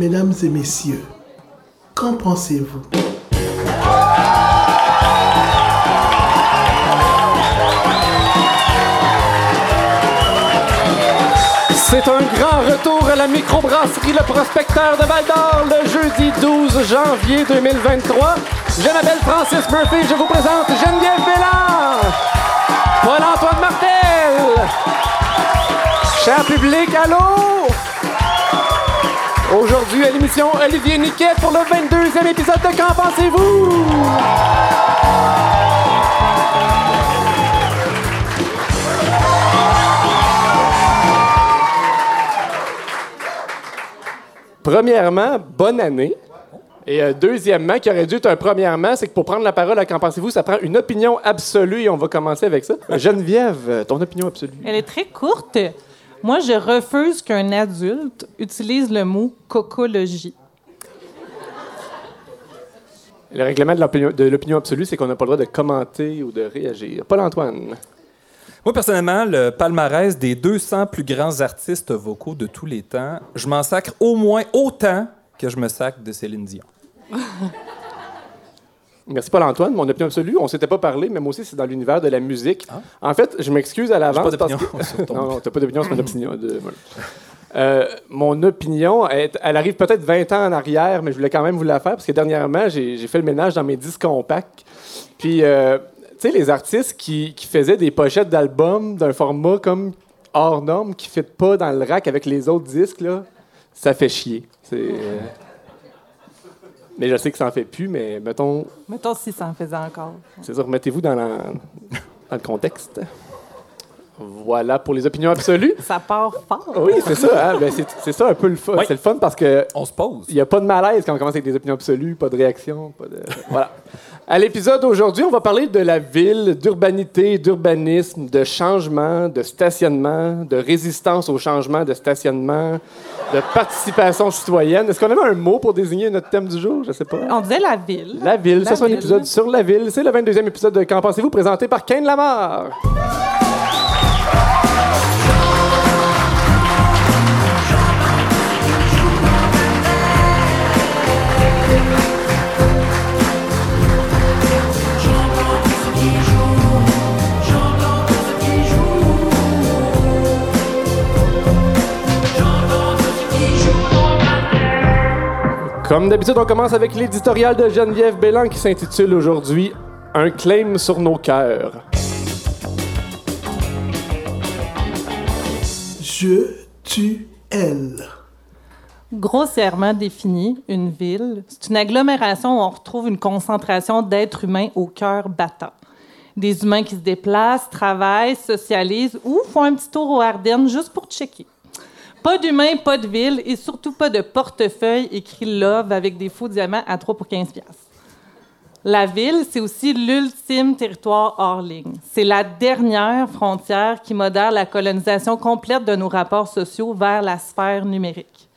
Mesdames et messieurs, qu'en pensez-vous? C'est un grand retour à la microbrasserie Le Prospecteur de Val d'Or le jeudi 12 janvier 2023. Je m'appelle Francis Murphy, je vous présente Geneviève Bélan, Paul-Antoine Martel, cher public, allô? Aujourd'hui à l'émission Olivier Niquet pour le 22e épisode de Qu'en pensez-vous? Premièrement, bonne année. Et euh, deuxièmement, qui aurait dû être un premièrement, c'est que pour prendre la parole à Qu'en pensez-vous, ça prend une opinion absolue et on va commencer avec ça. Euh, Geneviève, euh, ton opinion absolue. Elle est très courte. Moi, je refuse qu'un adulte utilise le mot cocologie. Le règlement de l'opinion- absolue, c'est qu'on n'a pas le droit de commenter ou de réagir. Paul-Antoine. Moi, personnellement, le palmarès des 200 plus grands artistes vocaux de tous les temps, je m'en sacre au moins autant que je me sacre de Céline Dion. Merci Paul-Antoine. Mon opinion absolue, on s'était pas parlé, mais moi aussi, c'est dans l'univers de la musique. En fait, je m'excuse à l'avance. Parce d'opinion que- non, non, t'as pas d'opinion sur mon opinion. de- voilà. Euh, mon opinion, elle, elle arrive peut-être 20 ans en arrière, mais je voulais quand même vous la faire parce que dernièrement, j'ai j'ai fait le ménage dans mes disques compacts. Puis, euh, tu sais, les artistes qui, qui faisaient des pochettes d'albums d'un format comme hors norme, qui ne fit pas dans le rack avec les autres disques, là, ça fait chier. C'est. euh, Mais je sais que ça en fait plus, mais mettons, Mettons si ça en faisait encore. c'est ça, remettez-vous dans, la- dans le contexte. Voilà pour les opinions absolues. Ça part fort. Oui, c'est ça. hein, ben, c'est, c'est ça un peu le fun. Oui. C'est le fun parce que On se pose. il n'y a pas de malaise quand on commence avec des opinions absolues, pas de réaction, pas de. Voilà. À l'épisode d'aujourd'hui, on va parler de la ville, d'urbanité, d'urbanisme, de changement, de stationnement, de résistance au changement de stationnement, de participation citoyenne. Est-ce qu'on avait un mot pour désigner notre thème du jour? Je sais pas. On disait la ville. La ville, La ça c'est un épisode sur la ville. C'est le 22e épisode de Qu'en pensez-vous, présenté par Ken Lamar. Comme d'habitude, on commence avec l'éditorial de Geneviève Bélan qui s'intitule aujourd'hui Un claim sur nos cœurs. Je tue elle. Grossièrement définie, une ville, c'est une agglomération où on retrouve une concentration d'êtres humains au cœur battant. Des humains qui se déplacent, travaillent, socialisent ou font un petit tour aux Ardennes juste pour checker. Pas d'humains, pas de ville et surtout pas de portefeuille écrit Love avec des faux diamants à 3 pour 15 piastres. La ville, c'est aussi l'ultime territoire hors ligne. C'est la dernière frontière qui modère la colonisation complète de nos rapports sociaux vers la sphère numérique.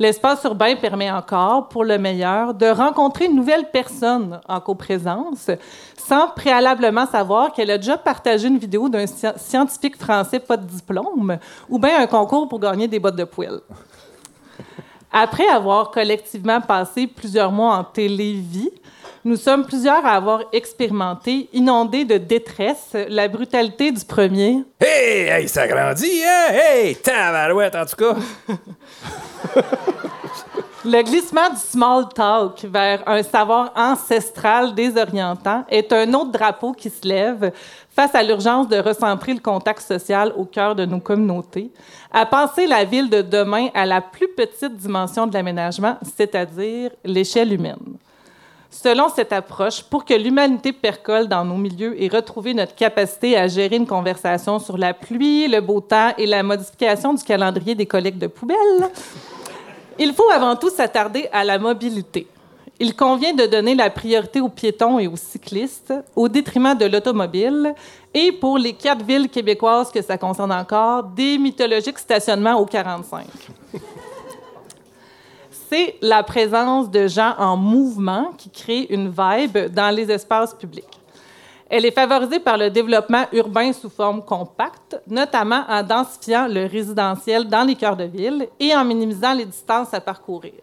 L'espace urbain permet encore, pour le meilleur, de rencontrer une nouvelle personne en coprésence sans préalablement savoir qu'elle a déjà partagé une vidéo d'un sci- scientifique français pas de diplôme ou bien un concours pour gagner des bottes de poêle. Après avoir collectivement passé plusieurs mois en télévie, nous sommes plusieurs à avoir expérimenté, inondés de détresse, la brutalité du premier, Hey, hey, ça grandit, hein? Hey, tabarouette, en tout cas. Le glissement du small talk vers un savoir ancestral désorientant est un autre drapeau qui se lève face à l'urgence de recentrer le contact social au cœur de nos communautés, à penser la ville de demain à la plus petite dimension de l'aménagement, c'est-à-dire l'échelle humaine. Selon cette approche, pour que l'humanité percole dans nos milieux et retrouver notre capacité à gérer une conversation sur la pluie, le beau temps et la modification du calendrier des collectes de poubelles, il faut avant tout s'attarder à la mobilité. Il convient de donner la priorité aux piétons et aux cyclistes au détriment de l'automobile et pour les quatre villes québécoises que ça concerne encore, des mythologiques stationnements au 45. C'est la présence de gens en mouvement qui crée une vibe dans les espaces publics. Elle est favorisée par le développement urbain sous forme compacte, notamment en densifiant le résidentiel dans les cœurs de ville et en minimisant les distances à parcourir.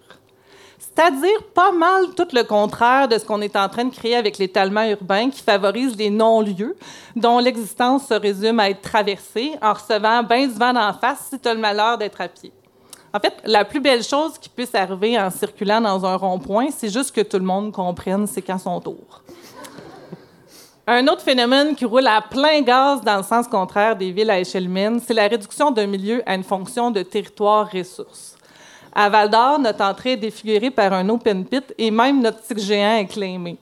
C'est-à-dire pas mal tout le contraire de ce qu'on est en train de créer avec l'étalement urbain qui favorise les non-lieux dont l'existence se résume à être traversée en recevant bien du vent d'en face si tu as le malheur d'être à pied. En fait, la plus belle chose qui puisse arriver en circulant dans un rond-point, c'est juste que tout le monde comprenne c'est quand son tour. Un autre phénomène qui roule à plein gaz dans le sens contraire des villes à échelle humaine, c'est la réduction d'un milieu à une fonction de territoire-ressource. À Val d'Or, notre entrée est défigurée par un open pit et même notre tic géant est claimé.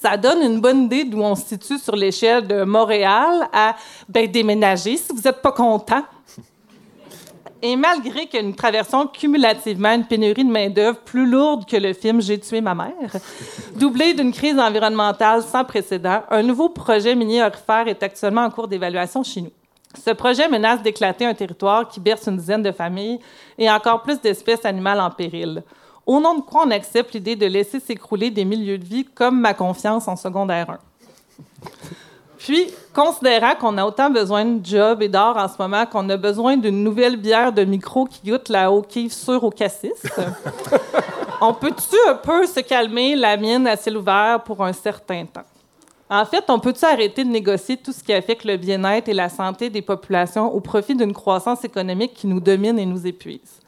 Ça donne une bonne idée d'où on se situe sur l'échelle de Montréal à ben, déménager si vous n'êtes pas content. Et malgré que nous traversons cumulativement une pénurie de main-d'œuvre plus lourde que le film J'ai tué ma mère, doublée d'une crise environnementale sans précédent, un nouveau projet minier aurifère est actuellement en cours d'évaluation chez nous. Ce projet menace d'éclater un territoire qui berce une dizaine de familles et encore plus d'espèces animales en péril. Au nom de quoi on accepte l'idée de laisser s'écrouler des milieux de vie comme ma confiance en secondaire 1? Puis, considérant qu'on a autant besoin de job et d'or en ce moment qu'on a besoin d'une nouvelle bière de micro qui goûte la hockey sur au cassis, on peut-tu un peu se calmer la mienne à ciel ouvert pour un certain temps? En fait, on peut-tu arrêter de négocier tout ce qui affecte le bien-être et la santé des populations au profit d'une croissance économique qui nous domine et nous épuise?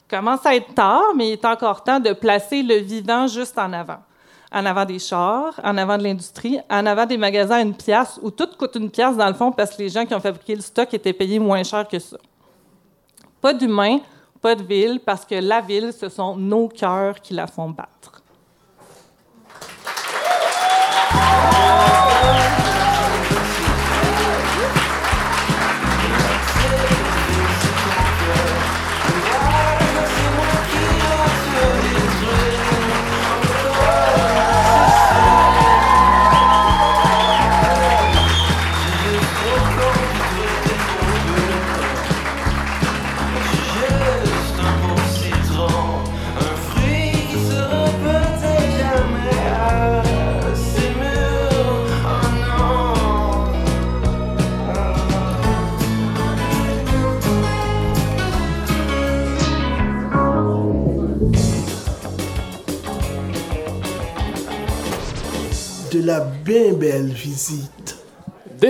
Il commence à être tard, mais il est encore temps de placer le vivant juste en avant en avant des chars, en avant de l'industrie, en avant des magasins à une pièce, où tout coûte une pièce dans le fond parce que les gens qui ont fabriqué le stock étaient payés moins cher que ça. Pas d'humain, pas de ville, parce que la ville, ce sont nos cœurs qui la font battre.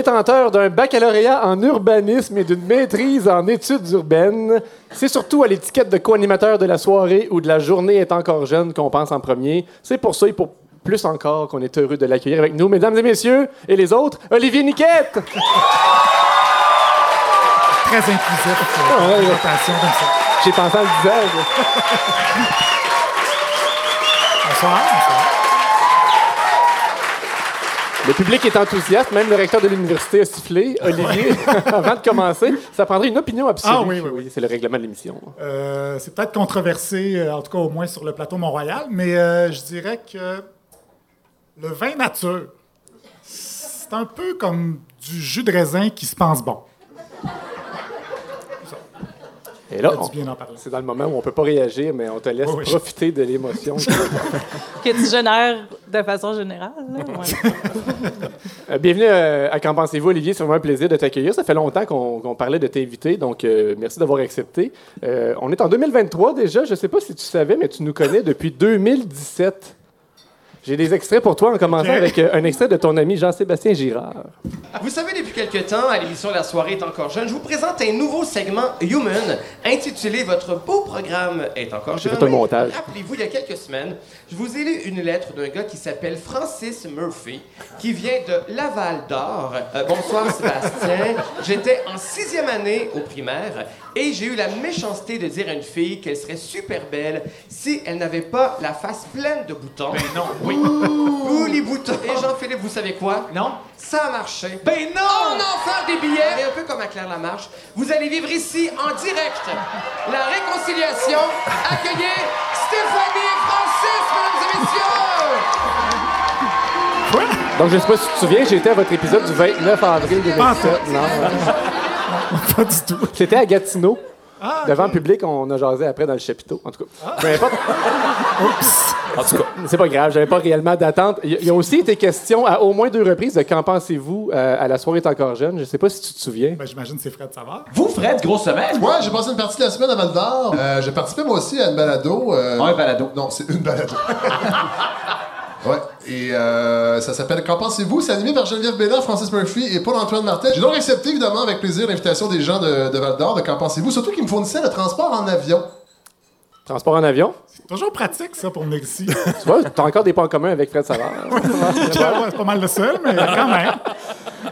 Détenteur d'un baccalauréat en urbanisme et d'une maîtrise en études urbaines, c'est surtout à l'étiquette de co-animateur de la soirée ou de la journée est encore jeune qu'on pense en premier. C'est pour ça et pour plus encore qu'on est heureux de l'accueillir avec nous, mesdames et messieurs, et les autres, Olivier Niquette! Très inclusif. Ah, ouais, comme ça. J'ai pensé à le visage. Bonsoir. bonsoir. Le public est enthousiaste, même le recteur de l'université a sifflé. Olivier, avant de commencer, ça prendrait une opinion absolue. Ah oui, oui, oui. C'est le règlement de l'émission. Euh, c'est peut-être controversé, euh, en tout cas au moins sur le plateau Mont-Royal, mais euh, je dirais que le vin nature, c'est un peu comme du jus de raisin qui se pense bon. Et là, c'est dans le moment où on peut pas réagir, mais on te laisse Oui, oui. profiter de l'émotion. Que tu génères de façon générale. Ouais. Euh, bienvenue euh, à Qu'en pensez-vous, Olivier? C'est vraiment un plaisir de t'accueillir. Ça fait longtemps qu'on parlait de t'inviter, donc euh, merci d'avoir accepté. Euh, on est en 2023 déjà. Je sais pas si tu savais, mais tu nous connais depuis 2017. J'ai des extraits pour toi, en commençant avec euh, un extrait de ton ami Jean-Sébastien Girard. Vous savez, depuis quelque temps, à l'émission La soirée est encore jeune, je vous présente un nouveau segment Human intitulé Votre beau programme est encore J'ai jeune. fait un montage. Rappelez-vous, il y a quelques semaines, je vous ai lu une lettre d'un gars qui s'appelle Francis Murphy, qui vient de Laval d'Or. Euh, bonsoir Sébastien. J'étais en sixième année au primaire et j'ai eu la méchanceté de dire à une fille qu'elle serait super belle si elle n'avait pas la face pleine de boutons. Ben non. Oui. Ouh, les boutons. Et Jean-Philippe, vous savez quoi? Non? Ça a marché. Ben non! On en fait des billets! Et un peu comme à Claire Lamarche, vous allez vivre ici en direct la réconciliation. Accueillez Stéphanie et Francis, mesdames et messieurs! Donc, je sais pas si tu te souviens, j'étais à votre épisode du 29 avril 2017. Non, Pas du tout. C'était à Gatineau. Ah, Devant le public, on a jasé après dans le chapiteau. En tout cas, peu importe. En tout cas, C'est pas grave, j'avais pas réellement d'attente. Il y a- il y a aussi été question à au moins deux reprises de qu'en pensez-vous euh, à la soirée est encore jeune? Je sais pas si tu te souviens. Ben, J'imagine que c'est Fred Savard. Vous, Fred, grosse semaine. Ouais, j'ai passé une partie de la semaine à Val d'Or. Euh, j'ai participé moi aussi à une balado. euh, Un balado. Non, c'est une balado. ouais. Et euh, ça s'appelle Qu'en pensez-vous? C'est animé par Geneviève Bélan, Francis Murphy et Paul-Antoine Martel. J'ai donc accepté, évidemment, avec plaisir, l'invitation des gens de, de Val d'Or de Qu'en pensez-vous? Surtout qu'ils me fournissaient le transport en avion. Transport en avion? Toujours pratique, ça, pour venir ici. Tu vois, t'as encore des points en commun avec Fred Savard. C'est pas mal le seul, mais quand même.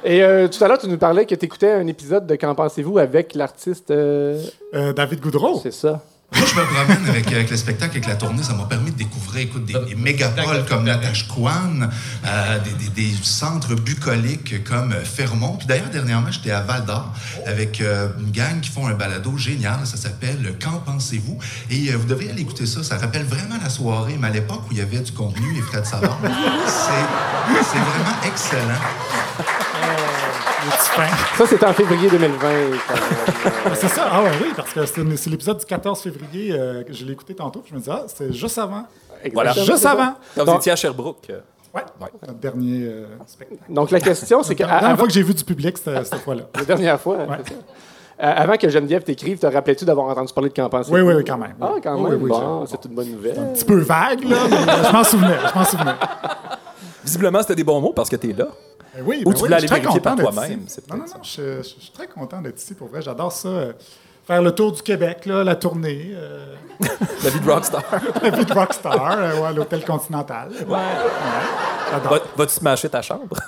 Et euh, tout à l'heure, tu nous parlais que tu écoutais un épisode de Qu'en pensez-vous avec l'artiste. euh, Euh, David Goudreau. c'est ça. Moi, je me promène avec, avec le spectacle, avec la tournée. Ça m'a permis de découvrir écoute, des, des mégapoles comme Natashquan, euh, des, des- des centres bucoliques comme euh, Fermont. Puis d'ailleurs, dernièrement, j'étais à Val d'Or avec euh, une gang qui font un balado génial. Ça s'appelle Qu'en pensez-vous? Et euh, vous devriez aller écouter ça. Ça rappelle vraiment la soirée, mais à l'époque où il y avait du contenu et Fred Savard. C'est c'est vraiment excellent. Le petit pain. Ça, c'était en février 2020. quand même. Ah, C'est ça, ah ouais, oui, parce que c'est l'épisode du 14 février euh, que je l'ai écouté tantôt. puis Je me disais, ah, c'est juste avant. Voilà. Exactement. Juste avant. quand vous étiez à Sherbrooke, euh, Ouais, notre dernier euh, spectacle. Donc, la question, c'est que. La dernière avant- fois que j'ai vu du public, c'était cette fois-là. La dernière fois. Ouais. ça. Euh, avant que Geneviève t'écrive, te rappelais-tu d'avoir entendu parler de pensez-vous? Oui, oui, oui, quand même. Ah, quand Oui, même. oui, bon, c'est une bonne nouvelle. Un petit peu vague, là, mais je m'en souvenais. Je m'en souvenais. visiblement, c'était des bons mots parce que t'es là. Ben oui, Ou ben tu oui, voulais aller vérifier par toi-même, Non, non, non, je, je- je suis très content d'être ici, pour vrai. J'adore ça. euh, faire le tour du Québec, là, la tournée, euh, La vie de rockstar. la vie de rockstar, euh, ouais, l'hôtel Continental. Ouais. J'adore. Va- Vas-tu smasher ta chambre?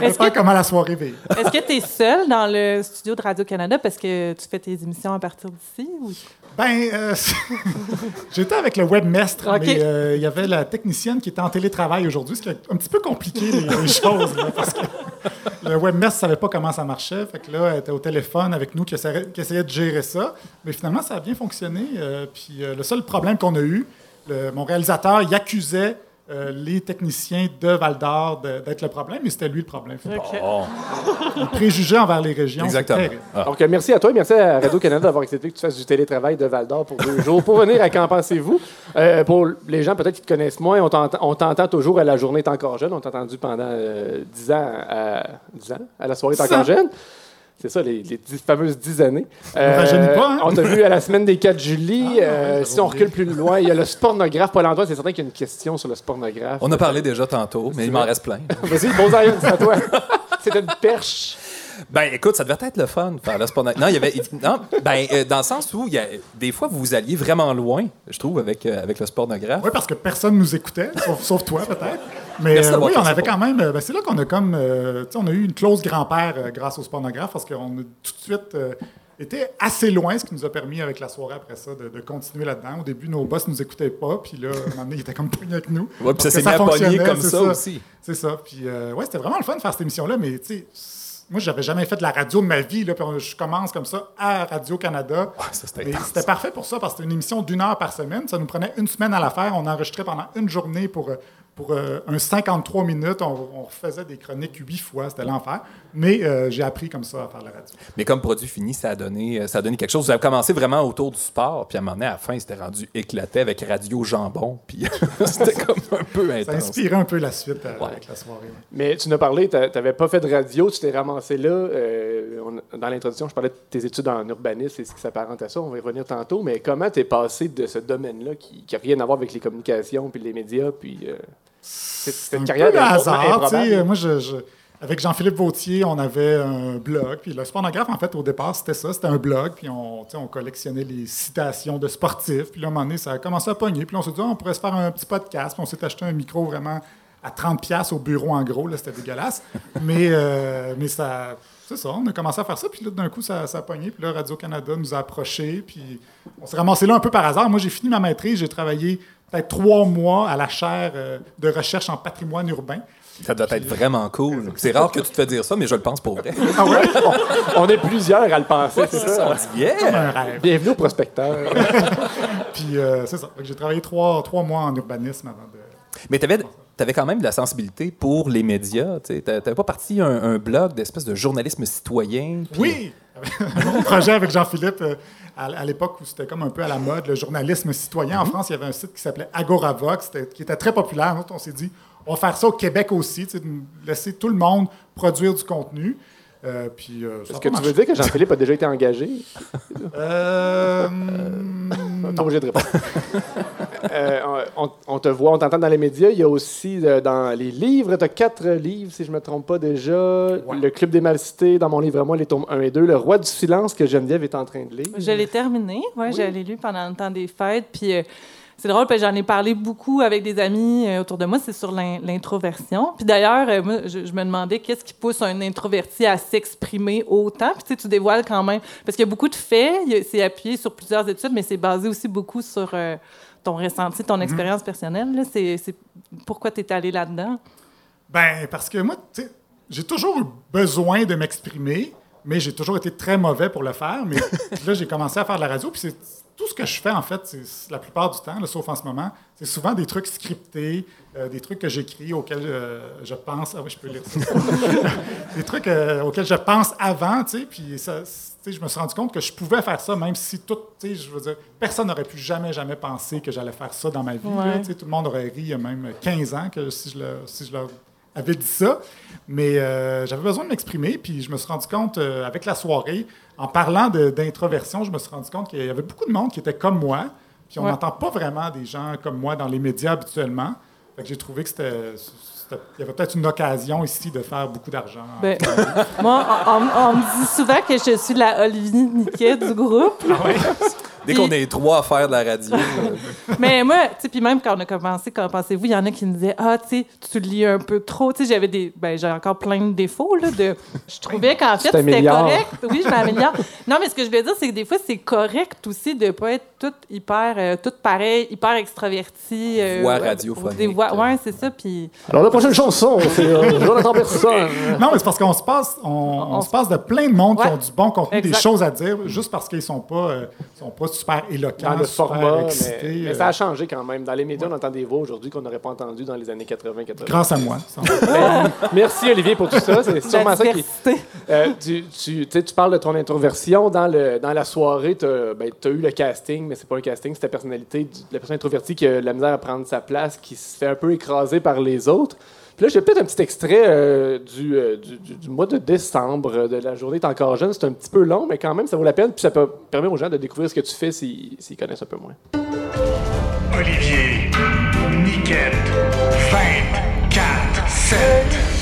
Est-ce que- comment la soirée vit. Est-ce que tu es seul dans le studio de Radio-Canada parce que tu fais tes émissions à partir d'ici? Ou... Ben, euh, j'étais avec le webmestre, Ok. mais euh, il y avait la technicienne qui était en télétravail aujourd'hui, ce qui a un petit peu compliqué les, les choses, là, parce que le webmestre savait pas comment ça marchait. Fait que là, elle était au téléphone avec nous qui essayait, qui essayait de gérer ça. Mais finalement, ça a bien fonctionné. euh, puis le seul problème qu'on a eu, le- mon réalisateur, il accusait euh, les techniciens de Val d'Or d'être le problème, mais c'était lui le problème. OK. Il préjugeait envers les régions. Exactement. Ah. Donc, euh, merci à toi et merci à Radio-Canada d'avoir accepté que tu fasses du télétravail de Val d'Or pour deux jours. Pour venir à Qu'en pensez-vous? Euh, pour les gens peut-être qui te connaissent moins, on t'entend on t'entend toujours à La journée est encore jeune. On t'a entendu pendant euh, 10 ans à, 10 ans à La soirée est encore Ça. jeune. C'est ça, les, les dix- fameuses 10 années. rajeunit pas, hein? On t'a vu à la semaine des 4 juillet. Ah, Euh, si on recule plus loin, il y a le spornographe Paul-Antoine. C'est certain qu'il y a une question sur le spornographe. On a parlé déjà tantôt, mais il m'en reste plein. Vas-y, pose c'est à toi. C'est une perche. Ben, écoute, ça devait être le fun, faire le sport. Non, il y avait. Non, ben, euh, dans le sens où, il y a, des fois, vous vous alliez vraiment loin, je trouve, avec, euh, avec le sportographe. Oui, parce que personne nous écoutait, sauf, sauf toi peut-être. Mais euh, oui, on avait quand même. ben, c'est là qu'on a comme. tu sais, on a eu une clause grand-père grâce au spornographe parce qu'on a tout de suite été assez loin, ce qui nous a permis avec la soirée après ça de, de continuer là-dedans. Au début, nos boss nous écoutaient pas, puis là, à un moment donné, ils étaient comme pognés avec nous. Ouais, puis ça s'est mis à comme ça, aussi. C'est ça. Puis euh, ouais, c'était vraiment le fun de faire cette émission-là, mais tu sais. Moi, j'avais jamais fait de la radio de ma vie. Là, puis on- je commence comme ça à Radio-Canada. C'était parfait pour ça, parce que c'était une émission d'une heure par semaine. Ça nous prenait une semaine à la faire. On enregistrait pendant une journée pour, euh, pour euh, un 53 minutes. On, on refaisait des chroniques huit fois. C'était l'enfer. Mais euh, j'ai appris comme ça à faire la radio. Mais comme produit fini, ça a donné, euh, ça a donné quelque chose. Vous avez commencé vraiment autour du sport, puis à un moment donné, à la fin, c'était rendu éclaté avec Radio Jambon, puis c'était comme un peu Ça a intense. inspiré un peu la suite euh, avec la soirée. Mais tu nous as parlé, tu n'avais pas fait de radio, tu t'es ramassé là. euh, on- dans l'introduction, je parlais de tes études en urbanisme et ce qui s'apparente à ça. On va y revenir tantôt. Mais comment tu es passé de ce domaine-là qui n'a rien à voir avec les communications puis les médias? Puis, euh, c'est- c'était un une carrière peu hasard. Moi, je, je- avec Jean-Philippe Vautier, on avait un blog. Puis le spornographe, en fait, au départ, c'était ça. C'était un blog. Puis on, on collectionnait les citations de sportifs. Puis là, à un moment donné, ça a commencé à pogner. Puis on s'est dit, Ah, on pourrait se faire un petit podcast. Puis on s'est acheté un micro vraiment à 30$ piastres au bureau, en gros. Là, c'était dégueulasse. mais, euh, mais ça. C'est ça, on a commencé à faire ça, puis là, d'un coup, ça, ça a pogné. Puis là, Radio-Canada nous a approchés, puis on s'est ramassé là un peu par hasard. Moi, j'ai fini ma maîtrise, j'ai travaillé peut-être trois mois à la chaire euh, de recherche en patrimoine urbain. Ça doit être vraiment cool. C'est rare que tu te fais dire ça, mais je le pense pour vrai. Ah ouais? On est plusieurs à le penser, c'est ça. On dit, yeah! un rêve. Bienvenue au prospecteur. Puis euh, c'est ça. J'ai travaillé trois, trois mois en urbanisme avant de. Mais tu avais, quand même de la sensibilité pour les médias. Tu n'avais pas parti un, un blog d'espèce de journalisme citoyen. Oui! un autre projet avec Jean-Philippe euh, à, à l'époque où c'était comme un peu à la mode, le journalisme citoyen. En France, il y avait un site qui s'appelait Agoravox, qui était très populaire. Nous, on s'est dit, on va faire ça au Québec aussi, laisser tout le monde produire du contenu. Euh, puis, euh, Est-ce que tu veux dire que Jean-Philippe a déjà été engagé? Euh, Pas obligé de répondre. Euh, on, on te voit, on t'entend dans les médias. Il y a aussi euh, dans les livres, tu as quatre livres, si je ne me trompe pas déjà. Le Club des Mal cités, dans mon livre à moi, les tomes 1 et 2. Le Roi du silence, que Geneviève est en train de lire. Je l'ai terminé. Ouais, Je l'ai lu pendant le temps des fêtes. Puis euh, c'est drôle, parce que j'en ai parlé beaucoup avec des amis euh, autour de moi. C'est sur l'in- l'introversion. Puis d'ailleurs, euh, moi, je, je me demandais qu'est-ce qui pousse un introverti à s'exprimer autant. Puis tu sais, tu dévoiles quand même. Parce qu'il y a beaucoup de faits. C'est appuyé sur plusieurs études, mais c'est basé aussi beaucoup sur euh, ton ressenti, ton expérience personnelle. là. C'est c'est pourquoi tu es allé là-dedans? Ben, parce que moi, tu sais, j'ai toujours eu besoin de m'exprimer, mais j'ai toujours été très mauvais pour le faire. Mais là, j'ai commencé à faire de la radio, puis c'est tout ce que je fais, en fait, c'est la plupart du temps, là, sauf en ce moment, c'est souvent des trucs scriptés, euh, des trucs que j'écris auxquels euh, je pense. Ah oui, je peux lire ça. des trucs euh, auxquels je pense avant, tu sais, puis ça, tu sais, je me suis rendu compte que je pouvais faire ça, même si tout, tu sais, je veux dire, personne n'aurait pu jamais, jamais penser que j'allais faire ça dans ma vie. là, Ouais. tu sais, tout le monde aurait ri il y a même 15 ans que si je, leur, si je leur avais dit ça. Mais euh, j'avais besoin de m'exprimer, puis je me suis rendu compte, euh, avec la soirée, en parlant d'introversion, je me suis rendu compte qu'il y avait beaucoup de monde qui était comme moi, puis on Ouais. n'entend pas vraiment des gens comme moi dans les médias habituellement. Fait que j'ai trouvé que c'était... Il y avait peut-être une occasion ici de faire beaucoup d'argent. Ben, moi, on, on- on me dit souvent que je suis la Olivier Niquet du groupe. Dès qu'on est trois à faire de la radio. euh, Mais moi, tu sais, puis même quand on a commencé, quand pensez-vous, il y en a qui me disaient Ah, tu sais, tu lis un peu trop. Tu sais, j'avais des. Ben, j'ai encore plein de défauts, là. De, je trouvais qu'en fait, c'était correct. Oui, je m'améliore. Non, mais ce que je voulais dire, c'est que des fois, c'est correct aussi de pas être tout hyper, euh, tout pareil, hyper extraverti. euh, Voix radiophonique. Des voix, ouais, c'est ça. Puis. Alors, la prochaine chanson, c'est euh, Jonathan Personne. Non, mais c'est parce qu'on se passe, on, on se passe de plein de monde qui ont du bon contenu, des choses à dire, juste parce qu'ils sont pas, euh, sont pas super éloquents, Dans le super format, mais, euh, ça a changé quand même. Dans les médias, on entend des voix aujourd'hui qu'on n'aurait pas entendues dans les années 80-80. grâce à moi. ça. Merci Olivier pour tout ça. C'est sûrement ça qui. Euh, tu, parles de ton introversion. Dans, le, dans la soirée, tu as, eu le casting, mais c'est pas un casting, c'est ta personnalité, la personne introvertie qui a de la misère à prendre sa place, qui se fait un peu écraser par les autres. Puis là, j'ai peut-être un petit extrait euh, du, euh, du, du- mois de décembre, euh, de la journée T'es encore jeune. C'est un petit peu long, mais quand même, ça vaut la peine. Puis ça peut, permet aux gens de découvrir ce que tu fais s'ils s'ils connaissent un peu moins. Olivier, Niquette, 24, 7.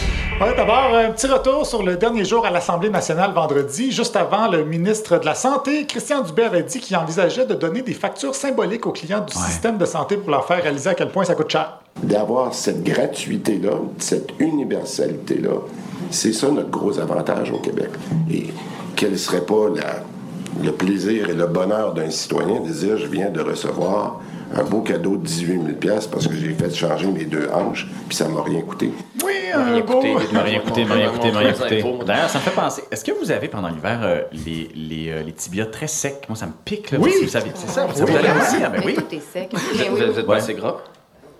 Ouais, D'abord, un petit retour sur le dernier jour à l'Assemblée nationale vendredi. Juste avant, le ministre de la Santé, Christian Dubé, avait dit qu'il envisageait de donner des factures symboliques aux clients du système de santé pour leur faire réaliser à quel point ça coûte cher. d'avoir cette gratuité-là, cette universalité-là, c'est ça notre gros avantage au Québec. Et quel serait pas la- le plaisir et le bonheur d'un citoyen de dire je viens de recevoir un beau cadeau de 18 000 parce que j'ai fait changer mes deux hanches, puis ça m'a rien coûté. Oui, un beau... m'a rien coûté, m'a rien coûté, m'a rien coûté. D'ailleurs, ça me fait penser. Est-ce que vous avez pendant l'hiver euh, les, les, euh, les tibias très secs? Moi, ça me pique. Là, Oui. Vous savez, c'est ça. Vous allez aussi? Ah, ben oui. Tout est sec. Vous Mais êtes, oui, vous êtes pas assez gras?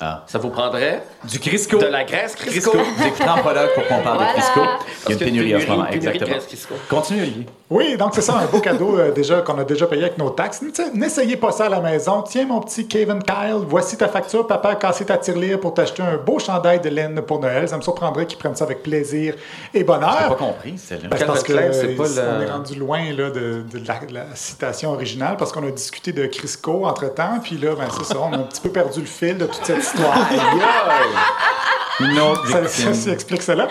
Ah. Ça vous prendrait Du Crisco. de la graisse Crisco? Crisco. Vous écoutez en prologue pour qu'on parle Voilà. de Crisco. Il y a une pénurie en ce moment. pénurie de Exactement. graisse Crisco. Continue, Olivier. Oui, donc c'est ça, un beau cadeau euh, déjà qu'on a déjà payé avec nos taxes. N'essayez pas ça à la maison. Tiens, mon petit Kevin Kyle, voici ta facture. Papa a cassé ta tirelire pour t'acheter un beau chandail de laine pour Noël. Ça me surprendrait qu'ils prennent ça avec plaisir et J'ai pas bonheur. compris, celle-là. Ben, parce que pas euh, on est rendu loin là, de, de la, de la citation originale parce qu'on a discuté de Crisco entre-temps. Puis là, ben, c'est ça, on a un petit peu perdu le fil de toute cette histoire. Une autre ça, ça, ça explique cela.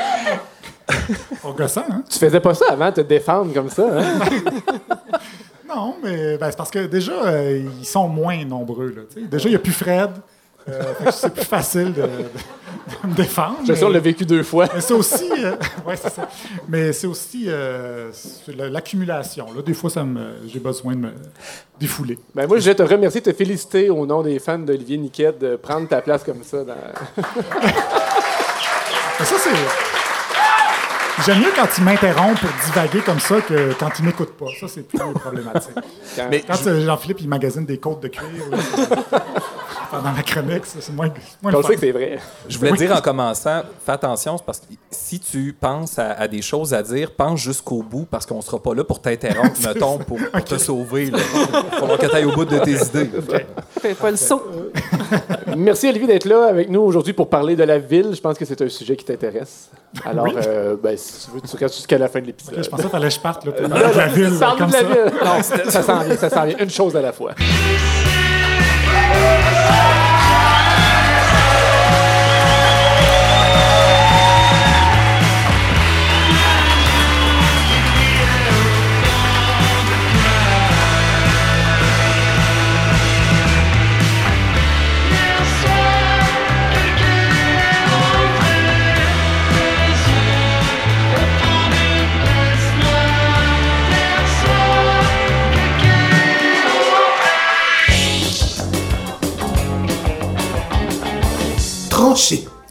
Au gossant, hein? Tu faisais pas ça avant, te défendre comme ça. Hein? Non, mais ben, c'est parce que déjà, euh, ils sont moins nombreux. Là, déjà, il n'y a plus Fred. Euh, c'est plus facile de, de- de me défendre. Je on mais- l'a vécu deux fois. mais c'est aussi, euh, ouais, c'est ça. Mais c'est aussi euh, l'accumulation. Des fois, ça me, j'ai besoin de me défouler. Ben moi, je vais te remercier, te féliciter au nom des fans d'Olivier Niquette de prendre ta place comme ça. Dans... Ça, c'est. J'aime mieux quand il m'interrompt pour divaguer comme ça que quand il m'écoute pas. Ça, c'est plus problématique. Quand- Quand euh, Jean-Philippe, il magasine des côtes de cuir. Pendant ma chronique. C'est moins, moins On le que c'est vrai. Je voulais Oui. dire en commençant, fais attention, parce que si tu penses à, à des choses à dire, pense jusqu'au bout parce qu'on sera pas là pour t'interrompre, mettons, pour, pour te sauver. Il falloir que tu ailles au bout de tes idées. Fais pas le saut. Merci Olivier d'être là avec nous aujourd'hui pour parler de la ville. Je pense que c'est un sujet qui t'intéresse. Alors, Oui. euh, ben, si tu veux, tu restes jusqu'à la fin de l'épisode. Ok, je pensais qu'il fallait que je parte là, pour parler de la ville. Comme de la ça. ville. Non, ça s'en vient, ça s'en vient. Une chose à la fois. Deus.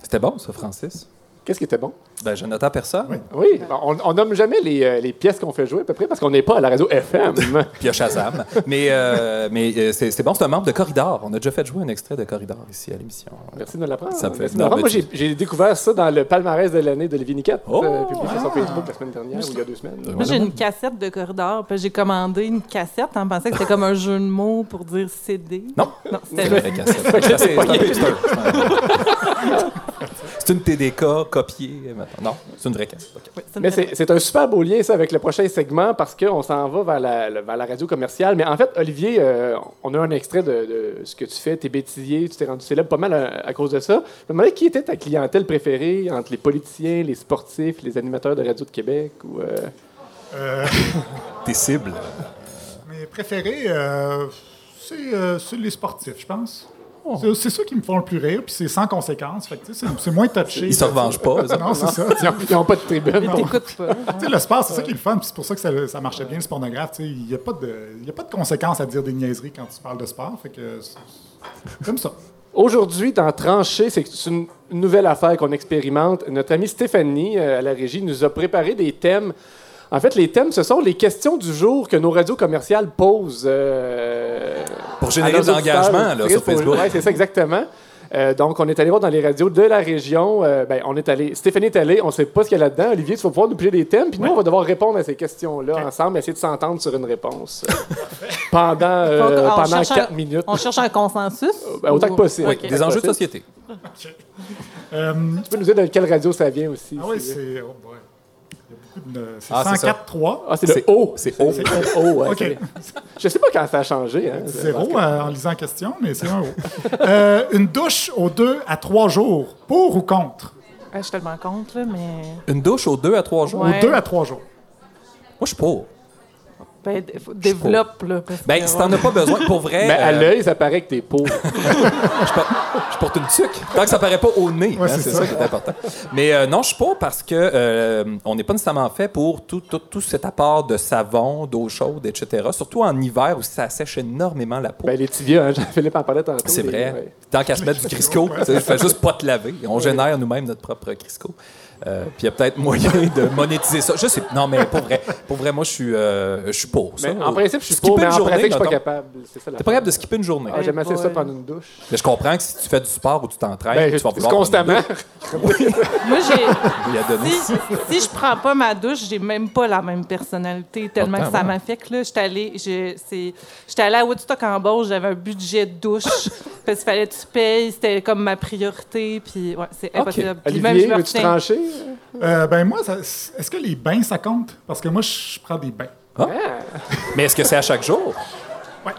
C'était bon, ça, Francis? Qu'est-ce qui était bon? Ben, je note à personne. Oui, on, on nomme jamais les, euh, les pièces qu'on fait jouer à peu près parce qu'on n'est pas à la radio FM. Puis il y a Shazam. mais euh, mais euh, c'est c'est bon, c'est un membre de Corridor. On a déjà fait jouer un extrait de Corridor ici à l'émission. Merci de l'apprendre. Ça me fait- de Moi, j'ai j'ai découvert ça dans le palmarès de l'année d'Olivier Niquette, Oh! euh, publié sur son Facebook la semaine dernière ou il y a deux semaines. Moi, j'ai une cassette de corridor. Puis j'ai commandé une cassette en pensant que c'était comme un jeu de mots pour dire CD. Non. Non, C'est c'était une vraie cassette. C'est c'est une TDK copiée. maintenant. Non, c'est une vraie cassette. Oui, une Mais c'est un super beau lien, ça, avec le prochain segment, parce qu'on s'en va vers la, le- vers la radio commerciale. Mais en fait, Olivier, euh, on a un extrait de, de ce que tu fais. T'es bêtisier, tu t'es rendu célèbre pas mal à, à cause de ça. Je me demandais qui était ta clientèle préférée entre les politiciens, les sportifs, les animateurs de Radio de Québec ou... euh, Euh, Tes cibles. mes préférés, euh, c'est euh, c'est les sportifs, je pense. C'est- C'est ceux qui me font le plus rire, puis c'est sans conséquence. Fait que, tu sais, c'est moins touché. Ils se revengent pas. Non, c'est ça. Ils n'ont pas de tribune. Ils t'écoutent pas. Tu sais, le sport, c'est ça qui est le fun, puis c'est pour ça que ça, ça marchait bien, le pornographe. tu sais. Il n'y a, pas de- il y a pas de conséquences à dire des niaiseries quand tu parles de sport. Fait que comme ça. Aujourd'hui, dans Tranché, c'est c'est une une nouvelle affaire qu'on expérimente. Notre amie Stéphanie, euh, à la régie, nous a préparé des thèmes. En fait, les thèmes, ce sont les questions du jour que nos radios commerciales posent. euh, Pour générer de l'engagement, sur Facebook. ouais, c'est ça, exactement. Euh, donc, on est allé voir dans les radios de la région. euh, ben, on est allé. Stéphanie est allée. On ne sait pas ce qu'il y a là-dedans. Olivier, tu vas pouvoir nous piger des thèmes. Puis nous, on va devoir répondre à ces questions-là ensemble, essayer de s'entendre sur une réponse pendant, euh, on pendant cherche un- quatre minutes. On cherche un consensus? Ben, autant que possible. Oui, des enjeux de société. Tu peux nous dire de quelle radio ça vient aussi? ah oui, c'est. oh. C'est Ah, c'est ça. 104.3. Ah, c'est le O. C'est O. O, ouais, Je sais pas quand ça a changé. Hein. Zéro euh, en lisant la question, mais c'est un haut. Euh, une douche aux deux à trois jours, pour ou contre? Ah, je suis tellement contre, mais. Une douche aux deux à trois jours? Ouais. Aux deux à trois jours. Moi, je suis pour. Ben, faut- développe, là. parce Ben, que, si t'en as pas besoin, pour vrai. Mais à euh, l'œil, ça paraît que t'es pauvre. je porte une tuque. Tant que ça paraît pas au nez, Ouais, hein, c'est ça. ça. qui est important. Mais euh, non, je suis pas parce que euh, on n'est pas nécessairement fait pour tout, tout, tout cet apport de savon, d'eau chaude, etc. Surtout en hiver où ça sèche énormément la peau. Ben, les tibias, hein, Jean-Philippe en parlait tantôt. c'est vrai. ouais. Tant qu'à se mettre du Crisco, tu sais, fais juste pas te laver. On génère nous-mêmes notre propre Crisco. Euh, puis il y a peut-être moyen de monétiser ça. Je sais. Non, mais pour vrai, pour vrai, moi, je suis, euh, je suis pour ça. Mais en principe, je suis Skipper pour, mais une en journée, pratique, je suis pas capable. C'est ça, la T'es pas capable de skipper une journée. Ah, J'aime assez ça prendre une douche. Mais je comprends que si tu fais du sport ou tu t'entraînes, Ben, tu vas vouloir constamment. Moi, j'ai. Si, si je prends pas ma douche, j'ai même pas la même personnalité tellement Autant, que ça ouais. m'affecte. là. J'étais allée, j'étais allée à Woodstock en Beauce, j'avais un budget de douche parce qu'il fallait que tu payes, c'était comme ma priorité. Puis ouais, c'est impossible. Puis même, je Olivier, me veux-tu retiens. trancher? Euh, ben moi, ça- est-ce que les bains, ça compte? Parce que moi, je prends des bains. Mais est-ce que c'est à chaque jour? Ouais.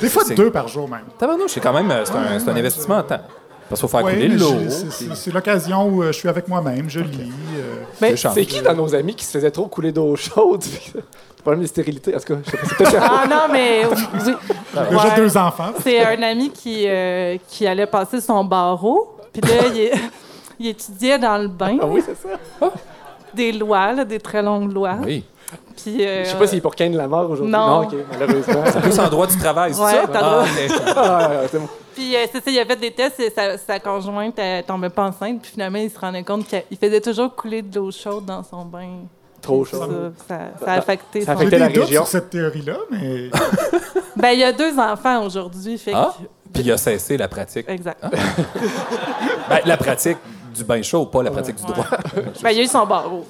Des fois, c'est- deux par jour même. Tabarnouche, c'est quand même euh, c'est un, c'est un investissement en temps. Parce qu'il faut faire Ouais, couler mais l'eau. j'ai- c'est- c'est- C'est l'occasion où euh, je suis avec moi-même, je lis. euh, Mais C'est C'est qui dans nos amis qui se faisait trop couler d'eau chaude? Problème de stérilité. En tout cas, je sais pas, c'est peut-être Ah non, mais oui. Ouais. deux enfants. C'est un ami qui, euh, qui allait passer son barreau. Puis là, il, il étudiait dans le bain Ah oui, c'est ça. des lois, là, des très longues lois. Oui. Puis, euh, Je sais pas s'il est pour Ken la mort aujourd'hui. Non. OK, malheureusement. Plus en droit du travail, c'est Ouais, ça? t'as Ah. Ah, c'est bon. Puis euh, c'est ça, il a fait des tests et sa, sa conjointe elle tombait pas enceinte. Puis finalement, il se rendait compte qu'il faisait toujours couler de l'eau chaude dans son bain. Trop Ça, chaud. ça, ça a affecté Ça a affecté des la région. sur cette théorie-là, mais Ben, il y a deux enfants aujourd'hui. Fait que Ah. Puis il a cessé la pratique. Exact. Ben, la pratique du bain chaud, pas la pratique du droit. Ben, il y a eu son barreau.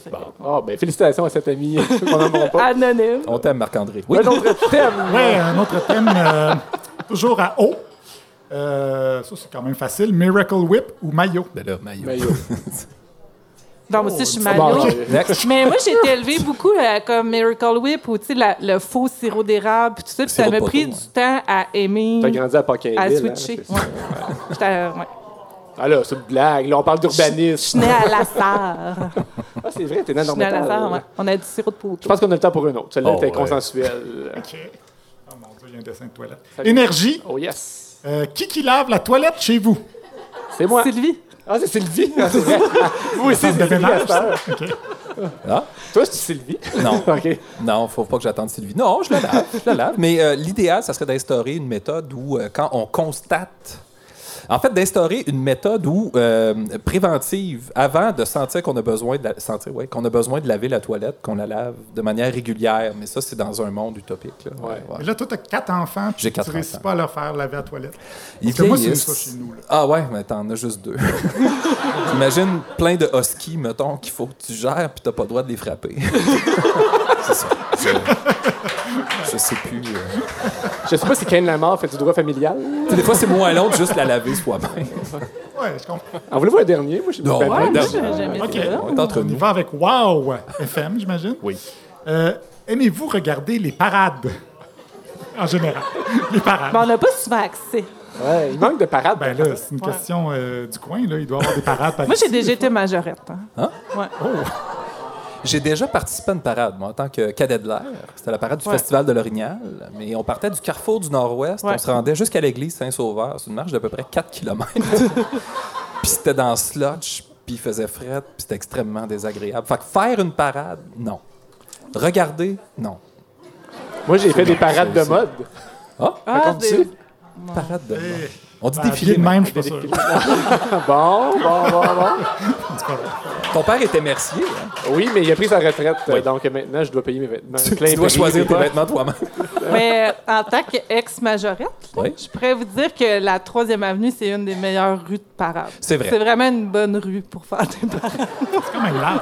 Ah, ben, félicitations à cet ami qu'on n'aimera pas. Anonyme. On t'aime, Marc-André. Oui. Un autre thème. Ouais, un autre thème, euh, toujours à eau. Euh, ça, c'est quand même facile. Miracle Whip ou maillot? Ben là, maillot. Maillot. Non, moi aussi, je suis euh, Next. Mais moi, j'ai été élevée beaucoup euh, comme Miracle Whip ou tu sais, la- le faux sirop d'érable, tout ça. Puis ça m'a pris du temps à aimer, T'as grandi à Paquinville. à hein, switcher. ça. Ouais. J'étais, euh, ouais. Ah là, c'est une blague. Là, on parle Je suis d'urbanisme. née à Lassar. Ah, c'est vrai, t'es né Je à suis née à Lassar, ouais. On a du sirop de Je poteau. pense qu'on a le temps pour une autre. Celle-là Oh, était ouais. consensuelle. OK. Oh mon Dieu, il y a un dessin de toilette. Salut. Énergie. Oh yes. Euh, qui qui lave la toilette chez vous? C'est moi. Sylvie. Ah, c'est Sylvie. Ah, c'est vrai. Vous aussi, c'est Sylvie. ménage, à cette heure. ça? OK. Ah? Toi, c'est Sylvie. Non. OK. Non, faut pas que j'attende Sylvie. Non, je la lave, je la lave. Mais euh, l'idéal, ça serait d'instaurer une méthode où, euh, quand on constate... En fait, d'instaurer une méthode où, euh, préventive, avant de sentir qu'on a besoin de la- sentir, ouais, qu'on a besoin de laver la toilette, qu'on la lave de manière régulière. Mais ça, c'est dans un monde utopique. Là. Ouais. Là, toi, t'as quatre enfants, puis J'ai tu quatre réussis enfants. pas à leur faire laver la toilette. Ils Parce que moi, c'est ça chez nous. Là. Ah ouais, mais t'en as juste deux. T'imagines plein de huskies, mettons, qu'il faut que tu gères, puis t'as pas le droit de les frapper. c'est ça. Je, sais plus. euh. Je sais pas si Ken Lamar fait du droit familial. Des fois, c'est moins long de juste la laver soi-même. Ouais, je comprends. En voulez-vous un dernier? Moi, je Non, ouais, mal. Moi, j'ai jamais. On est entre On y va avec Wow FM, j'imagine. Oui. Euh, Aimez-vous regarder les parades? En général. Les parades. Mais on n'a pas souvent accès. Ouais, il manque de parade. Ben là, c'est une question euh, du coin. Là. Il doit y avoir des parades. par Moi, j'ai déjà été majorette. hein. Hein? Ouais. J'ai déjà participé à une parade, moi, en tant que cadet de l'air. C'était la parade du Ouais. Festival de l'Orignal. Mais on partait du carrefour du Nord-Ouest. Ouais. On se rendait jusqu'à l'église Saint-Sauveur. C'est une marche d'à peu près 4 km. puis c'était dans Sludge, puis il faisait fret, puis c'était extrêmement désagréable. Fait que faire une parade, non. Regarder, non. Moi, j'ai fait des parades de mode. Ah, Ah, Raconte-tu? des- parade de Eh, On dit ben, défilé. de même, je suis pas sûr. Bon, bon, bon, bon. Ton père était mercier. Hein? Oui, mais il a pris sa retraite, Oui. euh, donc maintenant, je dois payer mes vêtements. Tu, tu dois choisir tes vêtements toi-même. Mais euh, en tant qu'ex-majorette, Oui. je pourrais vous dire que la 3e avenue, c'est une des meilleures rues de parade. C'est vrai. C'est vraiment une bonne rue pour faire des parades. C'est quand même large.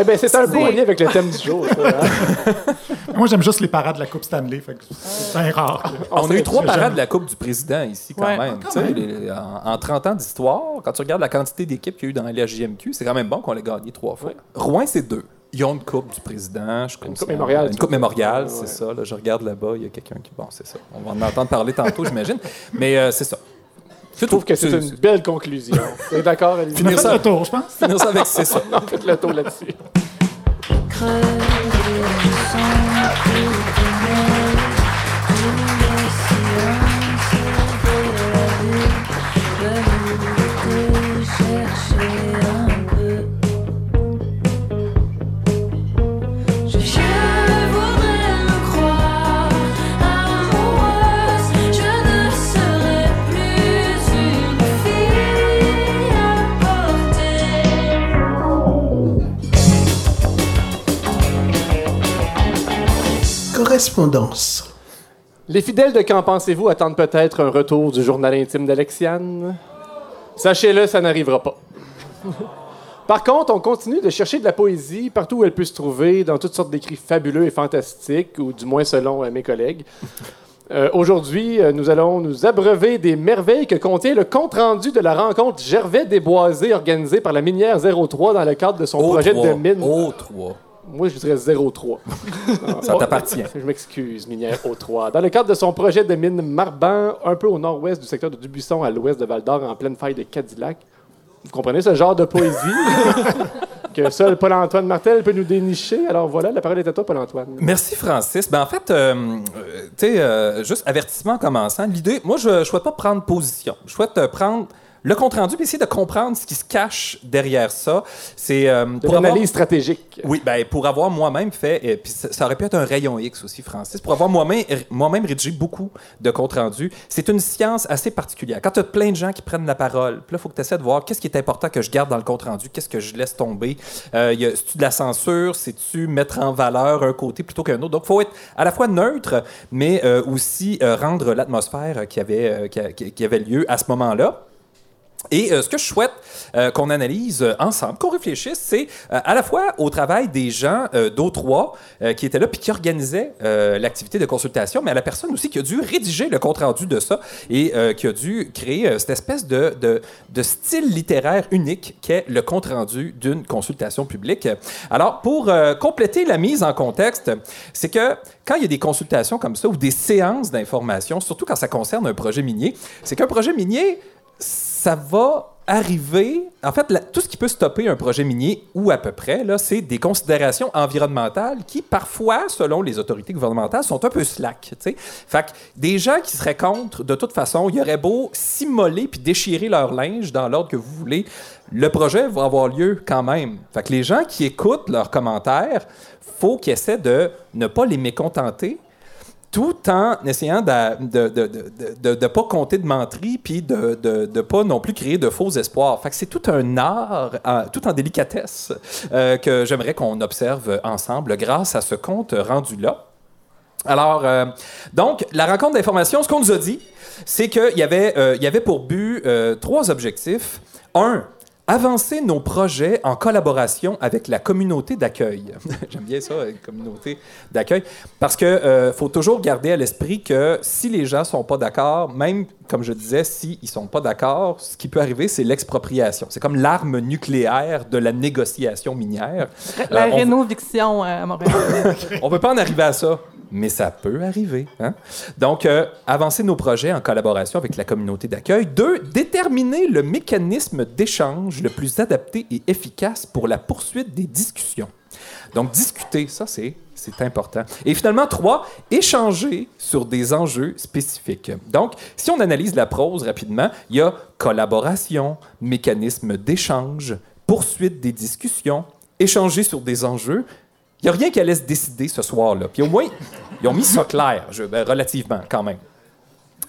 Eh ben, c'est un beau C'est- lien avec le thème du jour. ça, hein. Moi, j'aime juste les parades de la Coupe Stanley. Fait que c'est bien rare. On a eu trois parades de la Coupe du Président ici, quand Ouais. même. Tu sais, les- en, en 30 ans d'histoire, quand tu regardes la quantité d'équipes qu'il y a eu dans la JMQ, c'est quand même bon qu'on l'ait gagné trois fois. Rouen, c'est deux. Ils ont une Coupe du Président. Je Une coupe mémoriale, Une Coupe mémoriale, Ouais. c'est ça. là. je regarde là-bas, il y a quelqu'un qui. Bon, c'est ça. On va en entendre parler tantôt, j'imagine. Mais euh, c'est ça. Je trouve que c'est une belle conclusion. Êtes d'accord, Alice? On a Finir fait ça. le tour, je pense. Finir ça avec c'est ça. On fait le tour là-dessus. Correspondance. Les fidèles de Qu'en pensez-vous attendent peut-être un retour du journal intime d'Alexiane? Sachez-le, ça n'arrivera pas. Par contre, on continue de chercher de la poésie partout où elle peut se trouver, dans toutes sortes d'écrits fabuleux et fantastiques, ou du moins selon euh, mes collègues. Euh, Aujourd'hui, euh, nous allons nous abreuver des merveilles que contient le compte-rendu de la rencontre Gervais-Desboisé organisée par la minière 03 dans le cadre de son projet de mine. O3. Moi, je dirais 03. Ça t'appartient. Je m'excuse, minière O3. Dans le cadre de son projet de mine Marban, un peu au nord-ouest du secteur de Dubuisson, à l'ouest de Val-d'Or, en pleine faille de Cadillac. Vous comprenez ce genre de poésie que seul Paul-Antoine Martel peut nous dénicher? Alors voilà, la parole est à toi, Paul-Antoine. Merci, Francis. Ben, en fait, euh, euh, tu sais, euh, juste avertissement en commençant. L'idée, moi, je ne souhaite pas prendre position. Je souhaite euh, prendre le compte rendu, puis essayer de comprendre ce qui se cache derrière ça. C'est euh, pour avoir- l'analyse stratégique. oui, ben, pour avoir moi-même fait, et puis ça, ça aurait pu être un rayon X aussi, Francis, pour avoir moi-même moi-même rédigé beaucoup de comptes rendus, c'est une science assez particulière. Quand tu as plein de gens qui prennent la parole, puis là, il faut que tu essaies de voir qu'est-ce qui est important que je garde dans le compte rendu, qu'est-ce que je laisse tomber. Euh, C'est-tu de la censure, c'est-tu mettre en valeur un côté plutôt qu'un autre? Donc, il faut être à la fois neutre, mais euh, aussi rendre l'atmosphère qui avait, qui, a- qui- qui avait lieu à ce moment-là. Et euh, ce que je souhaite euh, qu'on analyse euh, ensemble, qu'on réfléchisse, c'est à la fois au travail des gens euh, d'O3 euh, qui étaient là puis qui organisaient l'activité de consultation, mais à la personne aussi qui a dû rédiger le compte-rendu de ça et qui a dû créer cette espèce de, style littéraire unique qu'est le compte-rendu d'une consultation publique. Alors, pour compléter la mise en contexte, c'est que quand il y a des consultations comme ça ou des séances d'information, surtout quand ça concerne un projet minier, c'est qu'un projet minier, ça va arriver. En fait, tout ce qui peut stopper un projet minier, ou à peu près, c'est des considérations environnementales qui, parfois, selon les autorités gouvernementales, sont un peu slack. tu sais. Fait que des gens qui seraient contre, de toute façon, il y aurait beau s'immoler puis déchirer leur linge dans l'ordre que vous voulez, le projet va avoir lieu quand même. Fait que les gens qui écoutent leurs commentaires, faut qu'ils essaient de ne pas les mécontenter, tout en essayant de ne de, pas compter de menterie puis de ne pas non plus créer de faux espoirs. Fait c'est tout un art, tout en délicatesse, euh, que j'aimerais qu'on observe ensemble grâce à ce compte rendu-là. Alors, euh, donc, la rencontre d'information, ce qu'on nous a dit, c'est qu'il y, avait, euh, y avait pour but trois objectifs. Un, avancer nos projets en collaboration avec la communauté d'accueil. J'aime bien ça, une communauté d'accueil, parce que euh, faut toujours garder à l'esprit que si les gens sont pas d'accord, même comme je disais, s'ils ils sont pas d'accord, ce qui peut arriver, c'est l'expropriation. C'est comme l'arme nucléaire de la négociation minière. La Euh, on- rénoviction euh, à Montréal. on peut pas en arriver à ça, mais ça peut arriver. hein. Donc, euh, avancer nos projets en collaboration avec la communauté d'accueil. Deux, déterminer le mécanisme d'échange le plus adapté et efficace pour la poursuite des discussions. Donc, discuter, ça, c'est, c'est important. Et finalement, trois, échanger sur des enjeux spécifiques. Donc, si on analyse la prose rapidement, il y a collaboration, mécanisme d'échange, poursuite des discussions, échanger sur des enjeux. Il n'y a rien qui allait se décider ce soir-là. Puis au moins, ils ont mis ça clair, ben, relativement quand même.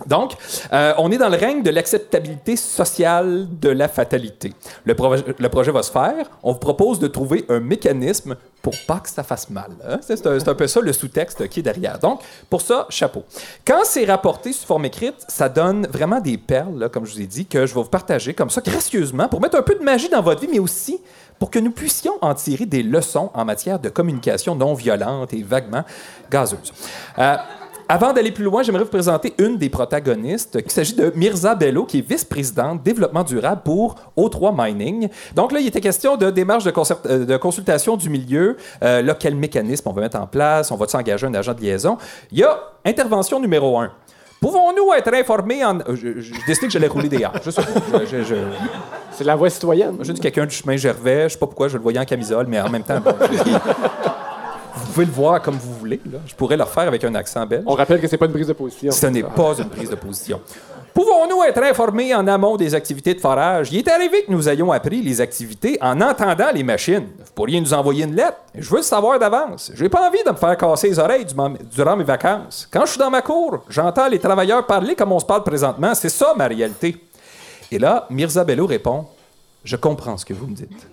Donc, euh, on est dans le règne de l'acceptabilité sociale de la fatalité. Le, proje- le projet va se faire. On vous propose de trouver un mécanisme pour pas que ça fasse mal. hein. C'est un, peu ça le sous-texte qui est derrière. Donc, pour ça, chapeau. Quand c'est rapporté sous forme écrite, ça donne vraiment des perles, comme je vous ai dit, que je vais vous partager comme ça, gracieusement, pour mettre un peu de magie dans votre vie, mais aussi pour que nous puissions en tirer des leçons en matière de communication non violente et vaguement gazeuse. Euh, avant d'aller plus loin, j'aimerais vous présenter une des protagonistes. Il s'agit de Mirza Bello, qui est vice-présidente développement durable pour O3 Mining. Donc là, il était question de démarche de, concert- euh, de consultation du milieu. Euh, là, quel mécanisme on va mettre en place? On va s'engager un agent de liaison? Il y a intervention numéro un. Pouvons-nous être informés en... euh, Je, je, je décidé que j'allais rouler des airs. Je. Je- je- je- C'est la voie citoyenne. J'ai dit quelqu'un du chemin Gervais. Je sais pas pourquoi je le voyais en camisole, mais en même temps... bon, je- pouvez le voir comme vous voulez. là. Je pourrais le refaire avec un accent belge. On rappelle que c'est pas une prise de position. Ce n'est pas une prise de position. Pouvons-nous être informés en amont des activités de forage? Il est arrivé que nous ayons appris les activités en entendant les machines. Vous pourriez nous envoyer une lettre. Je veux le savoir d'avance. J'ai pas envie de me faire casser les oreilles durant durant mes vacances. Quand je suis dans ma cour, j'entends les travailleurs parler comme on se parle présentement. C'est ça ma réalité. Et là, Mirza Bello répond Je comprends ce que vous me dites.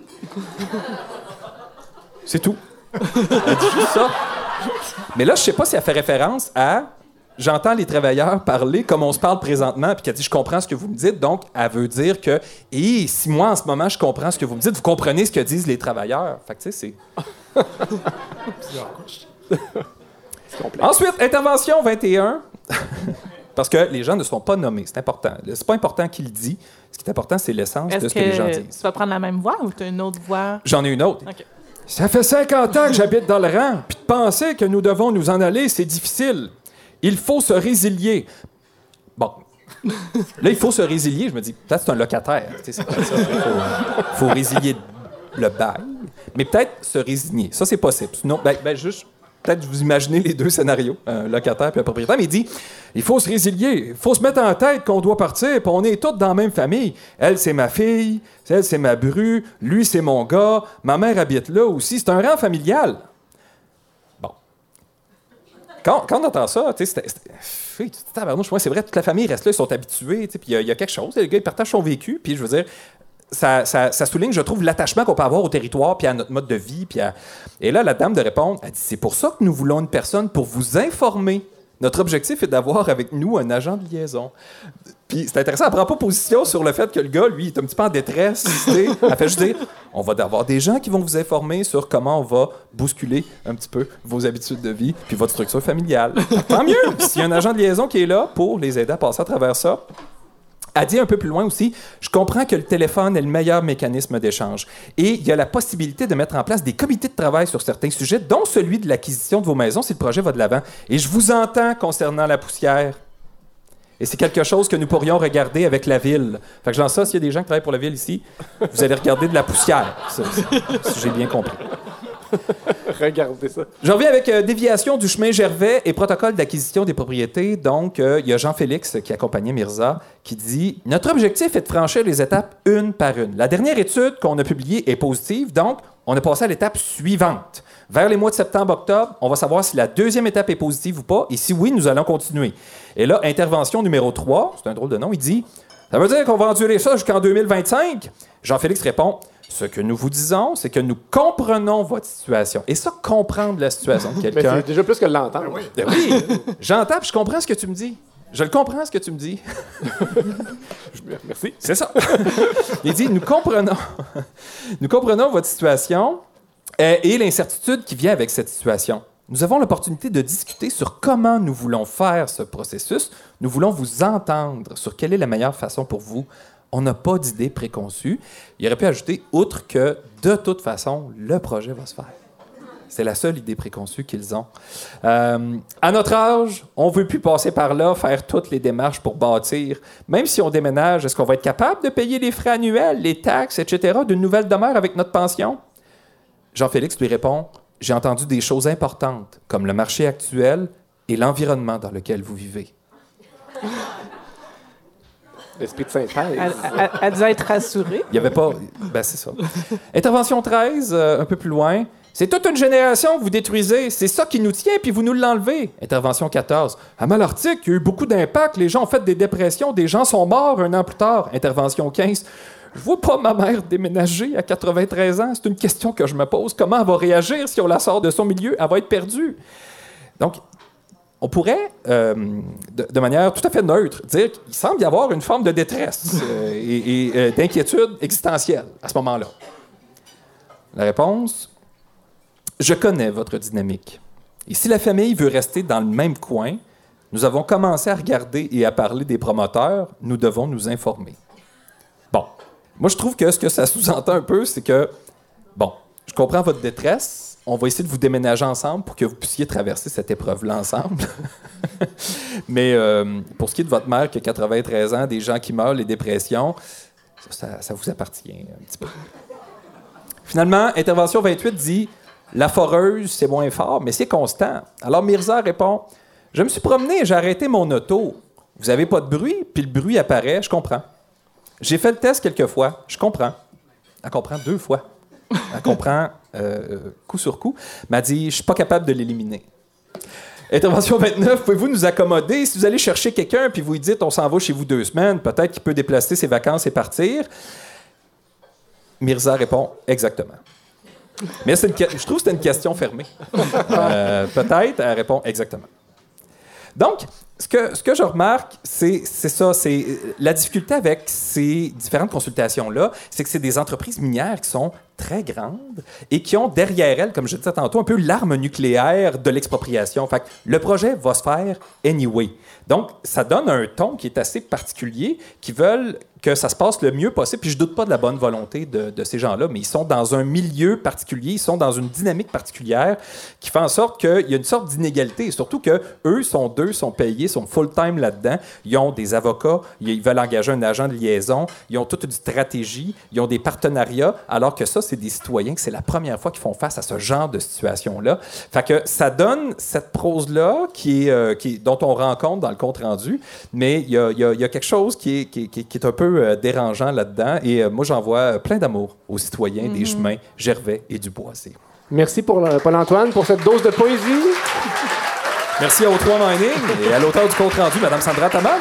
C'est tout. Elle dit juste ça. Mais là, je sais pas si elle fait référence à j'entends les travailleurs parler comme on se parle présentement, puis qu'elle dit je comprends ce que vous me dites, donc elle veut dire que et si moi en ce moment je comprends ce que vous me dites, vous comprenez ce que disent les travailleurs. Fait que tu sais, c'est. Ensuite, intervention 21. Parce que les gens ne sont pas nommés, c'est important. C'est pas important qui le dit. Ce qui est important, c'est l'essence de ce que, les gens que disent. tu vas prendre la même voix ou tu as une autre voix? J'en ai une autre. OK. Ça fait 50 ans que j'habite dans le rang, puis de penser que nous devons nous en aller, c'est difficile. Il faut se résilier. Bon. Là, il faut se résilier. Je me dis, peut-être c'est un locataire. Tu sais, ça. Il faut, résilier le bail, mais peut-être se résigner. Ça, c'est possible. Sinon, ben, ben, juste peut-être vous imaginez les deux scénarios, un locataire puis un propriétaire, mais il dit il faut se résilier, il faut se mettre en tête qu'on doit partir, puis on est tous dans la même famille. Elle, c'est ma fille, elle, c'est ma bru, lui, c'est mon gars, ma mère habite là aussi. C'est un rang familial. Bon. Quand, quand on entend ça, tu sais, c'est vrai, toute la famille reste là, ils sont habitués, puis il y a- il y, a quelque chose, le gars, il partage son vécu, puis je veux dire, ça, souligne, je trouve, l'attachement qu'on peut avoir au territoire, puis à notre mode de vie. Puis à- Et là, la dame de répondre, elle dit C'est pour ça que nous voulons une personne pour vous informer. Notre objectif est d'avoir avec nous un agent de liaison. Puis c'est intéressant, elle prend pas position sur le fait que le gars, lui, est un petit peu en détresse. Elle fait juste dire on va avoir des gens qui vont vous informer sur comment on va bousculer un petit peu vos habitudes de vie, puis votre structure familiale. Tant mieux S'il y a un agent de liaison qui est là pour les aider à passer à travers ça, elle dit un peu plus loin aussi, je comprends que le téléphone est le meilleur mécanisme d'échange. Et il y a la possibilité de mettre en place des comités de travail sur certains sujets, dont celui de l'acquisition de vos maisons si le projet va de l'avant. Et je vous entends concernant la poussière. Et c'est quelque chose que nous pourrions regarder avec la ville. Fait que j'en ça, s'il y a des gens qui travaillent pour la ville ici, vous allez regarder de la poussière, si j'ai bien compris. Regardez ça. Je reviens avec euh, déviation du chemin Gervais et protocole d'acquisition des propriétés. Donc, euh, il y a Jean-Félix qui accompagnait Mirza qui dit Notre objectif est de franchir les étapes une par une. La dernière étude qu'on a publiée est positive, donc on a passé à l'étape suivante. Vers les mois de septembre-octobre, on va savoir si la deuxième étape est positive ou pas, et si oui, nous allons continuer. Et là, intervention numéro 3, c'est un drôle de nom, il dit Ça veut dire qu'on va endurer ça jusqu'en 2025 Jean-Félix répond Ce que nous vous disons, c'est que nous comprenons votre situation. Et ça, comprendre la situation de quelqu'un. c'est déjà plus que l'entendre. Ben oui, j'entends, puis je comprends ce que tu me dis. Je le comprends ce que tu me dis. Merci. C'est ça. Il dit nous comprenons, nous comprenons votre situation et l'incertitude qui vient avec cette situation. Nous avons l'opportunité de discuter sur comment nous voulons faire ce processus. Nous voulons vous entendre sur quelle est la meilleure façon pour vous. On n'a pas d'idée préconçue. Il aurait pu ajouter, outre que de toute façon, le projet va se faire. C'est la seule idée préconçue qu'ils ont. Euh, à notre âge, on ne veut plus passer par là, faire toutes les démarches pour bâtir. Même si on déménage, est-ce qu'on va être capable de payer les frais annuels, les taxes, etc., d'une nouvelle demeure avec notre pension? Jean-Félix lui répond J'ai entendu des choses importantes, comme le marché actuel et l'environnement dans lequel vous vivez. L'esprit de synthèse. Elle, elle- elle devait être rassurée. Il n'y avait pas. Ben, c'est ça. Intervention 13, euh, un peu plus loin. C'est toute une génération que vous détruisez. C'est ça qui nous tient, puis vous nous l'enlevez. Intervention 14. À Malartic, il y a eu beaucoup d'impact. Les gens ont fait des dépressions. Des gens sont morts un an plus tard. Intervention 15. Je vois pas ma mère déménager à 93 ans. C'est une question que je me pose. Comment elle va réagir si on la sort de son milieu? Elle va être perdue. Donc, on pourrait, euh, de, manière tout à fait neutre, dire qu'il semble y avoir une forme de détresse euh, et, et, euh, d'inquiétude existentielle à ce moment-là. La réponse Je connais votre dynamique. Et si la famille veut rester dans le même coin, nous avons commencé à regarder et à parler des promoteurs, nous devons nous informer. Bon. Moi, je trouve que ce que ça sous-entend un peu, c'est que, bon, je comprends votre détresse. On va essayer de vous déménager ensemble pour que vous puissiez traverser cette épreuve-là ensemble. Mais euh, pour ce qui est de votre mère qui a 93 ans, des gens qui meurent, les dépressions, ça, vous appartient un petit peu. Finalement, intervention 28 dit La foreuse, c'est moins fort, mais c'est constant. Alors Mirza répond Je me suis promené j'ai arrêté mon auto. Vous avez pas de bruit, puis le bruit apparaît, je comprends. J'ai fait le test quelques fois, je comprends. Elle comprend deux fois. Elle comprend euh, coup sur coup. M'a dit Je suis pas capable de l'éliminer. Intervention 29, pouvez-vous nous accommoder? Si vous allez chercher quelqu'un puis vous lui dites on s'en va chez vous deux semaines, peut-être qu'il peut déplacer ses vacances et partir. Mirza répond exactement. Mais je trouve que c'était une question fermée. Euh, peut-être, elle répond exactement. Donc, ce que, je remarque, c'est ça, c'est la difficulté avec ces différentes consultations-là, c'est que c'est des entreprises minières qui sont très grandes et qui ont derrière elles, comme je disais tantôt, un peu l'arme nucléaire de l'expropriation. Fait que le projet va se faire anyway. Donc, ça donne un ton qui est assez particulier, qui veulent que ça se passe le mieux possible. Puis je doute pas de la bonne volonté de, ces gens-là, mais ils sont dans un milieu particulier, ils sont dans une dynamique particulière qui fait en sorte qu'il y a une sorte d'inégalité. Surtout que eux sont deux, sont payés sont full-time là-dedans. Ils ont des avocats, ils veulent engager un agent de liaison, ils ont toute une stratégie, ils ont des partenariats, alors que ça, c'est des citoyens que c'est la première fois qu'ils font face à ce genre de situation-là. Fait ça donne cette prose-là euh, qui est- dont on rend compte dans le compte-rendu, mais il y a, quelque chose qui est un peu euh, dérangeant là-dedans. Et euh, moi, j'en vois euh, plein d'amour aux citoyens des chemins Gervais et Duboisé. Merci pour Paul-Antoine pour cette dose de poésie. Merci à O3 Mining et à l'auteur du compte-rendu, Mme Sandra Tamam.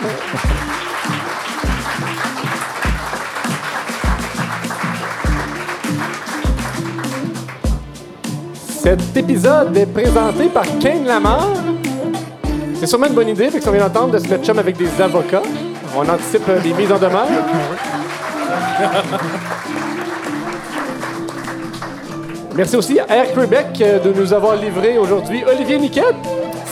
Cet épisode est présenté par Kane Lamar. C'est sûrement une bonne idée, fait qu'on vient d'entendre de se mettre chum avec des avocats. On anticipe des mises en demeure. Merci aussi à Air Québec euh, de nous avoir livré aujourd'hui Olivier Niquette,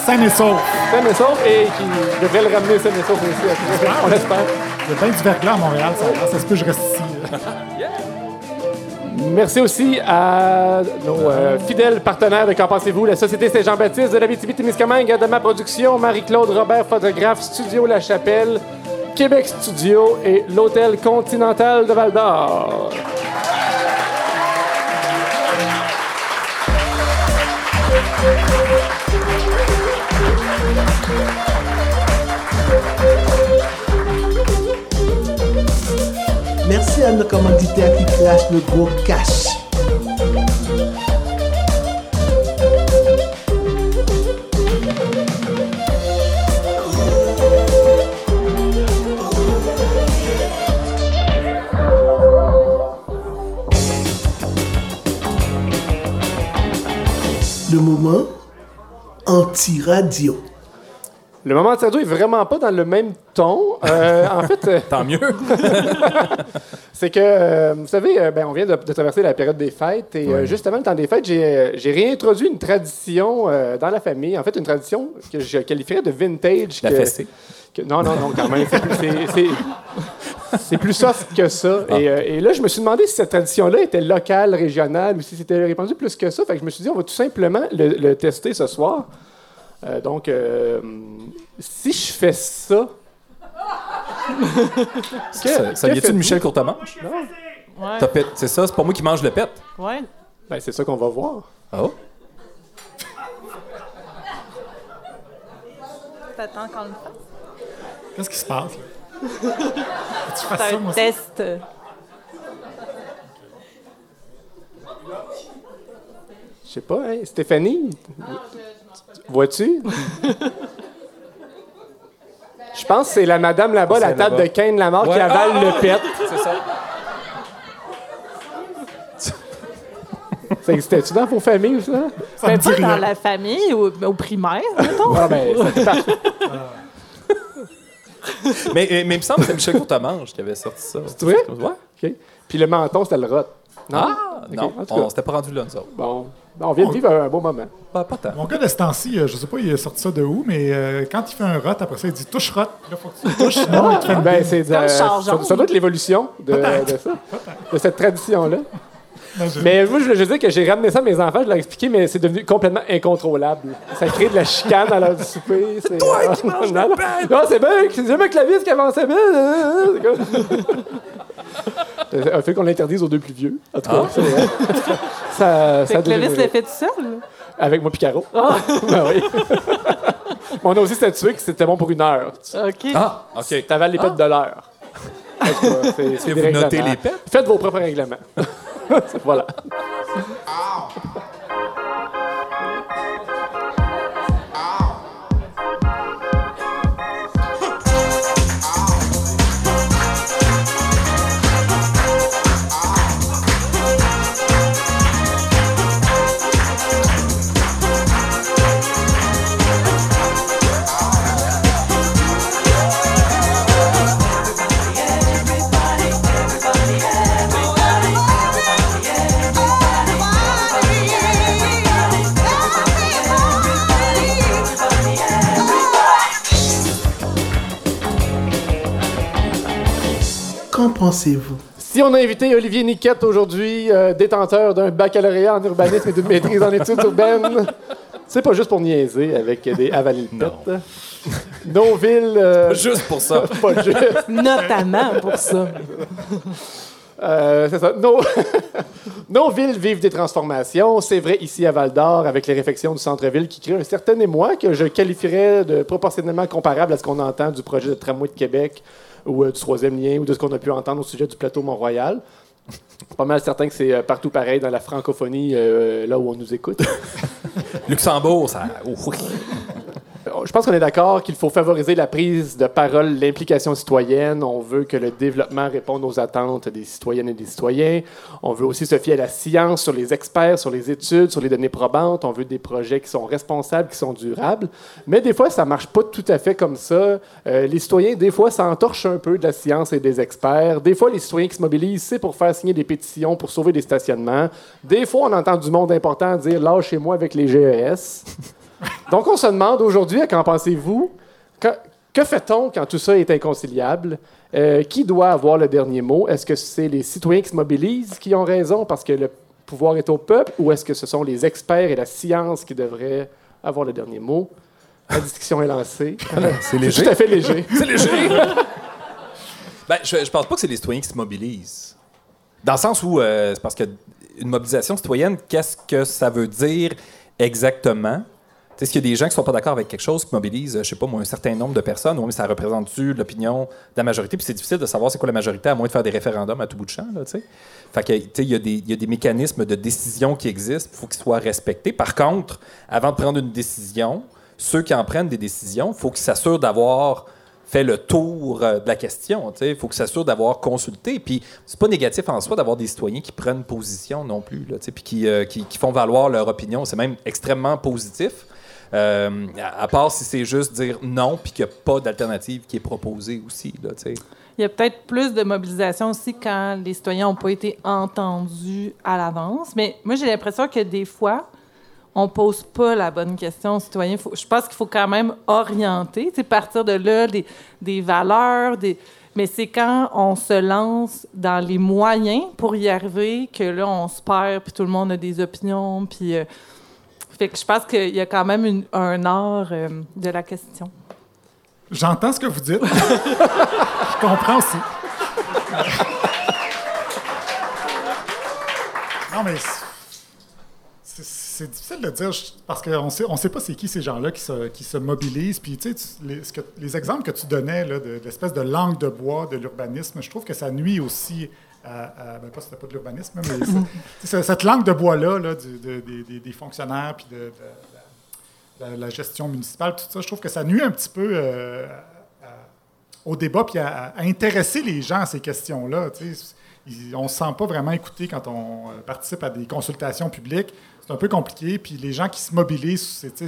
Sain et sauf. sain et sauf, et qui devrait le ramener sain et sauf aussi. après. On l'espère. A plein du verglas à Montréal, ça, ça se peut que je reste ici. Merci aussi à nos euh, fidèles partenaires de Qu'en pensez-vous? La Société Saint-Jean-Baptiste de la témiscamingue de ma production, Marie-Claude Robert, photographe, Studio La Chapelle, Québec Studio et l'Hôtel Continental de Val-d'Or. Merci à nos commanditaires qui crachent le gros cash. Moment anti-radio. Le moment de radio est vraiment pas dans le même ton. Euh, en fait, euh, Tant mieux. c'est que, euh, vous savez, euh, ben, on vient de, de traverser la période des fêtes et euh, justement, le temps des fêtes, j'ai réintroduit une tradition euh, dans la famille. En fait, une tradition que je qualifierais de vintage. La que- fessée. que- non, non, non, quand même. c'est c'est- plus soft que ça. Ah. Et, euh, et là, je me suis demandé si cette tradition-là était locale, régionale ou si c'était répandu plus que ça. Fait que je me suis dit, on va tout simplement le, le tester ce soir. Euh, donc, euh, si je fais ça. Ça, vient-tu de? Michel Courtemanche? Ouais. T'as pet- C'est ça, c'est pas moi qui mange le pet. Ouais. Ben, c'est ça qu'on va voir. Oh? T'attends qu'on le fasse? Qu'est-ce qui se passe? Tu fasses C'est ça, un moi aussi? test. Je sais pas, hein, Stéphanie? Vois-tu? Je pense que c'est la madame là-bas, la table de Kane Lamar, qui avale Ah! le pet. C'est ça. Ça existait-tu dans vos familles, ça? Pas dans la famille ou au primaire, mettons. Ah, ben, ça. Mais, mais, mais il me semble que c'est Michel Courtemanche qui avait sorti ça. C'est vrai? Ouais. OK. Puis le menton, c'était le rot. Non? Ah, non, on s'était pas rendu là, nous autres. Bon. Ben, on vient de vivre un beau moment. Pas, pas tant. Mon gars de ce temps-ci, euh, je sais pas, il a sorti ça de où, mais euh, quand il fait un rot, après ça, il dit touche rot. Là, faut que tu le touches, sinon il fait Ben, c'est euh, ça, ça doit être l'évolution de, de ça, de cette tradition-là. Mais moi, je voulais juste dire que j'ai ramené ça à mes enfants, je leur ai expliqué, mais c'est devenu complètement incontrôlable. Ça crée de la chicane à l'heure du souper. C'est toi qui manges non, non. Non, c'est bien, c'est jamais que la vis qui avançait bien. C'est comme- C'est un fait qu'on l'interdise aux deux plus vieux. En tout cas, c'est, euh, ça, Fait ça que Clovis l'a fait tout seul. Avec moi Picaro. Ben oui. Mais on a aussi statué que c'était bon pour une heure. OK. Ah, OK. T'avales les pets de l'heure. C'est Et des vous notez règlements. les pets? Faites vos propres règlements. voilà. Pensez-vous? Si on a invité Olivier Niquette aujourd'hui, euh, détenteur d'un baccalauréat en urbanisme et d'une maîtrise en études urbaines, c'est pas juste pour niaiser avec des pet. Nos villes. euh, Pas juste pour ça. pas juste. Notamment pour ça. Euh, c'est ça. Nos... Nos villes vivent des transformations. C'est vrai ici à Val d'Or, avec les réflexions du centre-ville qui créent un certain émoi que je qualifierais de proportionnellement comparable à ce qu'on entend du projet de tramway de Québec ou euh, du troisième lien ou de ce qu'on a pu entendre au sujet du plateau Mont-Royal. Pas mal certain que c'est euh, partout pareil dans la francophonie, euh, là où on nous écoute. Luxembourg, ça. oui. Je pense qu'on est d'accord qu'il faut favoriser la prise de parole, l'implication citoyenne. On veut que le développement réponde aux attentes des citoyennes et des citoyens. On veut aussi se fier à la science, sur les experts, sur les études, sur les données probantes. On veut des projets qui sont responsables, qui sont durables. Mais des fois, ça marche pas tout à fait comme ça. Euh, les citoyens, des fois, s'entorchent un peu de la science et des experts. Des fois, les citoyens qui se mobilisent, c'est pour faire signer des pétitions, pour sauver des stationnements. Des fois, on entend du monde important dire « lâchez-moi avec les GES ». Donc, on se demande aujourd'hui, qu'en pensez-vous? Que, que fait-on quand tout ça est inconciliable? Euh, qui doit avoir le dernier mot? Est-ce que c'est les citoyens qui se mobilisent qui ont raison parce que le pouvoir est au peuple? Ou est-ce que ce sont les experts et la science qui devraient avoir le dernier mot? La discussion est lancée. C'est léger. tout à fait léger. C'est léger. ben, je, je pense pas que c'est les citoyens qui se mobilisent. Dans le sens où, euh, c'est parce que une mobilisation citoyenne, qu'est-ce que ça veut dire exactement? Est-ce qu'il y a des gens qui sont pas d'accord avec quelque chose qui mobilisent, je sais pas moi, un certain nombre de personnes, ou mais ça représente-tu l'opinion de la majorité? Puis c'est difficile de savoir c'est quoi la majorité, à moins de faire des référendums à tout bout de champ, là, tu sais. Fait que, il y, a des- mécanismes de décision qui existent, il faut qu'ils soient respectés. Par contre, avant de prendre une décision, ceux qui en prennent des décisions, il faut qu'ils s'assurent d'avoir fait le tour euh, de la question. Il faut qu'ils s'assurent d'avoir consulté. Puis c'est pas négatif en soi d'avoir des citoyens qui prennent position non plus, là, puis qui, euh, qui, qui font valoir leur opinion. C'est même extrêmement positif. Euh, à, part si c'est juste dire non, puis qu'il n'y a pas d'alternative qui est proposée aussi. Là, tu sais. Il y a peut-être plus de mobilisation aussi quand les citoyens n'ont pas été entendus à l'avance. Mais moi, j'ai l'impression que des fois, on pose pas la bonne question aux citoyens. Je pense qu'il faut quand même orienter, partir de là, des, des valeurs, des... Mais c'est quand on se lance dans les moyens pour y arriver que là, on se perd, puis tout le monde a des opinions, puis... euh, je pense qu'il y a quand même un art euh, de la question. J'entends ce que vous dites. Je comprends aussi. Non, mais c'est- difficile de dire parce qu'on sait, on sait pas c'est qui ces gens-là qui se, mobilisent. Puis, tu sais, les, exemples que tu donnais de l'espèce de langue de bois de l'urbanisme, je trouve que ça nuit aussi à. à- ben, pas c'était pas de l'urbanisme, mais cette langue de bois-là là, du- de- des- fonctionnaires puis de, de- de la, gestion municipale, tout ça, je trouve que ça nuit un petit peu euh, à- au débat puis à, intéresser les gens à ces questions-là. Ils- on ne se sent pas vraiment écouté quand on euh, participe à des consultations publiques. C'est un peu compliqué. Puis les gens qui se mobilisent, c'est c'est-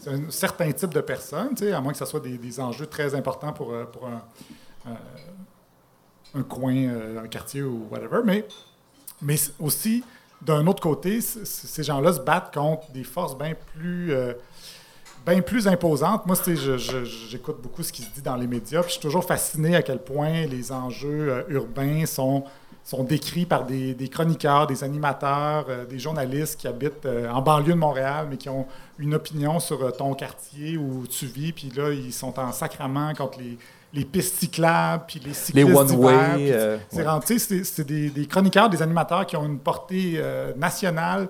c'est un certain type de personnes, à moins que ce soit des, des enjeux très importants pour, euh, pour un, un- un coin, euh, un quartier ou whatever. Mais, mais aussi, d'un autre côté, ces gens-là se battent contre des forces bien plus, euh, plus imposantes. Moi, j'écoute beaucoup ce qui se dit dans les médias, puis je suis toujours fasciné à quel point les enjeux euh, urbains sont, sont décrits par des, chroniqueurs, des animateurs, des journalistes qui habitent en banlieue de Montréal, mais qui ont une opinion sur ton quartier où tu vis, puis là, ils sont en sacrament contre les, les pistes cyclables, puis les cyclistes one-way, d'hiver, puis euh, c'est ouais. des, des chroniqueurs, des animateurs qui ont une portée euh, nationale.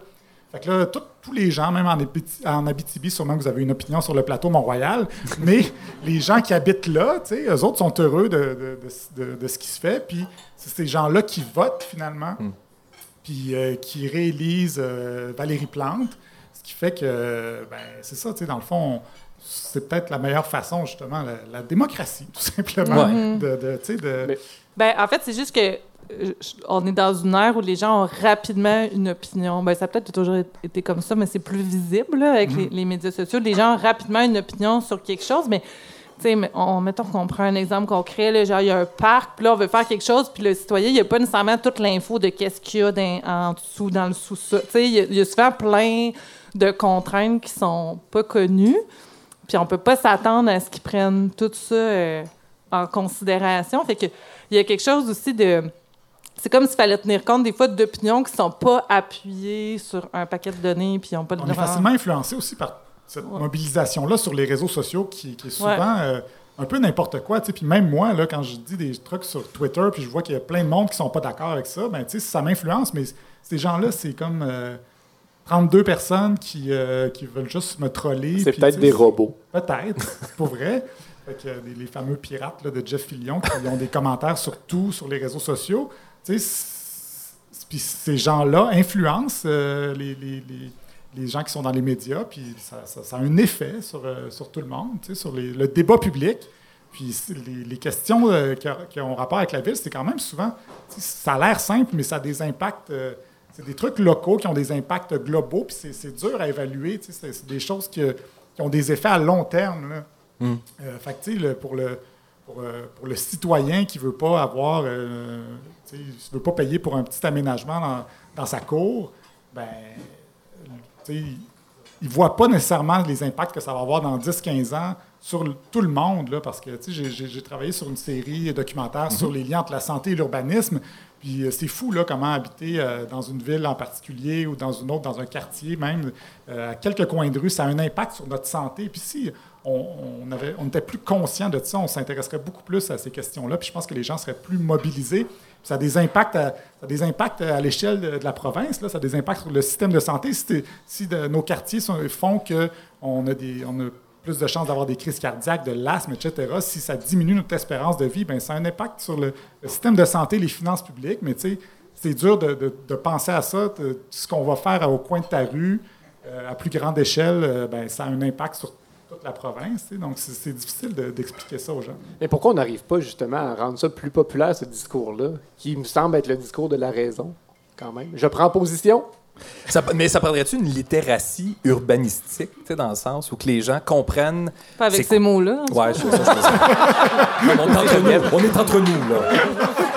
Fait que là, tout- tous les gens, même en, Abiti- en Abitibi, sûrement que vous avez une opinion sur le plateau Mont-Royal, mais les gens qui habitent là, eux autres sont heureux de, de- de- de- de ce qui se fait, puis c'est ces gens-là qui votent finalement, puis euh, qui réélisent Valérie Plante, ce qui fait que, ben, c'est ça, dans le fond, c'est peut-être la meilleure façon, justement, la, la démocratie, tout simplement, Ouais. de, de, tu sais, de... Ben, en fait, c'est juste que euh, on est dans une ère où les gens ont rapidement une opinion. Ben, ça a peut-être toujours été comme ça, mais c'est plus visible là, avec les, les médias sociaux. Les gens ont rapidement une opinion sur quelque chose, mais tu sais, mais on, mettons qu'on prend un exemple concret, là, genre il y a un parc, puis là on veut faire quelque chose, puis le citoyen, il n'y a pas nécessairement toute l'info de qu'est-ce qu'il y a dans- en dessous, dans le sous-sol. Tu sais, il y, y a souvent plein de contraintes qui sont pas connues, puis on peut pas s'attendre à ce qu'ils prennent tout ça euh, en considération. Fait que il y a quelque chose aussi de c'est comme s'il fallait tenir compte des fois d'opinions qui sont pas appuyées sur un paquet de données puis ils n'ont pas de On est facilement influencé aussi par, cette mobilisation-là sur les réseaux sociaux qui, qui est souvent euh, un peu n'importe quoi. tu. Puis même moi, là, quand je dis des trucs sur Twitter, puis je vois qu'il y a plein de monde qui sont pas d'accord avec ça, ben, tu sais, ça m'influence, mais ces gens-là, c'est comme euh, 32 personnes qui, euh, qui veulent juste me troller. C'est peut-être des robots. Peut-être, c'est pour vrai. Fait que, euh, les, les fameux pirates là, de Jeff Fillion qui ont des commentaires sur tout sur les réseaux sociaux. Puis ces gens-là influencent euh, les, les- les- les gens qui sont dans les médias, puis ça, ça- ça a un effet sur, euh, sur tout le monde, sur les- le débat public. Puis les, les questions qui, ont rapport avec la ville, c'est quand même souvent, ça a l'air simple, mais ça a des impacts. C'est des trucs locaux qui ont des impacts globaux, puis c'est- dur à évaluer. C'est des choses qui, qui ont des effets à long terme. Là. Mm. Euh, fait que, tu sais, le- pour, le, pour, euh, pour le citoyen qui ne veut pas avoir, euh, veut pas payer pour un petit aménagement dans, dans sa cour, ben, il ne voit pas nécessairement les impacts que ça va avoir dans 10-15 ans sur le- tout le monde, là, parce que j'ai- travaillé sur une série documentaire sur les liens entre la santé et l'urbanisme. Puis euh, c'est fou là, comment habiter euh, dans une ville en particulier ou dans une autre, dans un quartier même, euh, à quelques coins de rue, ça a un impact sur notre santé. Puis si on, avait, on était plus conscient de ça, on s'intéresserait beaucoup plus à ces questions-là. Puis je pense que les gens seraient plus mobilisés. Puis ça a des impacts à, a des impacts à l'échelle de, la province. Là. Ça a des impacts sur le système de santé. Si, nos quartiers font qu'on a, des, plus de chances d'avoir des crises cardiaques, de l'asthme, etc., si ça diminue notre espérance de vie, ben ça a un impact sur le, système de santé, les finances publiques. Mais tu sais, c'est dur de, de- penser à ça. ce qu'on va faire au coin de ta rue, euh, à plus grande échelle, euh, ben, ça a un impact sur toute la province. Donc, c'est difficile de- d'expliquer ça aux gens. Mais pourquoi on n'arrive pas justement à rendre ça plus populaire, ce discours-là, qui me semble être le discours de la raison, quand même? Je prends position? Ça- mais ça prendrait-tu une littératie urbanistique, tu sais, dans le sens où que les gens comprennent. Pas avec ces mots-là. en tout Ouais, je sais ça, je sais ça. Non, mais on, est entre nous, on est entre nous, là.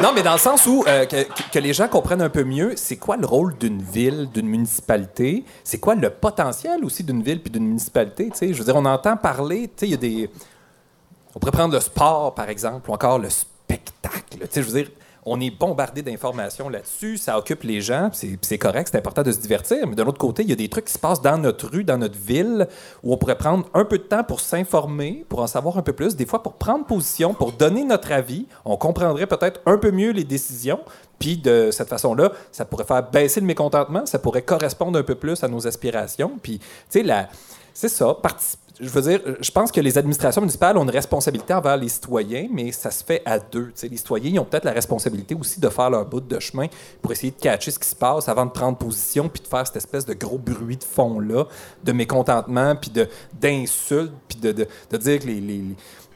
Non, mais dans le sens où euh, que, que les gens comprennent un peu mieux, c'est quoi le rôle d'une ville, d'une municipalité, c'est quoi le potentiel aussi d'une ville puis d'une municipalité, tu sais? Je veux dire, on entend parler, tu sais, il y a des... On pourrait prendre le sport, par exemple, ou encore le spectacle, tu sais, je veux dire... On est bombardé d'informations là-dessus, ça occupe les gens, c'est correct, c'est important de se divertir. Mais de l'autre côté, il y a des trucs qui se passent dans notre rue, dans notre ville, où on pourrait prendre un peu de temps pour s'informer, pour en savoir un peu plus, des fois pour prendre position, pour donner notre avis. On comprendrait peut-être un peu mieux les décisions, puis de cette façon-là, ça pourrait faire baisser le mécontentement, ça pourrait correspondre un peu plus à nos aspirations. Puis, tu sais, la- c'est ça, je veux dire, je pense que les administrations municipales ont une responsabilité envers les citoyens, mais ça se fait à deux. Les citoyens ils ont peut-être la responsabilité aussi de faire leur bout de chemin pour essayer de catcher ce qui se passe avant de prendre position, puis de faire cette espèce de gros bruit de fond-là, de mécontentement, puis de, d'insultes, puis de, de, de dire que les-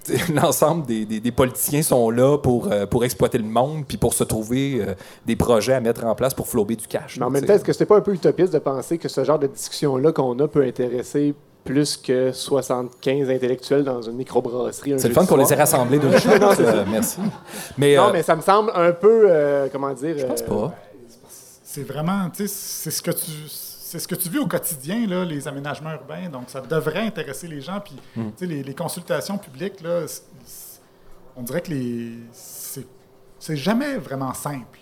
l'ensemble des, des- des politiciens sont là pour, euh, pour exploiter le monde puis pour se trouver euh, des projets à mettre en place pour flouber du cash. Mais en là, même temps, est-ce que c'est pas un peu utopiste de penser que ce genre de discussion-là qu'on a peut intéresser plus que 75 intellectuels dans une microbrasserie un C'est le fun qu'on les ait rassemblés d'une euh, merci. Mais, non, euh, mais ça me semble un peu, euh, comment dire... je pense euh, pas. C'est vraiment, tu sais, c'est ce que tu, c'est ce que tu vis au quotidien, là, les aménagements urbains. Donc, ça devrait intéresser les gens. Puis, Mm. tu sais, les, les consultations publiques, là, on dirait que les, c'est, c'est jamais vraiment simple.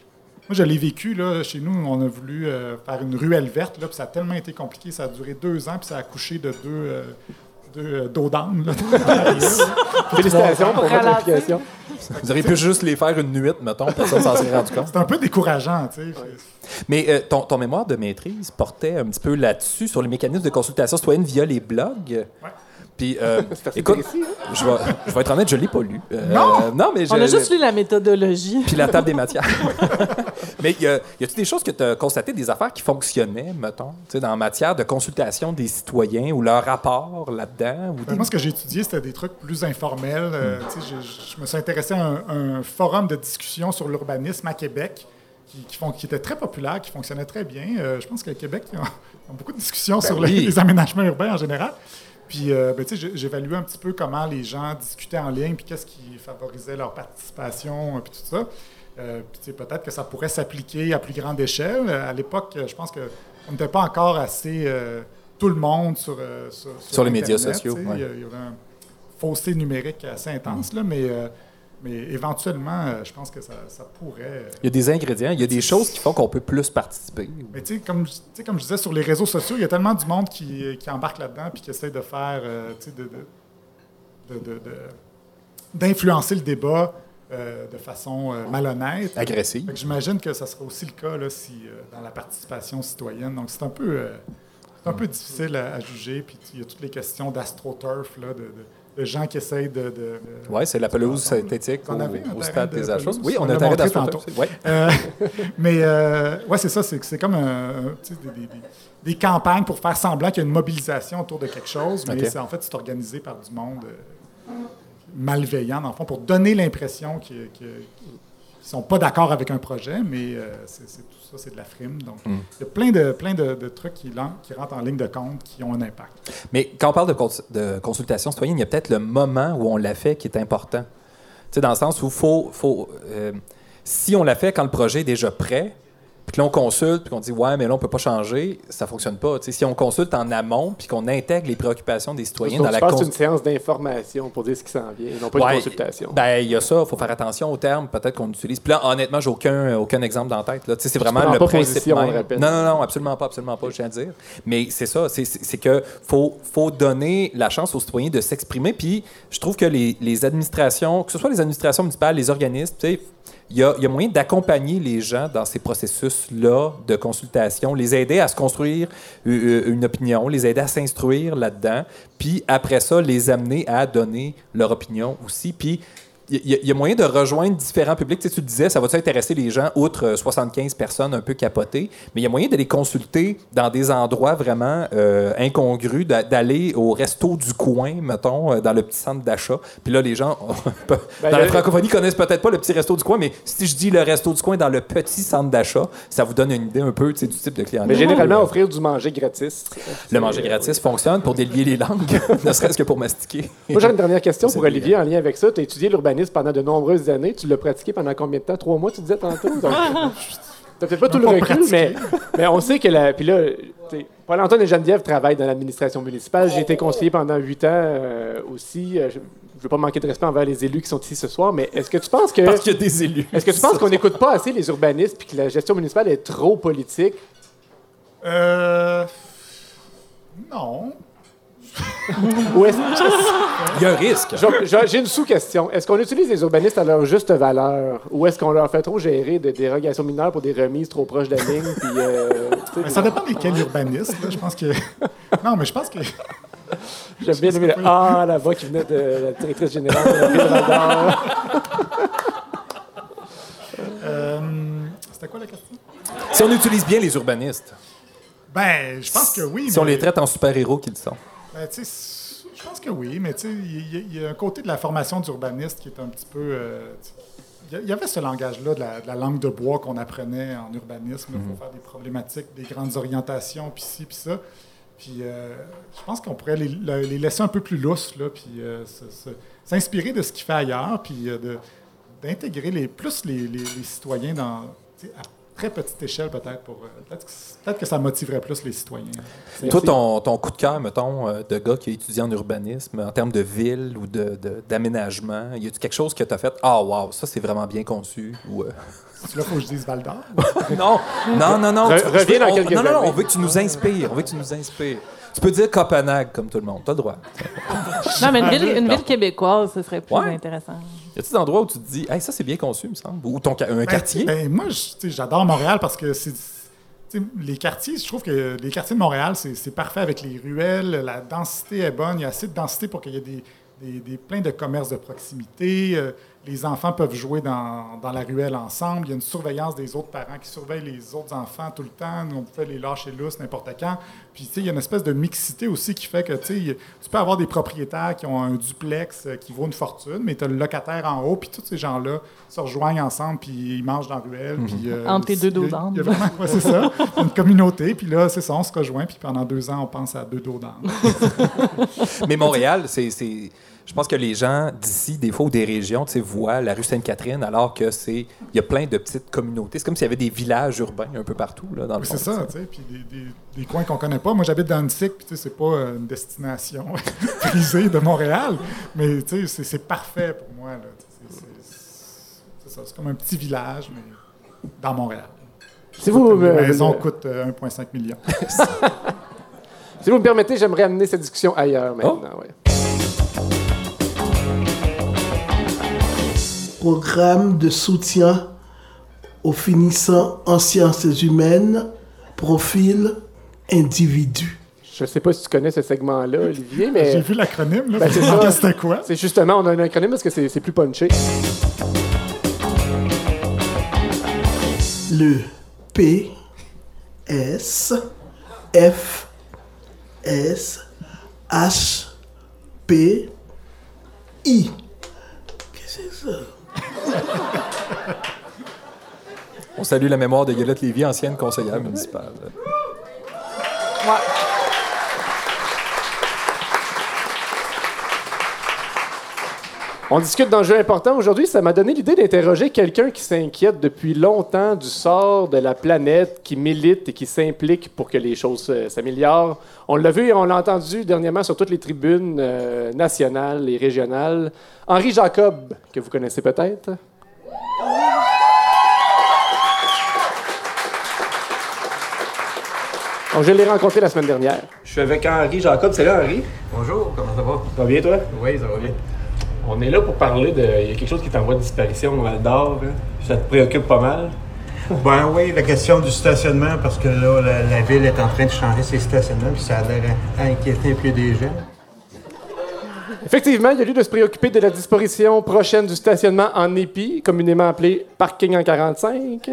Moi, je l'ai vécu, là, chez nous, on a voulu euh, faire une ruelle verte, là, puis ça a tellement été compliqué, ça a duré deux ans, puis ça a accouché de deux, euh, deux euh, dos d'âne. Félicitations pour votre Ralentir. implication. Vous auriez pu juste les faire une nuit, mettons, personne s'en serait rendu compte. C'est un peu décourageant, tu sais. Mais euh, ton, ton mémoire de maîtrise portait un petit peu là-dessus, sur les mécanismes de consultation citoyenne via les blogs. Puis, euh, écoute, hein? je vais, je vais être honnête, je ne l'ai pas lu. Euh, Non! Non, mais je, On a juste lu la méthodologie. Puis la table des matières. mais y a- y a-tu des choses que tu as constatées, des affaires qui fonctionnaient, mettons, tu sais, dans matière de consultation des citoyens ou leur rapport là-dedans? Ou des- moi, ce que j'ai étudié, c'était des trucs plus informels. Euh, tu sais, je, je me suis intéressé à un, un forum de discussion sur l'urbanisme à Québec qui, qui, font- qui était très populaire, qui fonctionnait très bien. Euh, je pense qu'à Québec, ils ont, ils ont beaucoup de discussions Ben sur oui. les, les aménagements urbains en général. Puis, euh, ben, tu sais, j'ai- j'évaluais un petit peu comment les gens discutaient en ligne, puis qu'est-ce qui favorisait leur participation, euh, puis tout ça. Euh, puis, peut-être que ça pourrait s'appliquer à plus grande échelle. À l'époque, je pense qu'on n'était pas encore assez euh, tout le monde sur, sur, Sur les médias sociaux, ouais. Il y avait un fossé numérique assez intense, là, mais Mais éventuellement, euh, je pense que ça, ça pourrait. euh, Il y a des ingrédients, il y a des choses qui font qu'on peut plus participer. Mais tu sais, comme, comme je disais, sur les réseaux sociaux, il y a tellement du monde qui, qui embarque là-dedans puis qui essaie de faire, euh, tu sais, de, de- de- d'influencer le débat euh, de façon euh, malhonnête. Agressive. J'imagine que ça sera aussi le cas là, si, euh, dans la participation citoyenne. Donc, c'est un peu, euh, c'est un peu difficile à, à juger. Puis il y a toutes les questions d'astroturf, là, de, de- de gens qui essayent de... de- de- Oui, c'est la pelouse synthétique Vous en au, stade de des Achats. Oui, on On a un terrain tantôt. Ouais. Euh, mais euh, ouais, c'est ça, c'est comme un- des, des- des- des campagnes pour faire semblant qu'il y a une mobilisation autour de quelque chose, mais Ok. c'est en fait c'est organisé par du monde euh, malveillant, dans le fond, pour donner l'impression qu'ils ne sont pas d'accord avec un projet, mais euh, c'est ça, c'est de la frime. Donc, Mm. il y a plein de, plein de, de trucs qui, qui rentrent en ligne de compte qui ont un impact. Mais quand on parle de, cons- de consultation citoyenne, il y a peut-être le moment où on l'a fait qui est important. Tu sais, dans le sens où faut, faut euh, si on l'a fait quand le projet est déjà prêt, puis que là on consulte, puis qu'on dit ouais, mais là on peut pas changer, ça fonctionne pas. Si on consulte en amont, puis qu'on intègre les préoccupations des citoyens Donc, dans la passes cons- une séance d'information pour dire ce qui s'en vient, et non pas Ouais, une consultation. Ben, il y a ça, il faut faire attention aux termes, peut-être qu'on utilise. Puis là, honnêtement, j'ai aucun, aucun exemple dans la tête. C'est vraiment le pas principe position, même. Non, non, non, absolument pas, absolument pas, je tiens à dire. Mais c'est ça, c'est que faut, faut donner la chance aux citoyens de s'exprimer. Puis je trouve que les, les administrations, que ce soit les administrations municipales, les organismes, tu sais, il y y a moyen d'accompagner les gens dans ces processus-là de consultation, les aider à se construire euh, euh, une opinion, les aider à s'instruire là-dedans, puis après ça, les amener à donner leur opinion aussi. Puis il y, a- il y a moyen de rejoindre différents publics. Tu, sais, tu disais, ça va-tu intéresser les gens, outre euh, 75 personnes un peu capotées, mais il y a moyen de les consulter dans des endroits vraiment euh, incongrus, d'a- d'aller au resto du coin, mettons, euh, dans le petit centre d'achat. Puis là, les gens, dans Ben, la le- francophonie, connaissent peut-être pas le petit resto du coin, mais si je dis le resto du coin dans le petit centre d'achat, ça vous donne une idée un peu tu sais, du type de clientèle. Mais généralement, offrir du manger gratis. Le manger gratis fonctionne pour délier les langues, ne serait-ce que pour mastiquer. Moi, j'ai une dernière question pour Olivier en lien avec ça. Tu as étudié l'urbanisme pendant de nombreuses années. Tu l'as pratiqué pendant combien de temps? Trois mois, tu disais tantôt? Donc, T'as peut-être pas tout le Pas recul, mais, mais on sait que la. Puis là, Paul-Antoine et Geneviève travaillent dans l'administration municipale. J'ai été conseiller pendant huit ans euh, aussi. Euh, Je ne veux pas manquer de respect envers les élus qui sont ici ce soir, mais est-ce que tu penses que. Parce qu'il y a des élus. Est-ce que tu penses qu'on n'écoute pas assez les urbanistes puis que la gestion municipale est trop politique? Euh, non. Ou est-ce- Il y a un risque. Je- je- J'ai une sous-question. Est-ce qu'on utilise les urbanistes à leur juste valeur? Ou est-ce qu'on leur fait trop gérer de dérogations mineures pour des remises trop proches de la ligne? puis, euh, tu sais, Mais ça dépend desquels urbanistes. là. Je pense que. Non, mais je pense que. J'aime bien aimé le Ah la voix qui venait de la directrice générale de la ville de Val-d'Or. Euh, C'était quoi la question? Si on utilise bien les urbanistes, Ben, je pense que oui. si on mais- les traite en super-héros qu'ils sont. Sais, je pense que oui, mais tu sais, il y, a- il y a un côté de la formation d'urbaniste qui est un petit peu. euh, il y avait ce langage-là de la, de la langue de bois qu'on apprenait en urbanisme Mhm. pour faire des problématiques, des grandes orientations, puis ci, puis ça. Puis euh, je pense qu'on pourrait les, le- les laisser un peu plus lousses, là, puis euh, s'inspirer de ce qu'il fait ailleurs, puis euh, d'intégrer les, plus les, les- les citoyens dans, à très petite échelle peut-être. pour euh, Peut-être que, peut-être que ça motiverait plus les citoyens. Toi, ton, ton coup de cœur, mettons, euh, de gars qui a étudié en urbanisme, en termes de ville ou de- de- d'aménagement, y a-tu quelque chose que tu as fait Ah, wow, ça c'est vraiment bien conçu ou, euh, Là, il faut que je dise Val d'Or. Non, non, non, non. Re- tu- reviens dans on- quelques Non, non, non, on veut que tu nous inspires. On veut que tu nous inspires. Tu peux dire Copenhague comme tout le monde. T'as le droit. Non, mais une ville, une Non. ville québécoise, ce serait plus Ouais. intéressant. Y a-t-il des endroits où tu te dis, hey, ça c'est bien conçu, me semble? Ou ton, un Ben, quartier? ben, moi, j'adore Montréal parce que c'est. Les quartiers, je trouve que les quartiers de Montréal, c'est c'est parfait avec les ruelles, la densité est bonne, il y a assez de densité pour qu'il y ait des, des, des- plein de commerces de proximité. euh, les enfants peuvent jouer dans, dans la ruelle ensemble. Il y a une surveillance des autres parents qui surveillent les autres enfants tout le temps. Nous, on peut les lâcher lousses n'importe quand. Puis, tu sais, il y a une espèce de mixité aussi qui fait que, tu sais, tu peux avoir des propriétaires qui ont un duplex euh, qui vaut une fortune, mais tu as le locataire en haut, puis tous ces gens-là se rejoignent ensemble, puis ils mangent dans la ruelle. puis, euh, Entre tes deux dos d'âne. il y a vraiment- ouais, c'est ça. Une communauté, puis là, c'est ça, on se rejoint, puis pendant deux ans, on pense à deux dos d'âne. Mais Montréal, c'est. Je pense que les gens d'ici, des fois, ou des régions, tu sais, voient la rue Sainte-Catherine, alors que c'est. Il y a plein de petites communautés. C'est comme s'il y avait des villages urbains un peu partout, là, dans le Oui, fond. c'est ça, tu sais, puis des, des- des coins qu'on connaît pas. Moi, j'habite dans Annecy, puis tu sais, c'est pas une destination prisée de Montréal, mais tu sais, c'est- c'est parfait pour moi, là. C'est- c'est- C'est ça, c'est comme un petit village, mais dans Montréal. Si vous, Les me- maisons me- coûtent euh, 1,5 million. Si vous me permettez, j'aimerais amener cette discussion ailleurs maintenant. Oh. ouais. Programme de soutien aux finissants en sciences humaines, profil individu. Je sais pas si tu connais ce segment-là, Olivier, mais. J'ai vu l'acronyme, là, Ben, c'est c'était quoi. C'est justement, on a un acronyme parce que c'est c'est plus punché. Le P S F S H P I. Qu'est-ce que c'est ça? On salue la mémoire de Yolette Lévy, ancienne conseillère municipale. On discute d'un jeu important aujourd'hui. Ça m'a donné l'idée d'interroger quelqu'un qui s'inquiète depuis longtemps du sort de la planète, qui milite et qui s'implique pour que les choses euh, s'améliorent. On l'a vu et on l'a entendu dernièrement sur toutes les tribunes euh, nationales et régionales. Henri Jacob, que vous connaissez peut-être. Donc, je l'ai rencontré la semaine dernière. Je suis avec Henri Jacob. Salut Henri. Bonjour, comment ça va? Ça va bien toi? Oui, ça va bien. On est là pour parler de. Il y a quelque chose qui est en voie de disparition au Val d'Or. hein. Ça te préoccupe pas mal? Ben oui, la question du stationnement, parce que là, la, la ville est en train de changer ses stationnements, puis ça a l'air à inquiéter un peu des gens. Effectivement, il y a lieu de se préoccuper de la disparition prochaine du stationnement en épi, communément appelé parking en 45.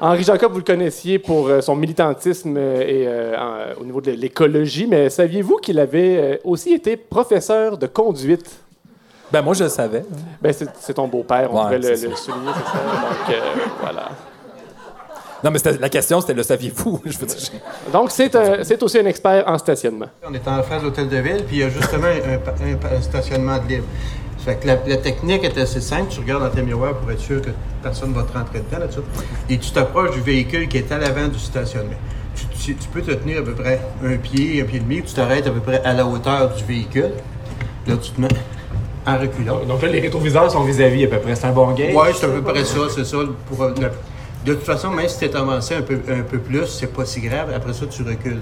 Henri Jacob, vous le connaissiez pour euh, son militantisme euh, et, euh, en- au niveau de l'écologie, mais saviez-vous qu'il avait euh, aussi été professeur de conduite? Ben moi, je le savais. Ben, c'est ton beau-père, on Ouais, le, le souligner, c'est ça. Donc, euh, voilà. Non, mais c'était- la question, c'était le saviez-vous? Je veux dire, j'ai- Donc, c'est un- c'est aussi un expert en stationnement. On est en face de l'hôtel de ville, puis il y a justement un, stationnement de libre. Fait que la, la technique est assez simple. Tu regardes dans tes miroirs pour être sûr que personne ne va te rentrer dedans, là-dessus. Et tu t'approches du véhicule qui est à l'avant du stationnement. Tu, tu- tu peux te tenir à peu près un pied, un pied et demi, tu t'arrêtes à peu près à la hauteur du véhicule. Là, tu te mets en reculant. Donc là, les rétroviseurs sont vis-à-vis à peu près. C'est un bon gauge? Oui, c'est à peu près ça, c'est ça. Pour, euh, de toute façon, même si tu es avancé un peu, un peu plus, c'est pas si grave. Après ça, tu recules.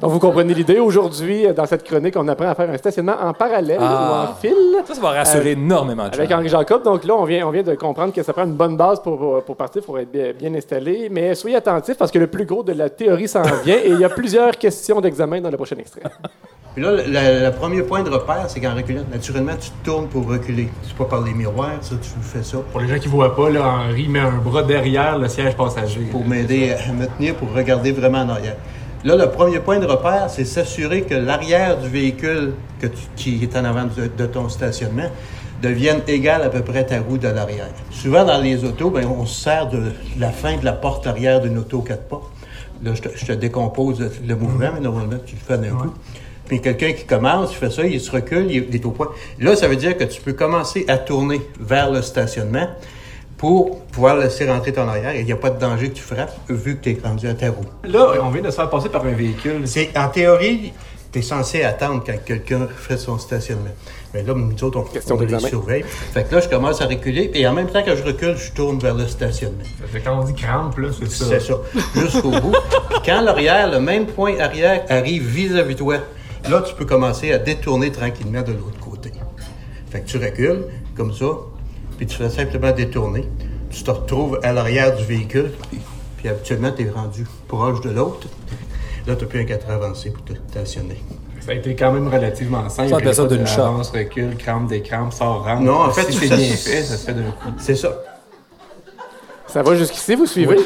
Donc, vous comprenez l'idée. Aujourd'hui, dans cette chronique, on apprend à faire un stationnement en parallèle Ah. ou en fil. Ça, ça va rassurer Euh, énormément de gens. Avec Henri Jacob. Donc là, on vient, on vient de comprendre que ça prend une bonne base pour, pour, pour partir, pour être bien, bien installé. Mais soyez attentifs parce que le plus gros de la théorie s'en vient et il y a plusieurs questions d'examen dans le prochain extrait. Puis là, le, le- le premier point de repère, c'est qu'en reculant, naturellement, tu te tournes pour reculer. C'est pas par les miroirs, ça, tu fais ça. Pour les gens qui voient pas, là, Henri met un bras derrière le siège passager. Pour m'aider à me tenir, pour regarder vraiment en arrière. Là, le premier point de repère, c'est s'assurer que l'arrière du véhicule que tu- qui est en avant de, de ton stationnement devienne égal à peu près à ta roue de l'arrière. Souvent, dans les autos, ben, on se sert de la fin de la porte arrière d'une auto quatre pas. Là, je te, je te décompose le, mouvement, mais normalement, tu le fais d'un coup. Puis quelqu'un qui commence, il fait ça, il se recule, il est au point. Là, ça veut dire que tu peux commencer à tourner vers le stationnement pour pouvoir laisser rentrer ton arrière. Il n'y a pas de danger que tu frappes vu que tu es rendu à ta roue. Là, on vient de se faire passer par un véhicule. C'est, en théorie, tu es censé attendre quand quelqu'un fait son stationnement. Mais là, nous autres, on, on les surveille. Fait que là, je commence à reculer et en même temps que je recule, je tourne vers le stationnement. Fait que quand on dit crampe, là, c'est ça. C'est ça. Jusqu'au bout. Puis quand l'arrière, le même point arrière arrive vis-à-vis de toi, là, tu peux commencer à détourner tranquillement de l'autre côté. Fait que tu recules, comme ça, puis tu fais simplement détourner. Tu te retrouves à l'arrière du véhicule, puis, habituellement, tu es rendu proche de l'autre. Là, tu n'as plus un 4 avancé pour te stationner. Ça a été quand même relativement simple. Ça, appelle ça d'une avance, recul, crampe, décrampe, sort, rentre. Non, en fait, si tu- c'est ça- bien fait, ça se fait d'un coup. C'est ça. Ça va jusqu'ici, vous suivez?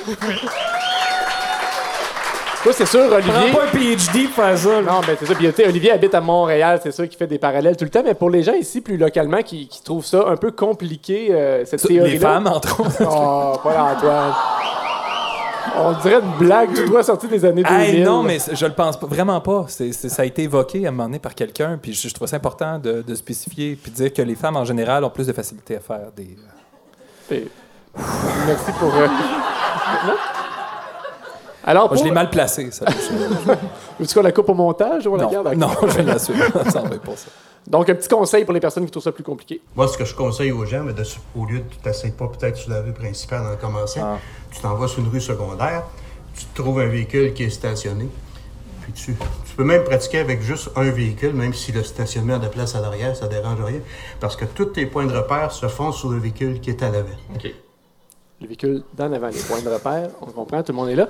Toi, c'est sûr, Olivier. Prends pas un PhD pour faire ça. Non, ben c'est ça. Puis, tu sais, Olivier habite à Montréal, c'est sûr qu'il fait des parallèles tout le temps. Mais pour les gens ici, plus localement, qui, qui trouvent ça un peu compliqué, euh, cette Ça, théorie les femmes, entre autres. Oh, pas Antoine. On dirait une blague tout droit sortie des années 2000. Hey, non, mais je le pense pas, vraiment pas. C'est, c'est- ça a été évoqué à un moment donné par quelqu'un, puis je, je trouve ça important de, de spécifier, puis de dire que les femmes en général ont plus de facilité à faire des. Et- Merci pour. euh, non? Alors, je l'ai mal placé, ça. Veux-tu qu'on la coupe au montage ou on la Non, garde? non, je l'assume. Ça en pour ça. Donc, un petit conseil pour les personnes qui trouvent ça plus compliqué. Moi, ce que je conseille aux gens, mais de, au lieu de tu t'essayes pas peut-être sur la rue principale en commençant, Ah. tu t'en vas sur une rue secondaire, tu te trouves un véhicule qui est stationné, puis tu, tu peux même pratiquer avec juste un véhicule, même si le stationnement a de place à l'arrière, ça dérange rien, parce que tous tes points de repère se font sur le véhicule qui est à l'avant. Le véhicule d'en avant, les points de repère, on comprend, tout le monde est là.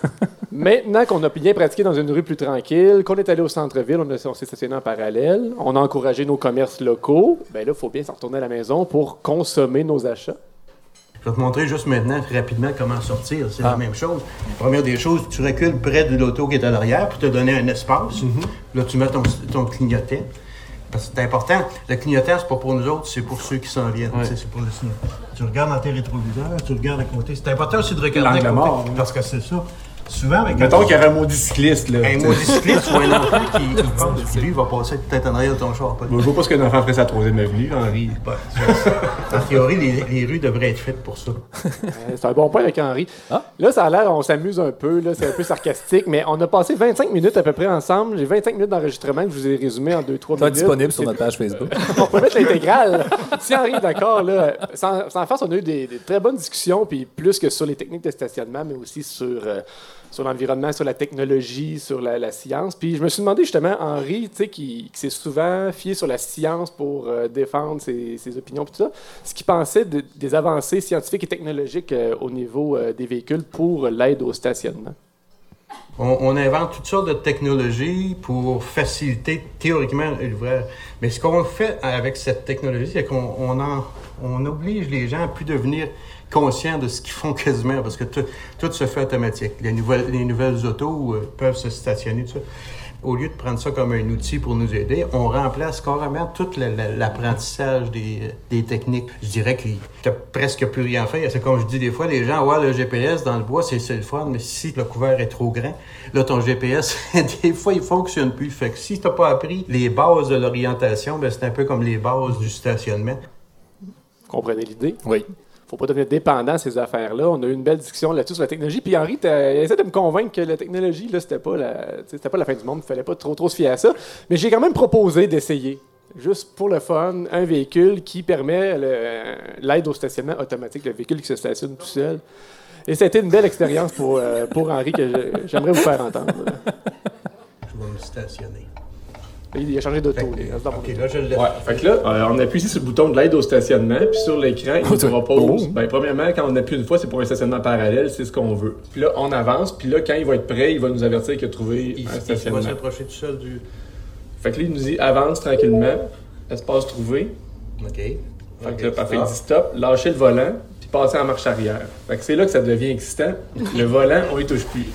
Maintenant qu'on a bien pratiqué dans une rue plus tranquille, qu'on est allé au centre-ville, on, s'est stationné en parallèle, on a encouragé nos commerces locaux, ben là, il faut bien s'en retourner à la maison pour consommer nos achats. Je vais te montrer juste maintenant, rapidement, comment sortir. C'est Ah. la même chose. Première des choses, tu recules près de l'auto qui est à l'arrière pour te donner un espace. Là, tu mets ton, ton clignotant. Parce que c'est important. Le clignotant, c'est pas pour nous autres, c'est pour ceux qui s'en viennent. Ouais. C'est pour le signal. Tu regardes dans tes rétroviseurs, tu regardes à côté. C'est important aussi de regarder à côté. mort, hein. Parce que c'est ça. Souvent, avec Mettons qu'il y aurait un maudit cycliste, là. un maudit cycliste, tu vois un enfant qui, qui passe, puis lui, il va passer peut-être en arrière de ton char. pas de- Je vois pas ce qu'un enfant ferait sa troisième avenue, Henri. En théorie, les, les rues devraient être faites pour ça. Euh, C'est un bon point avec Henri. Là, ça a l'air, on s'amuse un peu, là, c'est un peu sarcastique, mais on a passé 25 minutes à peu près ensemble. J'ai 25 minutes d'enregistrement que je vous ai résumé en 2-3 Ça va minutes. être disponible sur C'est- notre page Facebook. on peut mettre l'intégrale. si Henri est d'accord, là, sans, sans farce, on a eu des, des très bonnes discussions, puis plus que sur les techniques de stationnement, mais aussi sur, euh, sur l'environnement, sur la technologie, sur la, science. Puis je me suis demandé justement, Henri, tu qui, s'est souvent fié sur la science pour euh, défendre ses, opinions, tout ça, ce qu'il pensait de- des avancées scientifiques et technologiques euh, au niveau euh, des véhicules pour l'aide au stationnement? On, invente toutes sortes de technologies pour faciliter théoriquement l'ouvrage. Mais ce qu'on fait avec cette technologie, c'est qu'on on oblige les gens à plus devenir conscients de ce qu'ils font quasiment, parce que tout, tout se fait automatique. Les nouvelles, les nouvelles autos euh, peuvent se stationner, tout ça. Au lieu de prendre ça comme un outil pour nous aider, on remplace carrément tout l'apprentissage des, des techniques. Je dirais qu'il n'y a presque plus rien à faire. C'est comme je dis des fois, les gens, ouais, le GPS dans le bois, c'est c'est le fun, mais si le couvert est trop grand, là, ton GPS, des fois, il fonctionne plus. Fait que si tu n'as pas appris les bases de l'orientation, ben, c'est un peu comme les bases du stationnement. Vous comprenez l'idée? Oui. Faut pas devenir dépendant de ces affaires-là. On a eu une belle discussion là-dessus sur la technologie. Puis Henri, il essaie de me convaincre que la technologie, là, c'était pas la, pas la fin du monde. Il fallait pas trop, trop se fier à ça. Mais j'ai quand même proposé d'essayer. Juste pour le fun, un véhicule qui permet l'aide au stationnement automatique, le véhicule qui se stationne tout seul. Et ça a été une belle expérience pour, euh, pour Henri que j'aimerais vous faire entendre. Je vais me stationner. Il a changé d'auto. OK, là, je le Ouais, fait que là, euh, on appuie ici sur le bouton de l'aide au stationnement, puis sur l'écran, il nous propose. Ben, premièrement, quand on appuie une fois, c'est pour un stationnement parallèle, c'est ce qu'on veut. Puis là, on avance, puis là, quand il va être prêt, il va nous avertir qu'il a trouvé Il, un il va stationnement. s'approcher tout seul du. Fait que là, il nous dit avance tranquillement, espace trouvé. OK. Fait que là, parfait, il stop. dit stop, lâchez le volant, puis passez en marche arrière. Fait que c'est là que ça devient excitant. Le volant, on y touche plus.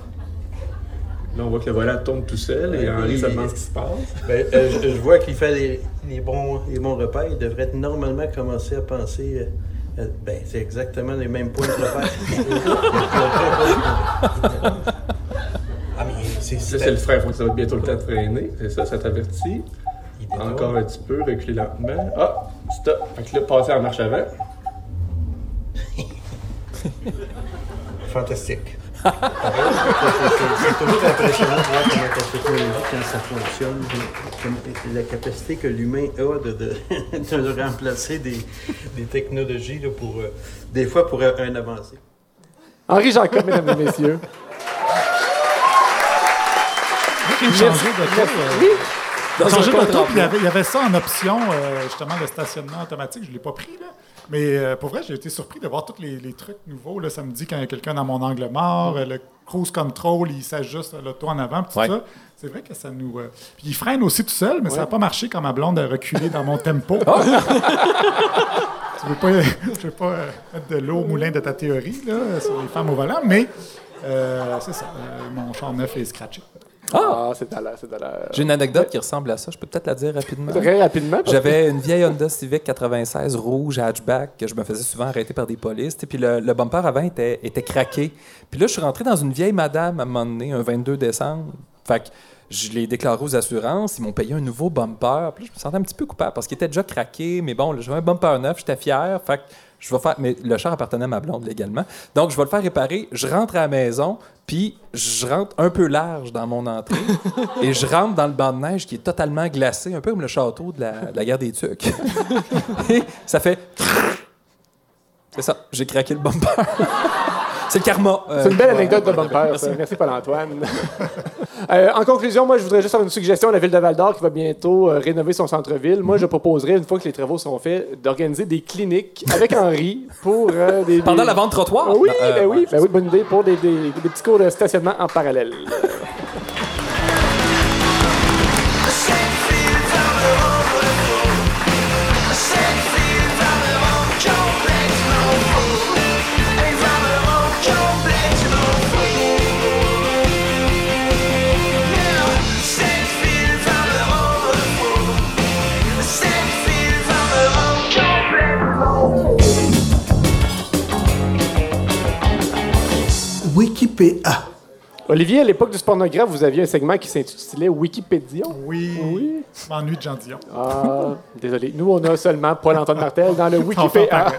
Là, on voit que le volant tourne tout seul, et Henri se demande ce qui se passe. Ben, euh, je, je vois qu'il fait les, les bons, les bons repères. Il devrait normalement commencer à penser. euh, euh, ben, c'est exactement les mêmes points de repère. ah, mais c'est Ça, c'est le. Faut que ça va bientôt le temps de freiner. C'est ça, ça t'avertit. Encore un petit peu, reculer lentement. Ah, stop. Fait que là, passer en marche avant. Fantastique. C'est toujours impressionnant de voir comment la technologie, quand ça fonctionne, la capacité que l'humain a de, de, de remplacer des, des technologies là, pour, euh, des fois pour euh, un avancé. Henri Jacob, mesdames et messieurs. Merci. euh, Dans il y avait- il y avait ça en option, euh, justement, le stationnement automatique. Je ne l'ai pas pris, là. Mais euh, pour vrai, j'ai été surpris de voir tous les, les trucs nouveaux. Là. Ça me dit quand il y a quelqu'un dans mon angle mort, euh, le cruise control, il s'ajuste l'auto en avant, tout Ouais. ça. C'est vrai que ça nous. euh, Puis il freine aussi tout seul, mais ça n'a pas marché quand ma blonde a reculé dans mon tempo. Ah! Je ne veux pas, je veux pas euh, mettre de l'eau au moulin de ta théorie là, sur les femmes au volant, mais c'est ça. mon char neuf est scratché. Ah, c'est à l'heure, c'est à. J'ai une anecdote qui ressemble à ça. Je peux peut-être la dire rapidement. Très rapidement. J'avais une vieille Honda Civic 96 rouge hatchback que je me faisais souvent arrêter par des polices. Et puis le, le bumper avant était, était craqué. Puis là, je suis rentré dans une vieille madame à un moment donné, un 22 décembre. Fait que je l'ai déclaré aux assurances. Ils m'ont payé un nouveau bumper. Puis là, je me sentais un petit peu coupable parce qu'il était déjà craqué. Mais bon, j'avais un bumper neuf, j'étais fier. Fait que Je vais faire, mais le char appartenait à ma blonde légalement. Donc, je vais le faire réparer. Je rentre à la maison, puis je rentre un peu large dans mon entrée. et je rentre dans le banc de neige qui est totalement glacé, un peu comme le château de la, de la guerre des Tucs. et ça fait. C'est ça, j'ai craqué le bumper. C'est le karma. Euh, C'est une belle ouais. anecdote de bumper. Merci. Merci, Paul-Antoine. Euh, en conclusion, moi, je voudrais juste faire une suggestion à la ville de Val-d'Or qui va bientôt euh, rénover son centre-ville. Moi, je proposerais, une fois que les travaux sont faits, d'organiser des cliniques avec Henri pour euh, des, Pendant des- la vente trottoir? Oui, Euh, ben oui, ouais, ben oui, bonne idée pour des, des- des petits cours de stationnement en parallèle. Wikipédia. Olivier, à l'époque du pornographe, vous aviez un segment qui s'intitulait Wikipédia. Oui. Oui. Je m'ennuie de Jean Dion. Ah, désolé. Nous, on a seulement Paul-Antoine Martel dans le Wikipédia.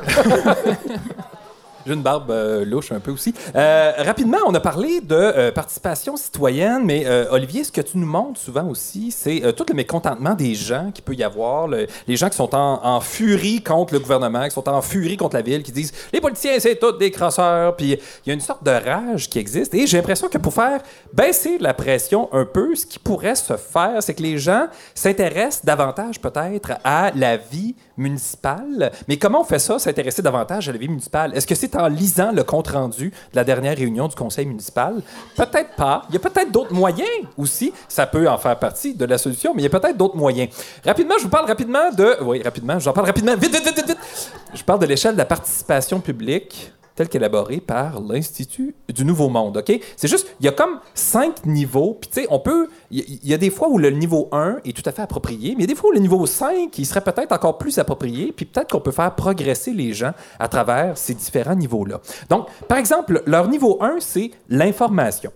J'ai une barbe euh, louche un peu aussi. Euh, rapidement, on a parlé de euh, participation citoyenne, mais euh, Olivier, ce que tu nous montres souvent aussi, c'est tout le mécontentement des gens qu'il peut y avoir, le- les gens qui sont en, en furie contre le gouvernement, qui sont en furie contre la ville, qui disent les politiciens, c'est tous des crosseurs, puis il y a une sorte de rage qui existe. Et j'ai l'impression que pour faire baisser la pression un peu, ce qui pourrait se faire, c'est que les gens s'intéressent davantage peut-être à la vie municipale. Mais comment on fait ça, s'intéresser davantage à la vie municipale? Est-ce que c'est en lisant le compte-rendu de la dernière réunion du conseil municipal? Peut-être pas. Il y a peut-être d'autres moyens aussi. Ça peut en faire partie de la solution, mais il y a peut-être d'autres moyens. Rapidement, je vous parle rapidement de... Oui, rapidement, j'en parle rapidement. Vite, vite, vite, vite, vite. Je parle de l'échelle de la participation publique telle qu'élaborée par l'Institut du Nouveau Monde, OK? C'est juste, il y a comme cinq niveaux, puis tu sais, on peut... Il y, il y a des fois où le niveau 1 est tout à fait approprié, mais il y a des fois où le niveau 5, il serait peut-être encore plus approprié, puis peut-être qu'on peut faire progresser les gens à travers ces différents niveaux-là. Donc, par exemple, leur niveau 1, c'est l'information.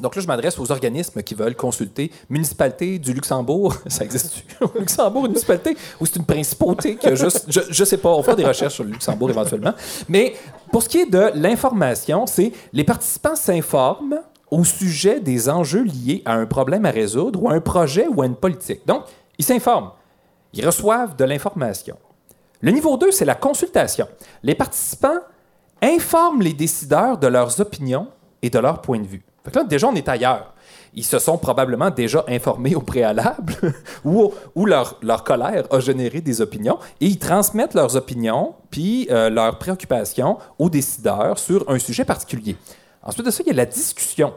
Donc là, je m'adresse aux organismes qui veulent consulter. Municipalité du Luxembourg, ça existe au Luxembourg, une municipalité, ou c'est une principauté juste. Je, je sais pas, on fera des recherches sur le Luxembourg éventuellement. Mais pour ce qui est de l'information, c'est les participants s'informent au sujet des enjeux liés à un problème à résoudre ou à un projet ou à une politique. Donc, ils s'informent. Ils reçoivent de l'information. Le niveau 2, c'est la consultation. Les participants informent les décideurs de leurs opinions et de leur point de vue. Fait que là, déjà, on est ailleurs. Ils se sont probablement déjà informés au préalable ou, leur, leur colère a généré des opinions et ils transmettent leurs opinions puis euh, leurs préoccupations aux décideurs sur un sujet particulier. Ensuite de ça, il y a la discussion.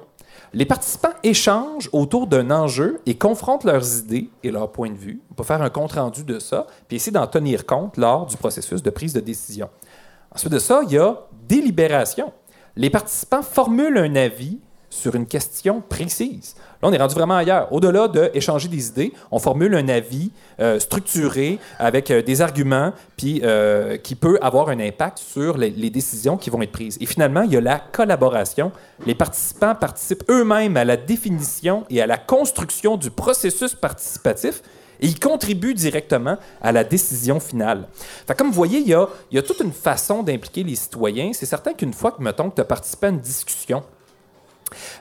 Les participants échangent autour d'un enjeu et confrontent leurs idées et leurs points de vue. On peut faire un compte-rendu de ça, puis essayer d'en tenir compte lors du processus de prise de décision. Ensuite de ça, il y a délibération. Les participants formulent un avis sur une question précise. Là, on est rendu vraiment ailleurs. Au-delà d'échanger des idées, on formule un avis euh, structuré avec euh, des arguments, puis euh, qui peut avoir un impact sur les, décisions qui vont être prises. Et finalement, il y a la collaboration. Les participants participent eux-mêmes à la définition et à la construction du processus participatif et ils contribuent directement à la décision finale. Comme vous voyez, il y a, il y a toute une façon d'impliquer les citoyens. C'est certain qu'une fois que, mettons, que tu as participé à une discussion,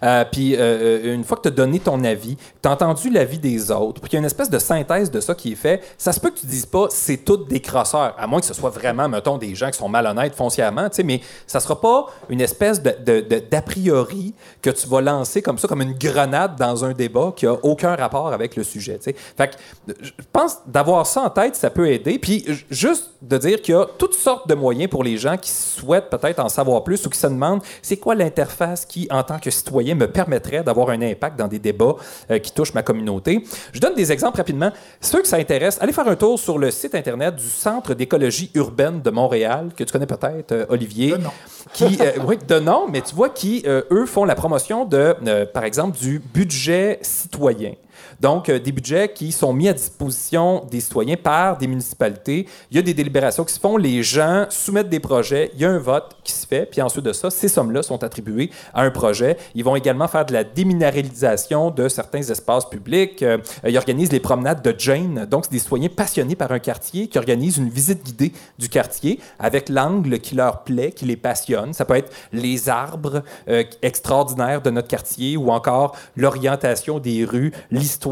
euh, puis euh, une fois que tu as donné ton avis, tu as entendu l'avis des autres, puis qu'il y a une espèce de synthèse de ça qui est fait, ça se peut que tu dises pas c'est toutes des crosseurs, à moins que ce soit vraiment, mettons, des gens qui sont malhonnêtes foncièrement, tu sais, mais ça sera pas une espèce de, de- de- d'a priori que tu vas lancer comme ça, comme une grenade dans un débat qui a aucun rapport avec le sujet, tu sais. Fait que je pense d'avoir ça en tête, ça peut aider, puis juste de dire qu'il y a toutes sortes de moyens pour les gens qui souhaitent peut-être en savoir plus ou qui se demandent c'est quoi l'interface qui, en tant que citoyen, me permettrait d'avoir un impact dans des débats euh, qui touchent ma communauté. Je donne des exemples rapidement. Ceux que ça intéresse, allez faire un tour sur le site Internet du Centre d'écologie urbaine de Montréal, que tu connais peut-être, euh, Olivier. De nom. Qui, euh, oui, de nom, mais tu vois, qui, eux, font la promotion de, par exemple, du budget citoyen. Donc, euh, des budgets qui sont mis à disposition des citoyens par des municipalités. Il y a des délibérations qui se font, les gens soumettent des projets, il y a un vote qui se fait, puis ensuite de ça, ces sommes-là sont attribuées à un projet. Ils vont également faire de la déminéralisation de certains espaces publics. Euh, ils organisent les promenades de Jane. Donc, c'est des citoyens passionnés par un quartier qui organisent une visite guidée du quartier avec l'angle qui leur plaît, qui les passionne. Ça peut être les arbres euh, extraordinaires de notre quartier ou encore l'orientation des rues, l'histoire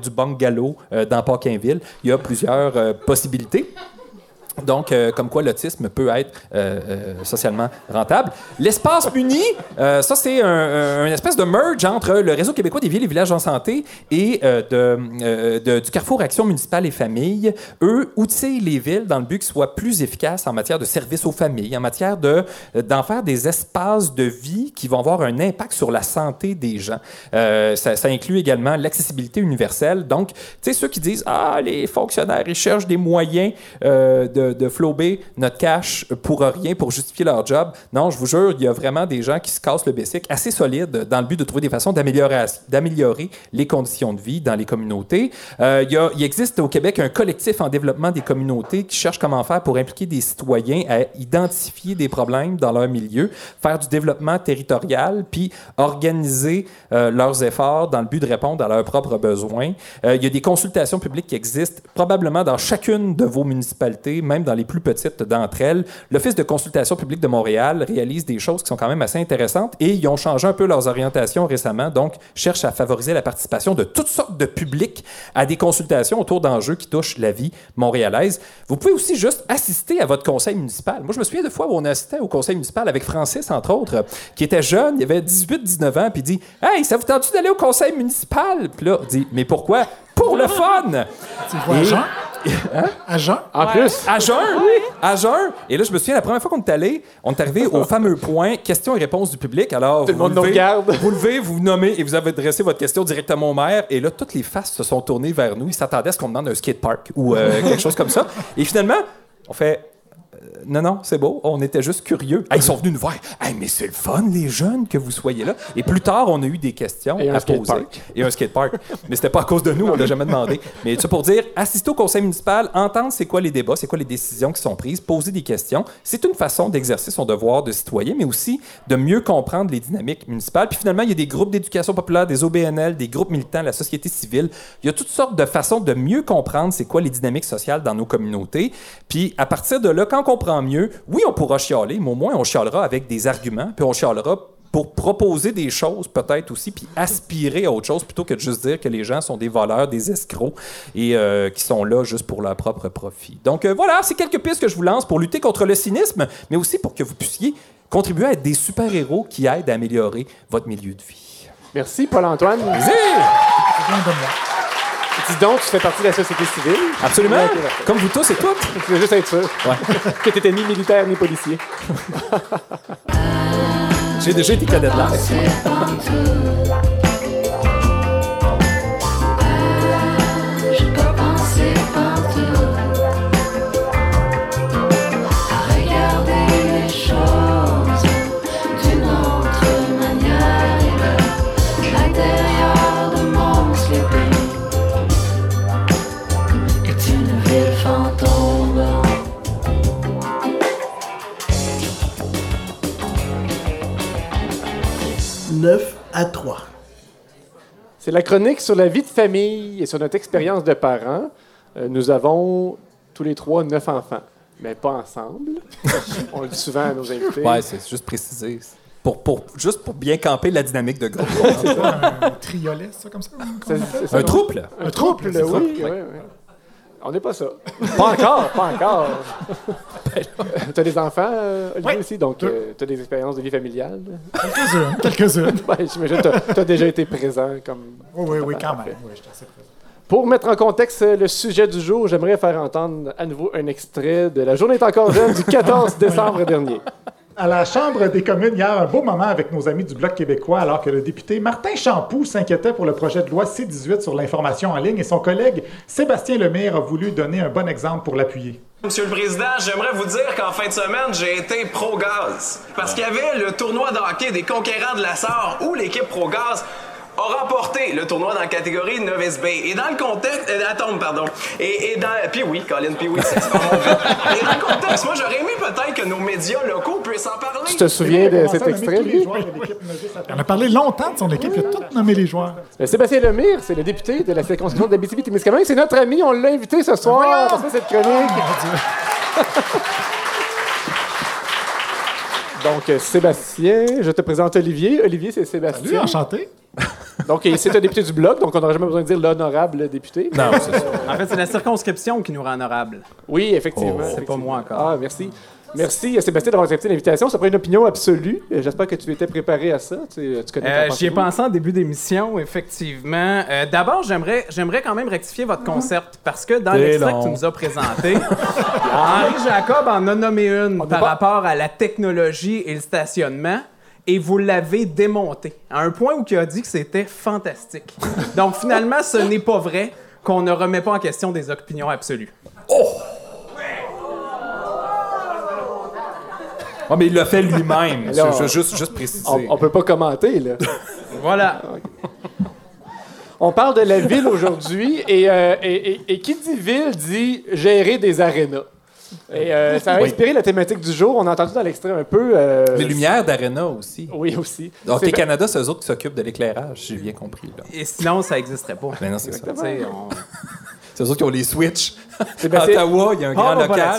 du bungalow euh, dans Paquinville. Il y a plusieurs euh, possibilités. Donc, euh, comme quoi l'autisme peut être euh, euh, socialement rentable. L'espace Muni, euh, ça c'est un, un- espèce de merge entre le Réseau québécois des villes et villages en santé et euh, de, de- du Carrefour Action municipale et famille. Eux outillent les villes dans le but qu'ils soient plus efficaces en matière de services aux familles, en matière de, d'en faire des espaces de vie qui vont avoir un impact sur la santé des gens. Ça, ça inclut également l'accessibilité universelle. Donc, tu sais, ceux qui disent Ah, les fonctionnaires, ils cherchent des moyens euh, de, de flober notre cash pour rien, pour justifier leur job. Non, je vous jure, il y a vraiment des gens qui se cassent le bessic assez solide dans le but de trouver des façons d'améliorer, les conditions de vie dans les communautés. Euh, il, y existe au Québec un collectif en développement des communautés qui cherche comment faire pour impliquer des citoyens à identifier des problèmes dans leur milieu, faire du développement territorial, puis organiser euh, leurs efforts dans le but de répondre à leurs propres besoins. Euh, il y a des consultations publiques qui existent probablement dans chacune de vos municipalités, même dans les plus petites d'entre elles. L'Office de consultation publique de Montréal réalise des choses qui sont quand même assez intéressantes et ils ont changé un peu leurs orientations récemment, donc cherchent à favoriser la participation de toutes sortes de publics à des consultations autour d'enjeux qui touchent la vie montréalaise. Vous pouvez aussi juste assister à votre conseil municipal. Moi, je me souviens de fois où on assistait au conseil municipal avec Francis, entre autres, qui était jeune, il avait 18-19 ans, puis il dit Hey, ça vous tente d'aller au conseil municipal Puis là, il dit Mais pourquoi? Pour le fun Tu le vois à Et- Jean? Hein? À? En plus. À jeun! À jeun! Et là, je me souviens, la première fois qu'on est allé, on est arrivé au fameux point questions et réponses du public. Alors, Tout le vous monde nous levez- regarde. Vous levez, vous vous nommez et vous avez adressé votre question directement au maire. Et là, toutes les faces se sont tournées vers nous. Ils s'attendaient à ce qu'on demande un skatepark ou euh, quelque chose comme ça. Et finalement, on fait. Euh, Non, non, c'est beau. On était juste curieux. Ah, ils sont venus nous voir. Hey, mais c'est le fun, les jeunes, que vous soyez là. Et plus tard, on a eu des questions Et à poser. Et un skatepark. mais c'était pas à cause de nous, on l'a jamais demandé. Mais ça pour dire, assister au conseil municipal, entendre c'est quoi les débats, c'est quoi les décisions qui sont prises, poser des questions. C'est une façon d'exercer son devoir de citoyen, mais aussi de mieux comprendre les dynamiques municipales. Puis finalement, il y a des groupes d'éducation populaire, des OBNL, des groupes militants, la société civile. Il y a toutes sortes de façons de mieux comprendre c'est quoi les dynamiques sociales dans nos communautés. Puis à partir de là, quand on comprend mieux, oui, on pourra chialer, mais au moins on chialera avec des arguments, puis on chialera pour proposer des choses peut-être aussi, puis aspirer à autre chose plutôt que de juste dire que les gens sont des voleurs, des escrocs et euh, qui sont là juste pour leur propre profit. Donc euh, voilà, c'est quelques pistes que je vous lance pour lutter contre le cynisme, mais aussi pour que vous puissiez contribuer à être des super-héros qui aident à améliorer votre milieu de vie. Merci, Paul-Antoine. Vas-y! Dis donc, tu fais partie de la société civile. Absolument. Ouais. Comme vous tous et toutes. Je voulais juste être sûr que tu ni militaire ni policier. J'ai déjà été cadet de 9 à 3. C'est la chronique sur la vie de famille et sur notre expérience de parents. Euh, nous avons tous les trois neuf enfants, mais pas ensemble. On le dit souvent à nos invités. Ouais, c'est juste préciser. Pour, pour, juste pour bien camper la dynamique de groupe. Un triolet, ça, comme ça? C'est- c'est ça. Un trouble. Un trouble, oui. oui, oui. On n'est pas ça. Pas encore, pas encore. tu as des enfants, euh, Olivier, Oui. aussi, donc Deux. tu as des expériences de vie familiale? Quelques-unes, quelques-unes. Ouais, J'imagine que tu as déjà été présent comme. Oui, oui, oui, quand même. Oui, j'étais assez présent. Pour mettre en contexte euh, le sujet du jour, j'aimerais faire entendre à nouveau un extrait de La journée est encore jeune du 14 décembre dernier. À la Chambre des communes, hier, un beau moment avec nos amis du Bloc québécois, alors que le député Martin Champoux s'inquiétait pour le projet de loi C-18 sur l'information en ligne et son collègue Sébastien Lemire a voulu donner un bon exemple pour l'appuyer. Monsieur le Président, j'aimerais vous dire qu'en fin de semaine, j'ai été pro-gaz. Parce qu'il y avait le tournoi de des conquérants de la Sarre où l'équipe pro-gaz a remporté le tournoi dans la catégorie Novice B. Et dans le contexte... Euh, pardon. Et, et dans... Puis oui, Colin, puis oui, c'est ça. Et dans le contexte, moi, j'aurais aimé peut-être que nos médias locaux puissent en parler. Tu te souviens de cet extrait, de On a parlé longtemps de son équipe, il a tout nommé les joueurs. Euh, Sébastien Lemire, c'est le député de la circonscription d'Abitibi-Témiscamingue. C'est notre ami, on l'a invité ce soir pour cette chronique. Donc, euh, Sébastien, je te présente Olivier. Olivier, c'est Sébastien. Salut, enchanté. Donc, c'est un député du Bloc, donc on n'aurait jamais besoin de dire l'honorable député. Non, c'est ça. En fait, c'est la circonscription qui nous rend honorables. Oui, effectivement. C'est pas moi encore. Ah, merci. Merci, euh, Sébastien, d'avoir accepté l'invitation. Ça prend une opinion absolue. Euh, J'espère que tu étais préparé à ça. Tu, euh, tu connais Euh, J'y ai pensé en début d'émission, effectivement. Euh, D'abord, j'aimerais j'aimerais quand même rectifier votre concept parce que dans l'extrait que tu nous as présenté, Henri Jacob en a nommé une par rapport à la technologie et le stationnement. Et vous l'avez démonté à un point où il a dit que c'était fantastique. Donc finalement, ce n'est pas vrai qu'on ne remet pas en question des opinions absolues. Ouais, mais il l'a fait lui-même. Là, Je veux juste, juste préciser. On, on peut pas commenter, là. Voilà. On parle de la ville aujourd'hui et, euh, et- et- et qui dit ville dit gérer des arénas. Et euh, ça a Oui. inspiré la thématique du jour. On a entendu dans l'extrait un peu. euh, Les lumières d'Arena aussi. Oui, aussi. Donc, C'est- les Canada, c'est eux autres qui s'occupent de l'éclairage, j'ai bien compris. Là. Et sinon, ça n'existerait pas. Mais non, c'est ça. On- C'est eux autres qui ont les switches. C'est- Ottawa, il y a un Ah, grand pas local. Ah,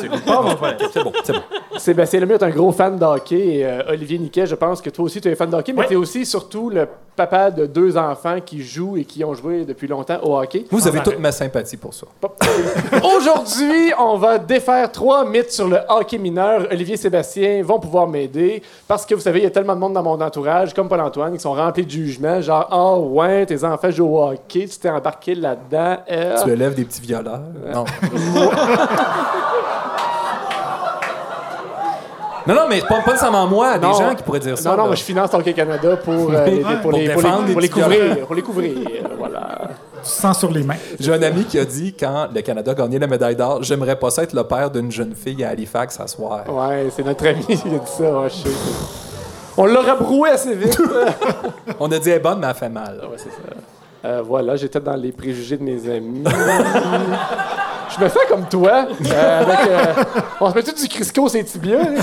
C'est bon, c'est bon. Sébastien Lemire est un gros fan de hockey et euh, Olivier Niquet, je pense que toi aussi tu es fan de hockey, mais Oui. tu es aussi surtout le papa de deux enfants qui jouent et qui ont joué depuis longtemps au hockey. Vous avez Sans toute ma sympathie pour ça. Aujourd'hui, on va défaire trois mythes sur le hockey mineur. Olivier et Sébastien vont pouvoir m'aider parce que vous savez, il y a tellement de monde dans mon entourage, comme Paul-Antoine, qui sont remplis de jugements, genre « Ah ouais, tes enfants jouent au hockey, tu t'es embarqué là-dedans. euh. Tu élèves des petits violeurs. Non. non, non, mais pas, pas nécessairement moi, des Non. gens qui pourraient dire ça. Non, non, là. moi je finance Hockey Canada pour, euh, les, pour, Pour les, pour, défendre les, les pour les petits couvrir. Pour les couvrir, euh, voilà. Du sang sur les mains. J'ai un ami qui a dit, quand le Canada gagnait la médaille d'or, j'aimerais pas ça être le père d'une jeune fille à Halifax à soir. Ouais, c'est notre ami qui a dit ça. ouais, je sais. On l'a rabroué assez vite. On a dit, elle est bonne, mais elle fait mal. Ouais, c'est ça. Euh, voilà, j'étais dans les préjugés de mes amis. Je me fais comme toi. euh, avec, euh, on se met tout du Crisco ses tibias. les?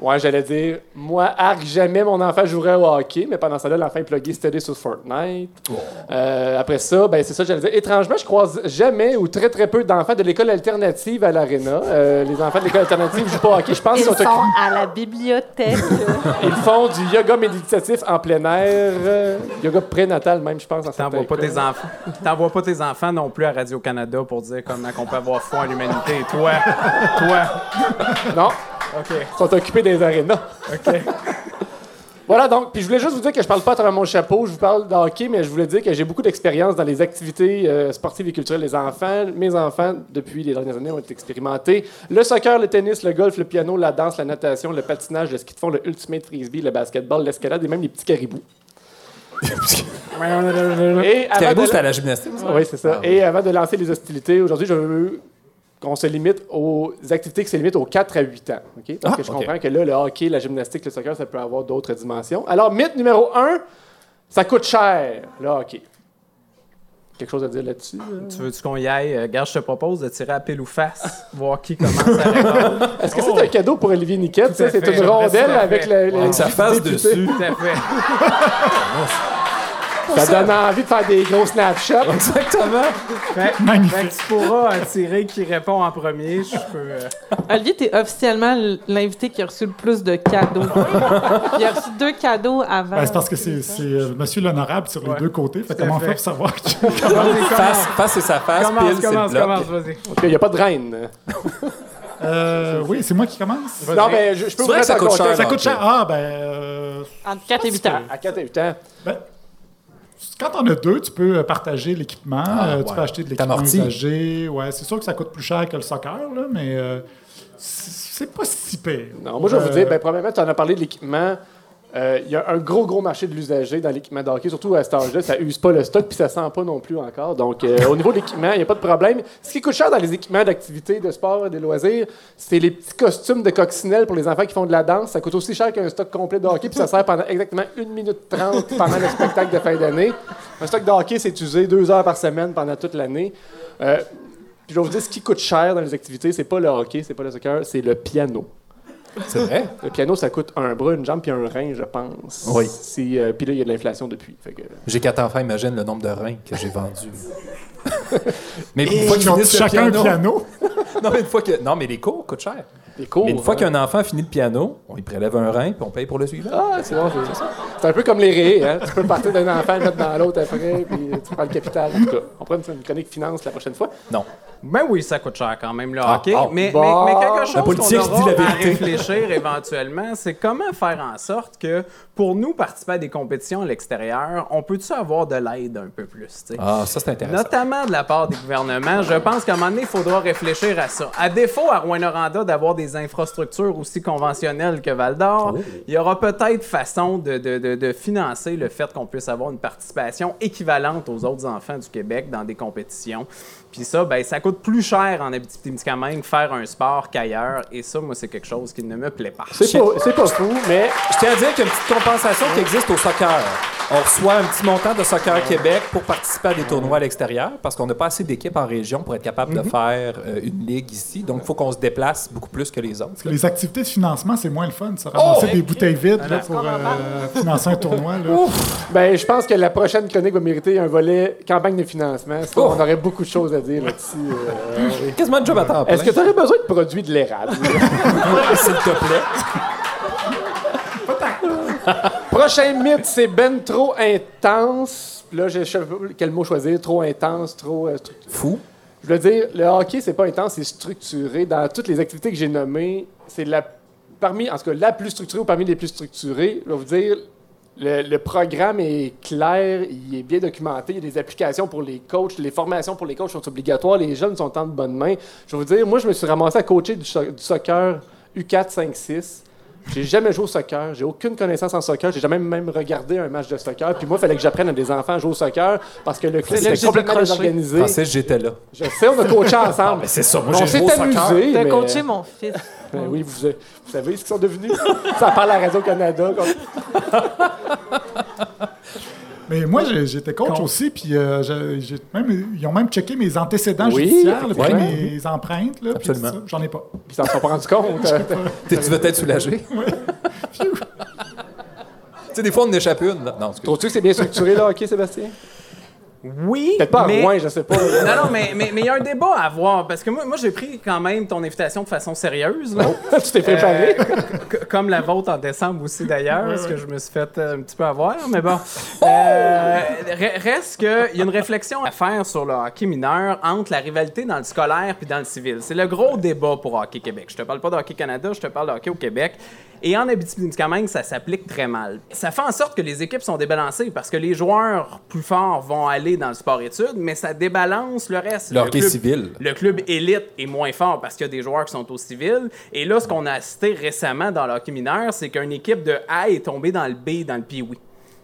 Ouais, j'allais dire, moi, arc, jamais mon enfant jouerait au hockey, mais pendant ça là, l'enfant est plugué steady sur Fortnite. Euh, après ça, ben c'est ça, j'allais dire. Étrangement, je croise jamais ou très très peu d'enfants de l'école alternative à l'Arena. Euh, les enfants de l'école alternative jouent pas au hockey. Je pense Ils sont sont à la bibliothèque. ils font du yoga méditatif en plein air, euh, yoga prénatal même, je pense. en T'envoies pas tes enfants. T'envoies pas tes enfants non plus à Radio-Canada pour dire comment on peut avoir foi en l'humanité. Toi, toi. Non, Ils sont occupés des arénas. OK. Voilà, donc, puis je voulais juste vous dire que je parle pas à travers mon chapeau, je vous parle de hockey, mais je voulais dire que j'ai beaucoup d'expérience dans les activités euh, sportives et culturelles des enfants. Mes enfants, depuis les dernières années, ont été expérimentés. Le soccer, le tennis, le golf, le piano, la danse, la natation, le patinage, le ski de fond, le ultimate frisbee, le basketball, l'escalade et même les petits caribous. et avant Caribou, de- c'était à la gymnastique. ça? Oui, c'est ça. Ah, Et avant de lancer les hostilités, aujourd'hui, je veux qu'on se limite aux activités qui se limitent aux 4 à 8 ans. OK? Parce Ah, que je comprends que là, le hockey, la gymnastique, le soccer, ça peut avoir d'autres dimensions. Alors, mythe numéro 1, ça coûte cher, le hockey. Quelque chose à dire là-dessus? là? Tu veux-tu qu'on y aille? Euh, Garde, je te propose de tirer à pile ou face, voir qui commence à répondre. Est-ce que c'est un cadeau pour Olivier Niquette? C'est une rondelle avec Avec sa face dessus. Tout à fait. Ça donne envie de faire des gros snapshots. Exactement. Fait, fait que tu pourras euh, tirer qui répond en premier. Je peux. euh, Olivier, t'es officiellement l'invité qui a reçu le plus de cadeaux. Il a reçu deux cadeaux avant. Ben, c'est parce que c'est c'est, euh, monsieur l'honorable sur les Ouais. deux côtés. Fait comment fait. faire pour savoir qui... Face, face et sa face, Commence, pile, c'est le commence, bloc. commence, vas-y. Il n'y a pas de reine. Euh, oui, c'est moi qui commence? Non, mais je, je peux C'est vous vrai que mettre ça en coûte cher, contexte. Ça coûte cher. Ah, ben... euh, Entre 4 et 8 ans. À 4 à 8 ans. ben, quand on a deux, tu peux euh, partager l'équipement. Ah, euh, Tu ouais. peux acheter de l'équipement usagé. Ouais, c'est sûr que ça coûte plus cher que le soccer, là, mais euh, c'est pas si pire. Non, moi, je vais vous Euh, dire, ben, premièrement, tu en as parlé de l'équipement. Euh, Il y a un gros, gros marché de l'usager dans l'équipement de hockey, surtout à cet âge-là. Ça use pas le stock, puis ça sent pas non plus encore. Donc, euh, au niveau de l'équipement, il n'y a pas de problème. Ce qui coûte cher dans les équipements d'activité, de sport et de loisirs, c'est les petits costumes de coccinelle pour les enfants qui font de la danse. Ça coûte aussi cher qu'un stock complet de hockey, puis ça sert pendant exactement 1 minute 30 pendant le spectacle de fin d'année. Un stock de hockey, c'est usé deux heures par semaine pendant toute l'année. Euh, puis je vais vous dire, ce qui coûte cher dans les activités, c'est pas le hockey, c'est pas le soccer, c'est le piano. C'est vrai? Le piano, ça coûte un bras, une jambe puis un rein, je pense. Oui. Si, euh, puis là, il y a de l'inflation depuis. Que- J'ai quatre enfants, imagine le nombre de reins que j'ai vendus. mais une fois qu'ils ils ont chacun un piano. non, mais une fois que... non, mais les cours coûtent cher. Les cours, mais une fois qu'un enfant finit le piano, on lui prélève un rein puis on paye pour le suivant. Ah, c'est bon, c'est ça. C'est un peu comme les raies, hein? Tu peux partir d'un enfant, le mettre dans l'autre après, puis tu prends le capital. En tout cas, on prend une, une chronique finance la prochaine fois. Non. Ben oui, ça coûte cher quand même, le Ah, hockey. bon. mais, Bon. mais, mais quelque chose qu'on aura à réfléchir éventuellement, c'est comment faire en sorte que, pour nous, participer à des compétitions à l'extérieur, on peut-tu avoir de l'aide un peu plus? Ah, ça, c'est intéressant. Notamment de la part des gouvernements. Je pense qu'à un moment donné, il faudra réfléchir à ça. À défaut, à Rouen-Noranda, d'avoir des infrastructures aussi conventionnelles que Val-d'Or, Oh. il y aura peut-être façon de, de- de- de financer le fait qu'on puisse avoir une participation équivalente aux autres enfants du Québec dans des compétitions. Puis ça, ben, ça coûte plus cher en Abitibi-Témiscamingue faire un sport qu'ailleurs. Et ça, moi, c'est quelque chose qui ne me plaît pas. C'est pas, c'est pas fou, mais Je tiens à dire qu'il y a une petite compensation qui existe au soccer. On reçoit un petit montant de Soccer Québec pour participer à des tournois à l'extérieur parce qu'on n'a pas assez d'équipes en région pour être capable de faire euh, une ligue ici. Donc, il faut qu'on se déplace beaucoup plus que les autres. Les activités de financement, c'est moins le fun. Ça ramasser Oh! des bouteilles vides là, pour euh, financer un tournoi. Là. Ben, je pense que la prochaine chronique va mériter un volet campagne de financement. Sinon, on aurait beaucoup de choses à dire là-dessus. euh, oui. Quasiment de job à temps plein. Est-ce que tu aurais besoin de produits de l'érable? S'il te plaît. Prochain mythe, c'est ben trop intense. Puis Là, je sais pas quel mot choisir. Trop intense, trop. euh, Fou. Je veux dire, le hockey, c'est pas intense, c'est structuré. Dans toutes les activités que j'ai nommées, c'est la. Parmi, en tout cas, la plus structurée ou parmi les plus structurées. Je vais vous dire, le, le programme est clair, il est bien documenté. Il y a des applications pour les coachs, les formations pour les coachs sont obligatoires. Les jeunes sont en de bonne main. Je vais vous dire, moi, je me suis ramassé à coacher du, so- du soccer U4, 5, 6. J'ai jamais joué au soccer, j'ai aucune connaissance en soccer, j'ai jamais même regardé un match de soccer. Puis moi, il fallait que j'apprenne à des enfants à jouer au soccer parce que le club était complètement désorganisé. Je pensais que j'étais là. Je sais, on a coaché ensemble. mais c'est ça, moi, on j'ai s'est joué au soccer. T'as mais- coaché mon fils. Ben oui, vous, vous savez ce qu'ils sont devenus? Ça parle à Radio-Canada. comme- Mais moi, j'étais coach aussi, puis euh, j'ai- j'ai même, ils ont même checké mes antécédents Oui, judiciaires, là, puis mes empreintes. Là, Absolument. J'en ai pas. Puis ils s'en sont pas rendus compte. euh, Tu veux être soulagé? tu sais, des fois, on en échappe une. là. Non. Trouves-tu que c'est bien structuré, là, OK, Sébastien? Oui. Peut-être pas mais... à Rouen, je sais pas. Non, non, mais mais mais il y a un débat à avoir parce que moi, moi j'ai pris quand même ton invitation de façon sérieuse. Là. tu t'es préparé. Euh, comme la vôtre en décembre aussi d'ailleurs, parce que je me suis fait euh, un petit peu avoir. Mais bon, Euh, re- reste qu'il y a une réflexion à faire sur le hockey mineur entre la rivalité dans le scolaire puis dans le civil. C'est le gros débat pour Hockey Québec. Je te parle pas de Hockey Canada, je te parle de hockey au Québec. Et en Abitibi-Témiscamingue, ça s'applique très mal. Ça fait en sorte que les équipes sont débalancées parce que les joueurs plus forts vont aller dans le sport-études, mais ça débalance le reste. Le club- civil. le club élite est moins fort parce qu'il y a des joueurs qui sont au civil. Et là, ce qu'on a assisté récemment dans le hockey mineur, c'est qu'une équipe de A est tombée dans le B dans le Pee-Wee.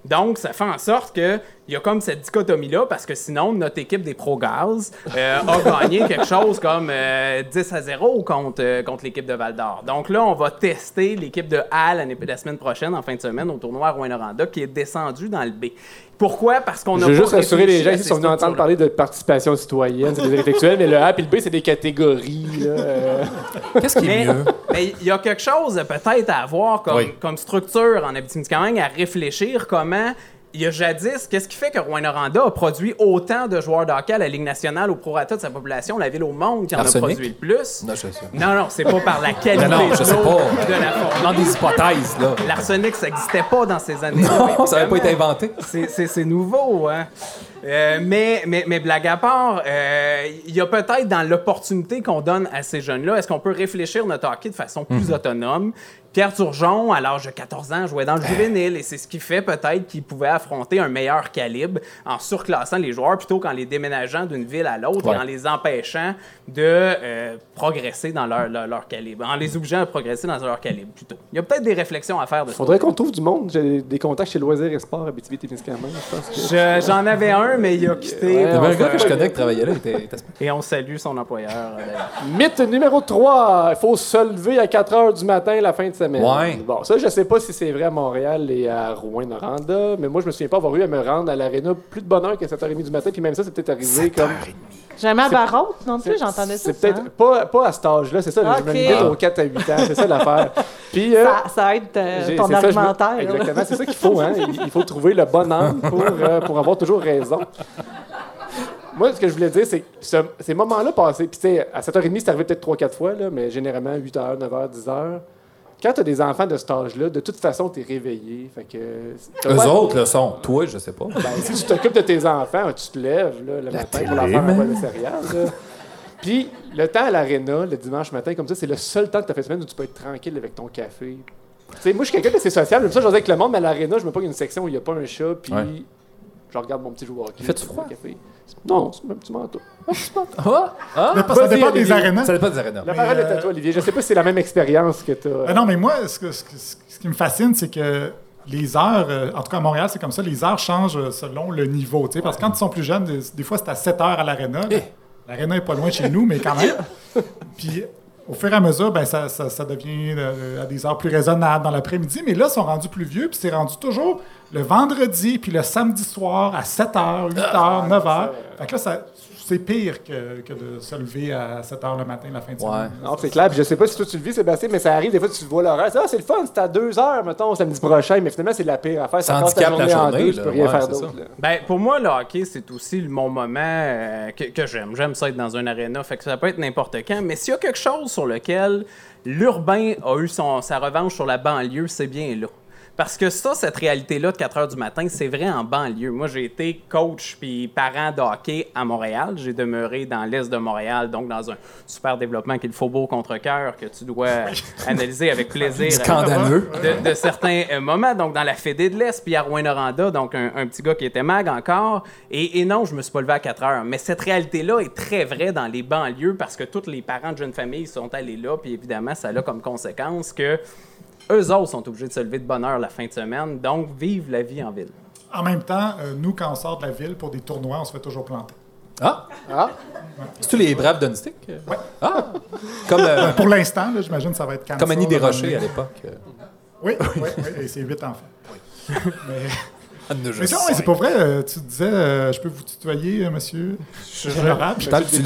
Donc, ça fait en sorte qu'il y a comme cette dichotomie-là, parce que sinon, notre équipe des Pro Gaz euh, a gagné quelque chose comme euh, 10 à 0 contre, euh, contre l'équipe de Val d'Or. Donc là, on va tester l'équipe de A l'année- la semaine prochaine, en fin de semaine, au tournoi à Rouen-Noranda, qui est descendu dans le B. Pourquoi? Parce qu'on a Je veux juste rassurer les gens qui sont venus entendre parler de participation citoyenne, c'est des intellectuels, mais le A et le B, c'est des catégories. euh. Qu'est-ce qui est mieux? mais il y a quelque chose peut-être à avoir comme, Oui. comme structure en Abitibi-Témiscamingue, à réfléchir comment il y a jadis, qu'est-ce qui fait que Rouen-Noranda a produit autant de joueurs de hockey à la Ligue nationale au prorata de sa population, la ville au monde qui en a produit le plus? Non, je sais. Non, non, c'est pas par la qualité Non, non, je sais pas. de la On formule. des hypothèses, là. L'arsenic, ça n'existait pas dans ces années-là. Non, ça n'avait pas été inventé. C'est nouveau, hein? Euh, mais, mais, mais blague à part, euh, il y a peut-être dans l'opportunité qu'on donne à ces jeunes-là, est-ce qu'on peut réfléchir notre hockey de façon plus Mhm. autonome? Pierre Turgeon, à l'âge de 14 ans, jouait dans le juvénile et c'est ce qui fait peut-être qu'il pouvait affronter un meilleur calibre en surclassant les joueurs plutôt qu'en les déménageant d'une ville à l'autre Ouais. et en les empêchant de euh, progresser dans leur, leur, leur calibre, en les obligeant à progresser dans leur calibre plutôt. Il y a peut-être des réflexions à faire de ce Faudrait qu'on trouve du monde. J'ai des contacts chez Loisirs et Sport à témiscamingue je pense. que- Je- J'en avais un, mais il a quitté. Ouais, Il y avait un gars que je connais qui travaillait là, était, Et on salue son employeur. euh. Mythe numéro 3. Il faut se lever à 4 h du matin la fin de semaine. Ouais. Bon, ça, je sais pas si c'est vrai à Montréal et à Rouen-Noranda, mais moi, je me souviens pas avoir eu à me rendre à l'aréna plus de bonne heure qu'à 7h30 du matin, puis même ça, c'est peut-être arrivé comme. Jamais à Barrault non plus, j'entendais ça. C'est peut-être pas, pas à cet âge-là, c'est ça, je me limite aux 4 à 8 ans, c'est ça l'affaire. Puis. euh, Ça, ça aide euh, ton c'est ça, argumentaire. là. exactement, c'est ça qu'il faut, hein. Il, il faut trouver le bon angle pour, euh, pour avoir toujours raison. Moi, ce que je voulais dire, c'est que ce- ces moments-là passés, puis tu sais, à 7h30, c'est arrivé peut-être 3-4 fois, là, mais généralement 8h, 9h, 10h. Quand tu as des enfants de cet âge-là, de toute façon, tu es réveillé. Fait que, Eux pas- autres le sont. Toi, je sais pas. Ben, si tu t'occupes de tes enfants, tu te lèves là, le matin pour leur faire un bol de céréales. Puis le temps à l'aréna, le dimanche matin, comme ça, c'est le seul temps de ta fin de semaine où tu peux être tranquille avec ton café. Moi, je suis quelqu'un d'assez sociable. Comme ça, je avec le monde, mais à l'aréna, je me pas une section où il n'y a pas un chat, puis Ouais. je regarde mon petit joueur. Il fait-tu froid? Café. Non, c'est un petit manteau. Ah? Ah? Ça dépend- ça Vas-y, dépend des arénas. Ça dépend des arénas. La Mais, parole est euh, à toi, Olivier. Je sais pas si c'est la même expérience que tu as. Ah non, mais moi, ce, que- ce que- ce qui me fascine, c'est que les heures, euh, en tout cas à Montréal, c'est comme ça, les heures changent euh, selon le niveau. tu sais, Parce que quand ils sont plus jeunes, des, des fois, c'est à 7 heures à l'aréna. là. L'aréna est pas loin de chez nous, mais quand même. Puis au fur et à mesure, ben, ça, ça- ça devient euh, à des heures plus raisonnables dans l'après-midi. Mais là, ils sont rendus plus vieux, puis c'est rendu toujours le vendredi, puis le samedi soir à 7 heures, 8 heures, 9 heures. Fait que là, ça- c'est pire que, que de se lever à 7 heures le matin la fin de semaine. Non, c'est clair. Puis je sais pas si toi tu le vis, Sébastien, mais ça arrive des fois tu vois l'horaire. Ah, c'est le fun, c'est à 2 heures, mettons, samedi prochain, mais finalement, c'est la pire affaire. Ça ta handicape la journée en journée, deux, tu là. peux rien Ouais, faire c'est d'autre. ça. Ben, pour moi, le hockey, c'est aussi mon moment euh, que, que j'aime. J'aime ça être dans un aréna, fait que ça peut être n'importe quand. Mais s'il y a quelque chose sur lequel l'urbain a eu son, sa revanche sur la banlieue, c'est bien là. Parce que ça, cette réalité-là de 4 heures du matin, c'est vrai en banlieue. Moi, j'ai été coach puis parent de hockey à Montréal. J'ai demeuré dans l'est de Montréal, donc dans un super développement qui est le Faubourg contre-cœur que tu dois analyser avec plaisir. Scandaleux. De, de certains euh, moments, donc dans la Fédé de l'Est, puis à Rouen-Noranda, donc un, un petit gars qui était mag encore. Et, et non, je me suis pas levé à 4 heures. Mais cette réalité-là est très vraie dans les banlieues parce que tous les parents de jeunes familles sont allés là, puis évidemment, ça a comme conséquence que eux autres sont obligés de se lever de bonne heure la fin de semaine, donc vivent la vie en ville. En même temps, euh, nous, quand on sort de la ville pour des tournois, on se fait toujours planter. Ah? Ah? C'est-tu les braves d'un stick? Ah! Comme, euh, pour l'instant, là, j'imagine que ça va être Kansas, comme Annie Desrochers à l'époque. Oui, oui, oui, et c'est huit enfants. Mais, Anne de mais ça, ouais, c'est pas vrai. euh, tu disais, euh, je peux vous tutoyer, euh, monsieur que tu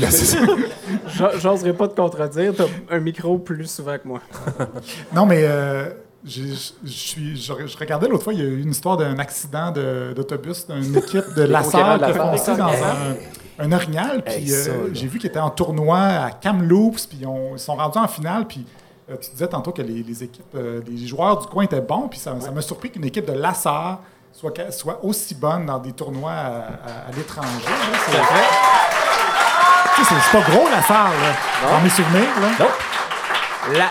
J'oserais pas te contredire, t'as un micro plus souvent que moi. Non, mais euh, je suis- je je regardais l'autre fois, il y a eu une histoire d'un accident de- d'autobus d'une équipe de de qui a foncé dans un, un orignal. Puis euh, j'ai vu qu'ils étaient en tournoi à Kamloops, puis on- ils sont rendus en finale. Puis euh, tu disais tantôt que les, les équipes, euh, les joueurs du coin étaient bons. Puis ça ça m'a surpris qu'une équipe de Lassar soit, soit aussi bonne dans des tournois à, à- à l'étranger. C'est- pas gros Lassar, là, dans mes souvenirs. Là. La, la-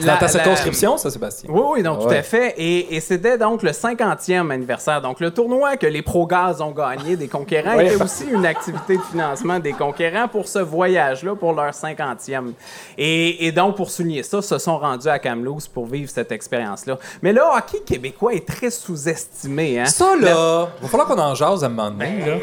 dans ta la- circonscription, ça, Sébastien? Oui, oui, donc tout à fait. Et, et c'était donc le 50e anniversaire. Donc le tournoi que les pro-gaz ont gagné des conquérants était aussi une activité de financement des conquérants pour ce voyage-là, pour leur 50e. Et, et donc, pour souligner ça, se sont rendus à Kamloops pour vivre cette expérience-là. Mais le hockey québécois est très sous-estimé. Hein? Ça, là, il va falloir qu'on en jase à un moment donné. là.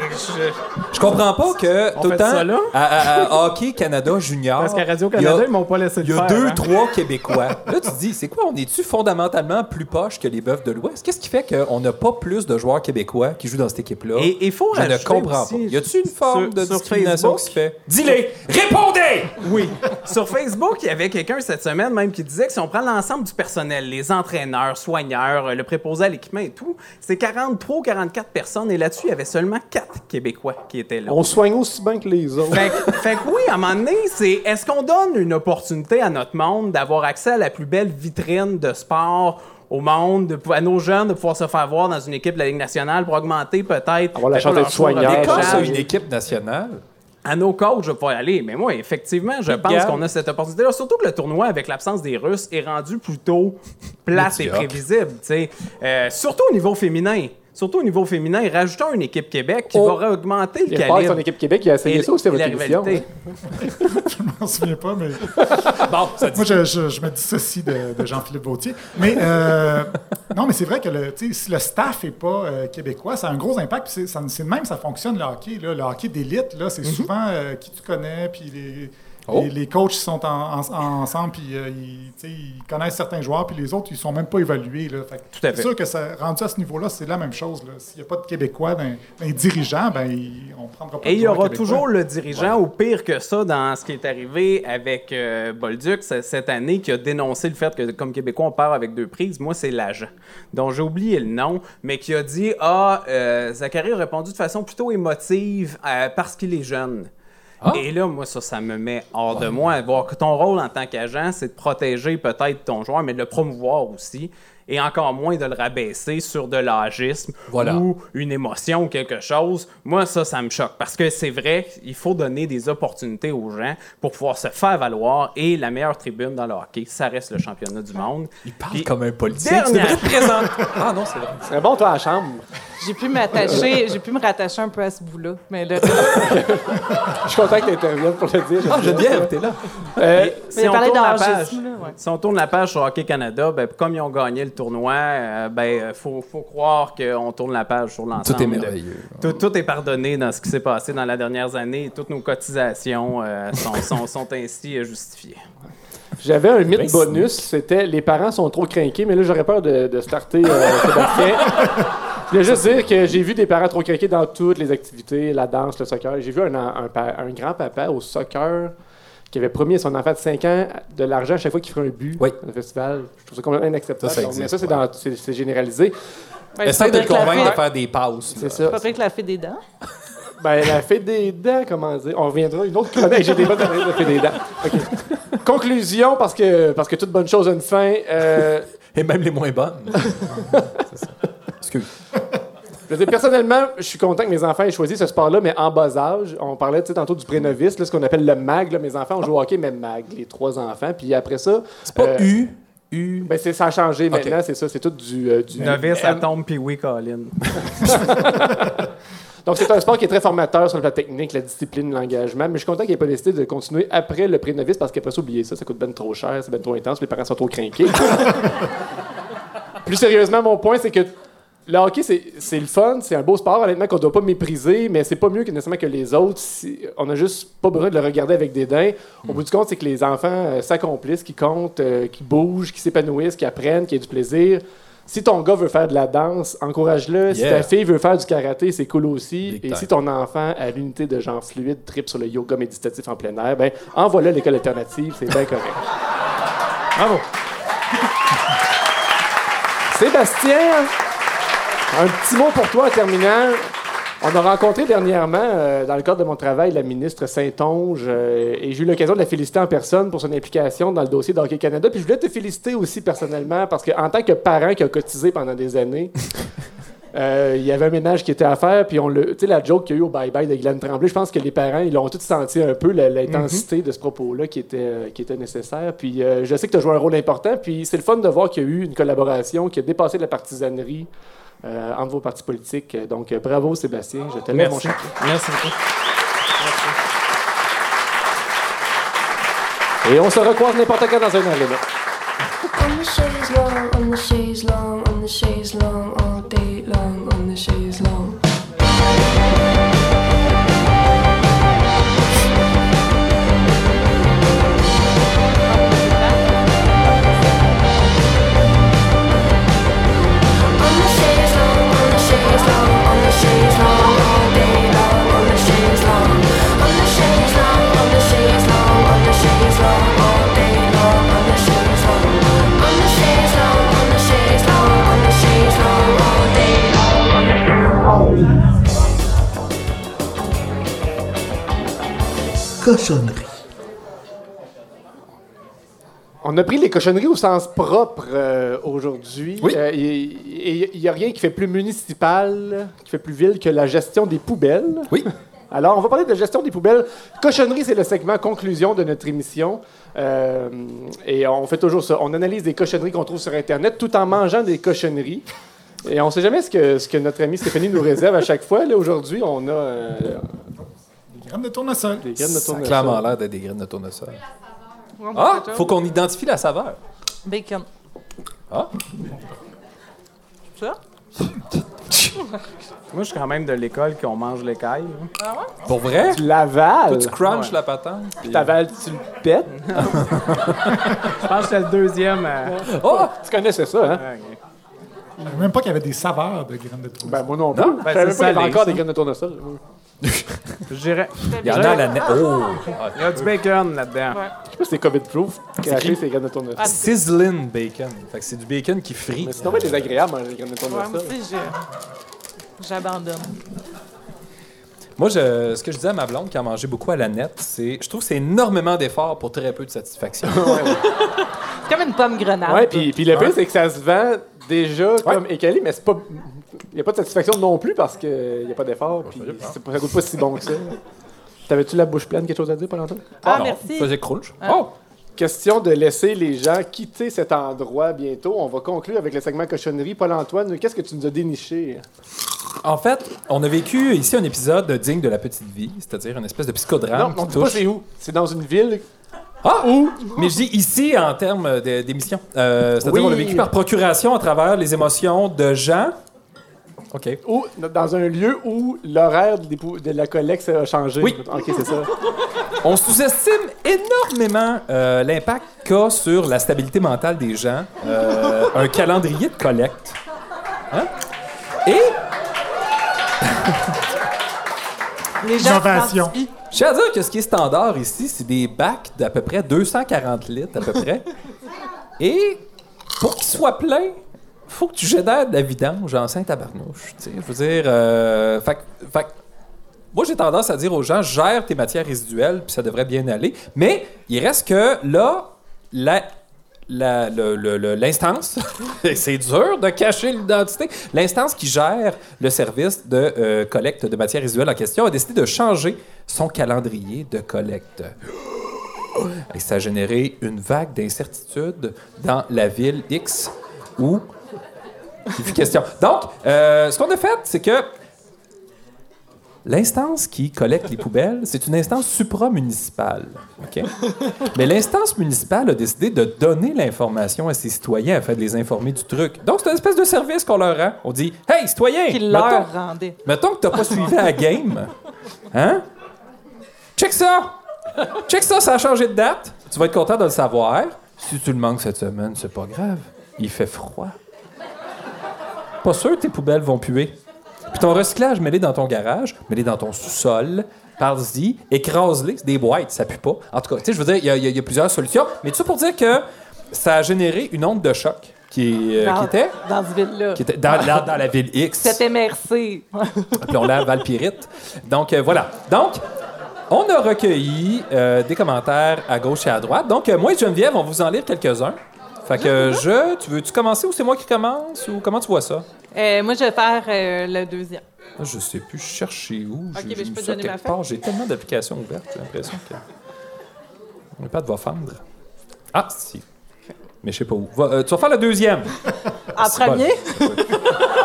Je comprends pas que On tout le temps, ça là? à, à- à Hockey Canada Junior, Parce qu'à il y Radio-Canada, a- ils m'ont pas laissé le il y a faire, deux, hein? trois Québécois. Là, tu te dis, c'est quoi? On est-tu fondamentalement plus poche que les Bœufs de l'Ouest? Qu'est-ce qui fait qu'on n'a pas plus de joueurs québécois qui jouent dans cette équipe-là? Et il faut Je ne comprends aussi pas. Y a-tu une forme sur- de sur discrimination Facebook- qui se fait? Dis-les! Répondez! Oui. Sur Facebook, il y avait quelqu'un cette semaine même qui disait que si on prend l'ensemble du personnel, les entraîneurs, soigneurs, euh, le préposé à l'équipement et tout, c'est 43 ou 44 personnes. Et là-dessus, il y avait seulement 4 Québécois qui étaient là. On soigne aussi bien que les autres. Fait, que- fait que oui, à un moment donné, c'est est-ce qu'on donne une opportunité à notre monde d'avoir accès à la plus belle vitrine de sport au monde, de à nos jeunes de pouvoir se faire voir dans une équipe de la Ligue nationale pour augmenter peut-être Avoir la chance d'être ça, une équipe nationale. À nos coachs, je vais aller. Mais moi, effectivement, je pense qu'on a cette opportunité-là. Surtout que le tournoi, avec l'absence des Russes, est rendu plutôt plate et prévisible. tu sais. Euh, surtout au niveau féminin. Surtout au niveau féminin, rajoutons une équipe Québec qui Oh. va augmenter le Il y a calibre. pas son équipe Québec qui a essayé ça aussi à votre émission. je m'en souviens pas, mais. Bon, ça dit. Moi, je, je- je me dissocie de, de Jean-Philippe Vautier. Mais euh, non, mais c'est vrai que le, tu sais, si le staff n'est pas euh, québécois, ça a un gros impact. C'est, de même ça fonctionne le hockey. Là. Le hockey d'élite, là, c'est souvent euh, qui tu connais, puis les, Oh. les, les coachs sont en- en- ensemble, puis euh, ils, connaissent certains joueurs, puis les autres, ils sont même pas évalués. Là. Fait que Tout à fait. C'est sûr que ça, rendu à ce niveau-là, c'est la même chose. là. S'il n'y a pas de Québécois dans, les dirigeants, ben, ils- on prendra pas Et de il y aura québécois. toujours le dirigeant, ou pire que ça, dans ce qui est arrivé avec euh, Bolduc cette année, qui a dénoncé le fait que, comme Québécois, on part avec deux prises. Moi, c'est l'agent, dont j'ai oublié le nom, mais qui a dit Ah, euh, Zachary a répondu de façon plutôt émotive euh, parce qu'il est jeune. Et là, moi, ça, ça me met hors de moi. Voir que ton rôle en tant qu'agent, c'est de protéger peut-être ton joueur, mais de le promouvoir aussi. Et encore moins de le rabaisser sur de l'agisme Voilà. ou une émotion ou quelque chose. Moi, ça, ça me choque. Parce que c'est vrai, il faut donner des opportunités aux gens pour pouvoir se faire valoir. Et la meilleure tribune dans le hockey, ça reste le championnat du monde. Il parle Puis- comme un politique. Dernière- Tu devrais te présenter. Ah non, c'est vrai. Ce serait bon, toi, à la chambre. J'ai pu m'attacher, j'ai pu me rattacher un peu à ce bout-là. Mais le Je suis content que tu interviennes pour le dire. Ah, Geneviève, t'es là. Euh, Si Mais on, page, là, ouais. si on tourne la page sur Hockey Canada, ben, comme ils ont gagné le tournoi, euh, ben, euh, faut, faut croire qu'on tourne la page sur l'ensemble. Tout est de- merveilleux. Tout, tout est pardonné dans ce qui s'est passé dans les dernières années. et Toutes nos cotisations euh, sont, sont, sont ainsi euh, justifiées. J'avais un mythe Ben, bonus, c'était les parents sont trop craqués, mais là j'aurais peur de, de starter euh, Sébastien. Je voulais juste dire que j'ai vu des parents trop craqués dans toutes les activités, la danse, le soccer. J'ai vu un, un grand-papa au soccer qui avait promis à son enfant de 5 ans de l'argent à chaque fois qu'il ferait un but Oui. dans le festival. Je trouve ça complètement inacceptable. Ça, ça Donc, mais ça, c'est, ouais. généralisé. Ouais, Essaye de le la convaincre de faire des passes. C'est ça. faudrait que la fée des dents. Ben, la fée des dents, comment dire? On reviendra une autre chronique. J'ai des bonnes de fée des dents. OK. Conclusion, parce que, parce que toute bonne chose a une fin. euh, Et même les moins bonnes. c'est ça. Excuse. Je veux dire, personnellement, je suis content que mes enfants aient choisi ce sport-là, mais en bas âge. On parlait tu sais, tantôt du pré-novice, là, ce qu'on appelle le MAG. là. Mes enfants ont joué au hockey, mais MAG, les trois enfants. Puis après ça. C'est pas euh, U. U. Ben c'est, ça a changé maintenant, c'est ça. C'est tout du. euh, du Novice à M- tombe, puis oui, Colin. Donc, c'est un sport qui est très formateur sur le plan technique, la discipline, l'engagement. Mais je suis content qu'il ait pas décidé de continuer après le pré-novice parce qu'après ça, oubliez ça, ça coûte ben trop cher, c'est ben trop intense, les parents sont trop craqués. Plus sérieusement, mon point, c'est que le hockey, c'est, le fun, c'est un beau sport, honnêtement, qu'on doit pas mépriser, mais c'est pas mieux que nécessairement que les autres. Si- on a juste pas besoin de le regarder avec dédain. Au bout du compte, c'est que les enfants euh, s'accomplissent, qu'ils comptent, euh, qu'ils bougent, qu'ils s'épanouissent, qu'ils apprennent, qu'ils aient du plaisir. Si ton gars veut faire de la danse, encourage-le. Si ta fille veut faire du karaté, c'est cool aussi. Big Et time. si ton enfant a l'unité de genre fluide, trip sur le yoga méditatif en plein air, ben envoie-le à l'école alternative, c'est bien correct. Bravo. Sébastien, un petit mot pour toi en terminant. On a rencontré dernièrement, euh, dans le cadre de mon travail, la ministre Saint-Onge, euh, et j'ai eu l'occasion de la féliciter en personne pour son implication dans le dossier d'Hockey Canada. Puis je voulais te féliciter aussi personnellement, parce qu'en tant que parent qui a cotisé pendant des années, euh, il y avait un ménage qui était à faire, puis on le, tu sais, la joke qu'il y a eu au bye-bye de Glenn Tremblay, je pense que les parents, ils l'ont tous senti un peu, l'intensité de ce propos-là qui était, euh, qui était nécessaire. Puis euh, je sais que tu as joué un rôle important, puis c'est le fun de voir qu'il y a eu une collaboration qui a dépassé la partisanerie euh, entre vos partis politiques. Donc, bravo Sébastien, je te lève mon Merci. chapeau. Merci beaucoup. Et on se recroise n'importe quand dans un aréna. On On a pris les cochonneries au sens propre euh, aujourd'hui. Euh, et il n'y a rien qui fait plus municipal, qui fait plus ville que la gestion des poubelles. Oui. Alors, on va parler de la gestion des poubelles. Cochonnerie, c'est le segment conclusion de notre émission. Euh, et on fait toujours ça. On analyse des cochonneries qu'on trouve sur Internet tout en mangeant des cochonneries. Et on ne sait jamais ce que, ce que notre amie Stéphanie nous réserve à chaque fois. Là, aujourd'hui, on a. euh, graines de tournesol. Des graines de Ça a tournesol. clairement l'air d'être des graines de tournesol. Ah, faut qu'on identifie la saveur. Bacon. Ah. Ça? Moi, je suis quand même de l'école qu'on mange l'écaille. Ah ouais? Pour vrai? Tu l'avales. Toi, tu crunches Ouais. la patente. Puis t'avales, tu le pètes. Je pense que c'est le deuxième. euh, Oh, tu connaissais ça, hein? ouais, ok. Je savais même pas qu'il y avait des saveurs de graines de tournesol. Ben, moi non plus. Ben, Je savais c'est pas qu'il y avait salé, encore ça. des graines de tournesol. Je dirais. Il y en a à la net. Oh! Il y a du bacon là-dedans. Je sais pas si c'est COVID-proof. Cracher ces graines de tournesol. Ah, Sizzling bacon. Fait que c'est du bacon qui frit. Mais sinon, c'est désagréable manger des graines de Ouais, moi tournesol. j'abandonne. Moi, je, ce que je disais à ma blonde qui a mangé beaucoup à la net, c'est je trouve que c'est énormément d'efforts pour très peu de satisfaction. C'est comme une pomme grenade. Ouais, puis, puis le pire, c'est que ça se vend déjà comme écalé, mais c'est pas. Il n'y a pas de satisfaction non plus parce qu'il n'y a pas d'effort, puis pas- ça coûte pas si bon que ça. T'avais-tu la bouche pleine, quelque chose à dire, Paul Antoine? Ah, non, merci. faisait crunch. Ah. Oh! Question de laisser les gens quitter cet endroit bientôt. On va conclure avec le segment cochonnerie. Paul-Antoine, qu'est-ce que tu nous as déniché? En fait, on a vécu ici un épisode digne de la petite vie, c'est-à-dire une espèce de psychodrame. non, on qui dit pas c'est où. C'est dans une ville. Ah! Où? Mais je dis ici en termes de- d'émission. Euh, c'est-à-dire Oui. on a vécu par procuration à travers les émotions de gens. OK. Ou dans un lieu où l'horaire de la collecte a changé. Oui. OK, c'est ça. On sous-estime énormément euh, l'impact qu'a sur la stabilité mentale des gens euh, un calendrier de collecte. Hein? Et Les gens je tiens à dire que ce qui est standard ici, c'est des bacs d'à peu près 240 litres à peu près. Et pour qu'ils soient pleins, faut que tu génères de la vidange en Saint-Tabarnouche. Je veux dire, euh, fait, fait moi, j'ai tendance à dire aux gens, gère tes matières résiduelles, puis ça devrait bien aller. Mais il reste que là, la- l'instance, c'est dur de cacher l'identité, l'instance qui gère le service de euh, collecte de matières résiduelles en question a décidé de changer son calendrier de collecte. Et ça a généré une vague d'incertitude dans la ville X où question. Donc, euh, ce qu'on a fait, c'est que L'instance qui collecte les poubelles, c'est une instance supramunicipale. OK? Mais l'instance municipale a décidé de donner l'information à ses citoyens afin de les informer du truc. Donc, c'est une espèce de service qu'on leur rend. On dit Hey, citoyens! Qu'ils mettons- leur rendaient. Mettons que t'as pas suivi la game. Hein? Check ça! Check ça, ça a changé de date. Tu vas être content de le savoir. Si tu le manques cette semaine, c'est pas grave. Il fait froid. Pas sûr que tes poubelles vont puer. Puis ton recyclage, mets-les dans ton garage, mets-les dans ton sous-sol, parle-y, écrase-les, c'est des boîtes, ça pue pas. En tout cas, tu sais, je veux dire, il y a- y, y plusieurs solutions. Mais tout ça pour dire que ça a généré une onde de choc qui, euh, Dans, qui était, dans ce ville-là. qui était dans, dans- dans la ville X. Cette MRC. Appelons-la à Valpyrite. Donc, euh, voilà. Donc, on a recueilli euh, des commentaires à gauche et à droite. Donc, moi et Geneviève, on va vous en lire quelques-uns. Fait que euh, je... Tu veux-tu commencer ou c'est moi qui commence? Ou comment tu vois ça? Euh, moi, je vais faire euh, le deuxième. Ah, Je sais plus chercher où. Ok, J'ai mais je mis peux ça donner ma quelque feuille? part. J'ai tellement d'applications ouvertes, j'ai l'impression que... Mon iPad va fendre. Ah, si. Mais je sais pas où. Va- euh, tu vas faire le deuxième. En C'est bon. premier?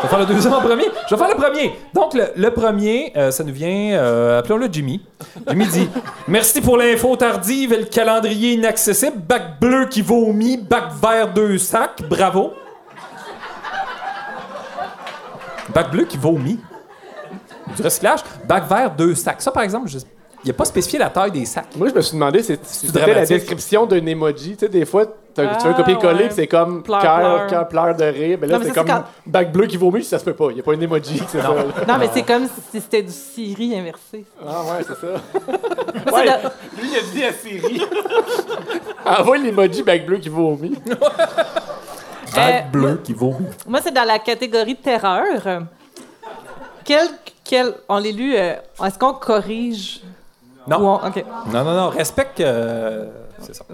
Faire le deuxième en premier? Je vais faire le premier. Donc, le, premier, euh, ça nous vient, euh, appelons-le Jimmy. Jimmy dit Merci pour l'info tardive et le calendrier inaccessible. Bac bleu qui vomit, bac vert deux sacs. Bravo. Bac bleu qui vomit. Du recyclage. Bac vert deux sacs. Ça, par exemple, je- il n'a pas spécifié la taille des sacs. Moi, je me suis demandé si c'était la description d'un emoji? Tu sais, des fois, t'as- tu veux Ah, copier-coller, ouais. c'est comme cœur, pleure. de rire. Mais là, c'est comme c'est quand- bac bleu qui vomit, ça se peut pas. Il n'y a pas un emoji, c'est ça. là. Non, mais c'est comme si c'était du Siri inversé. Ah ouais, c'est ça. ouais, lui, il a dit à Siri. Envoie l'emoji bac bleu qui vomit. Bac Euh, bleu qui vomit. Moi, c'est dans la catégorie de terreur. Quel, quel, on les lu, euh, est-ce qu'on corrige? Non. On-. Non, non, non. Respecte. euh, c'est ça.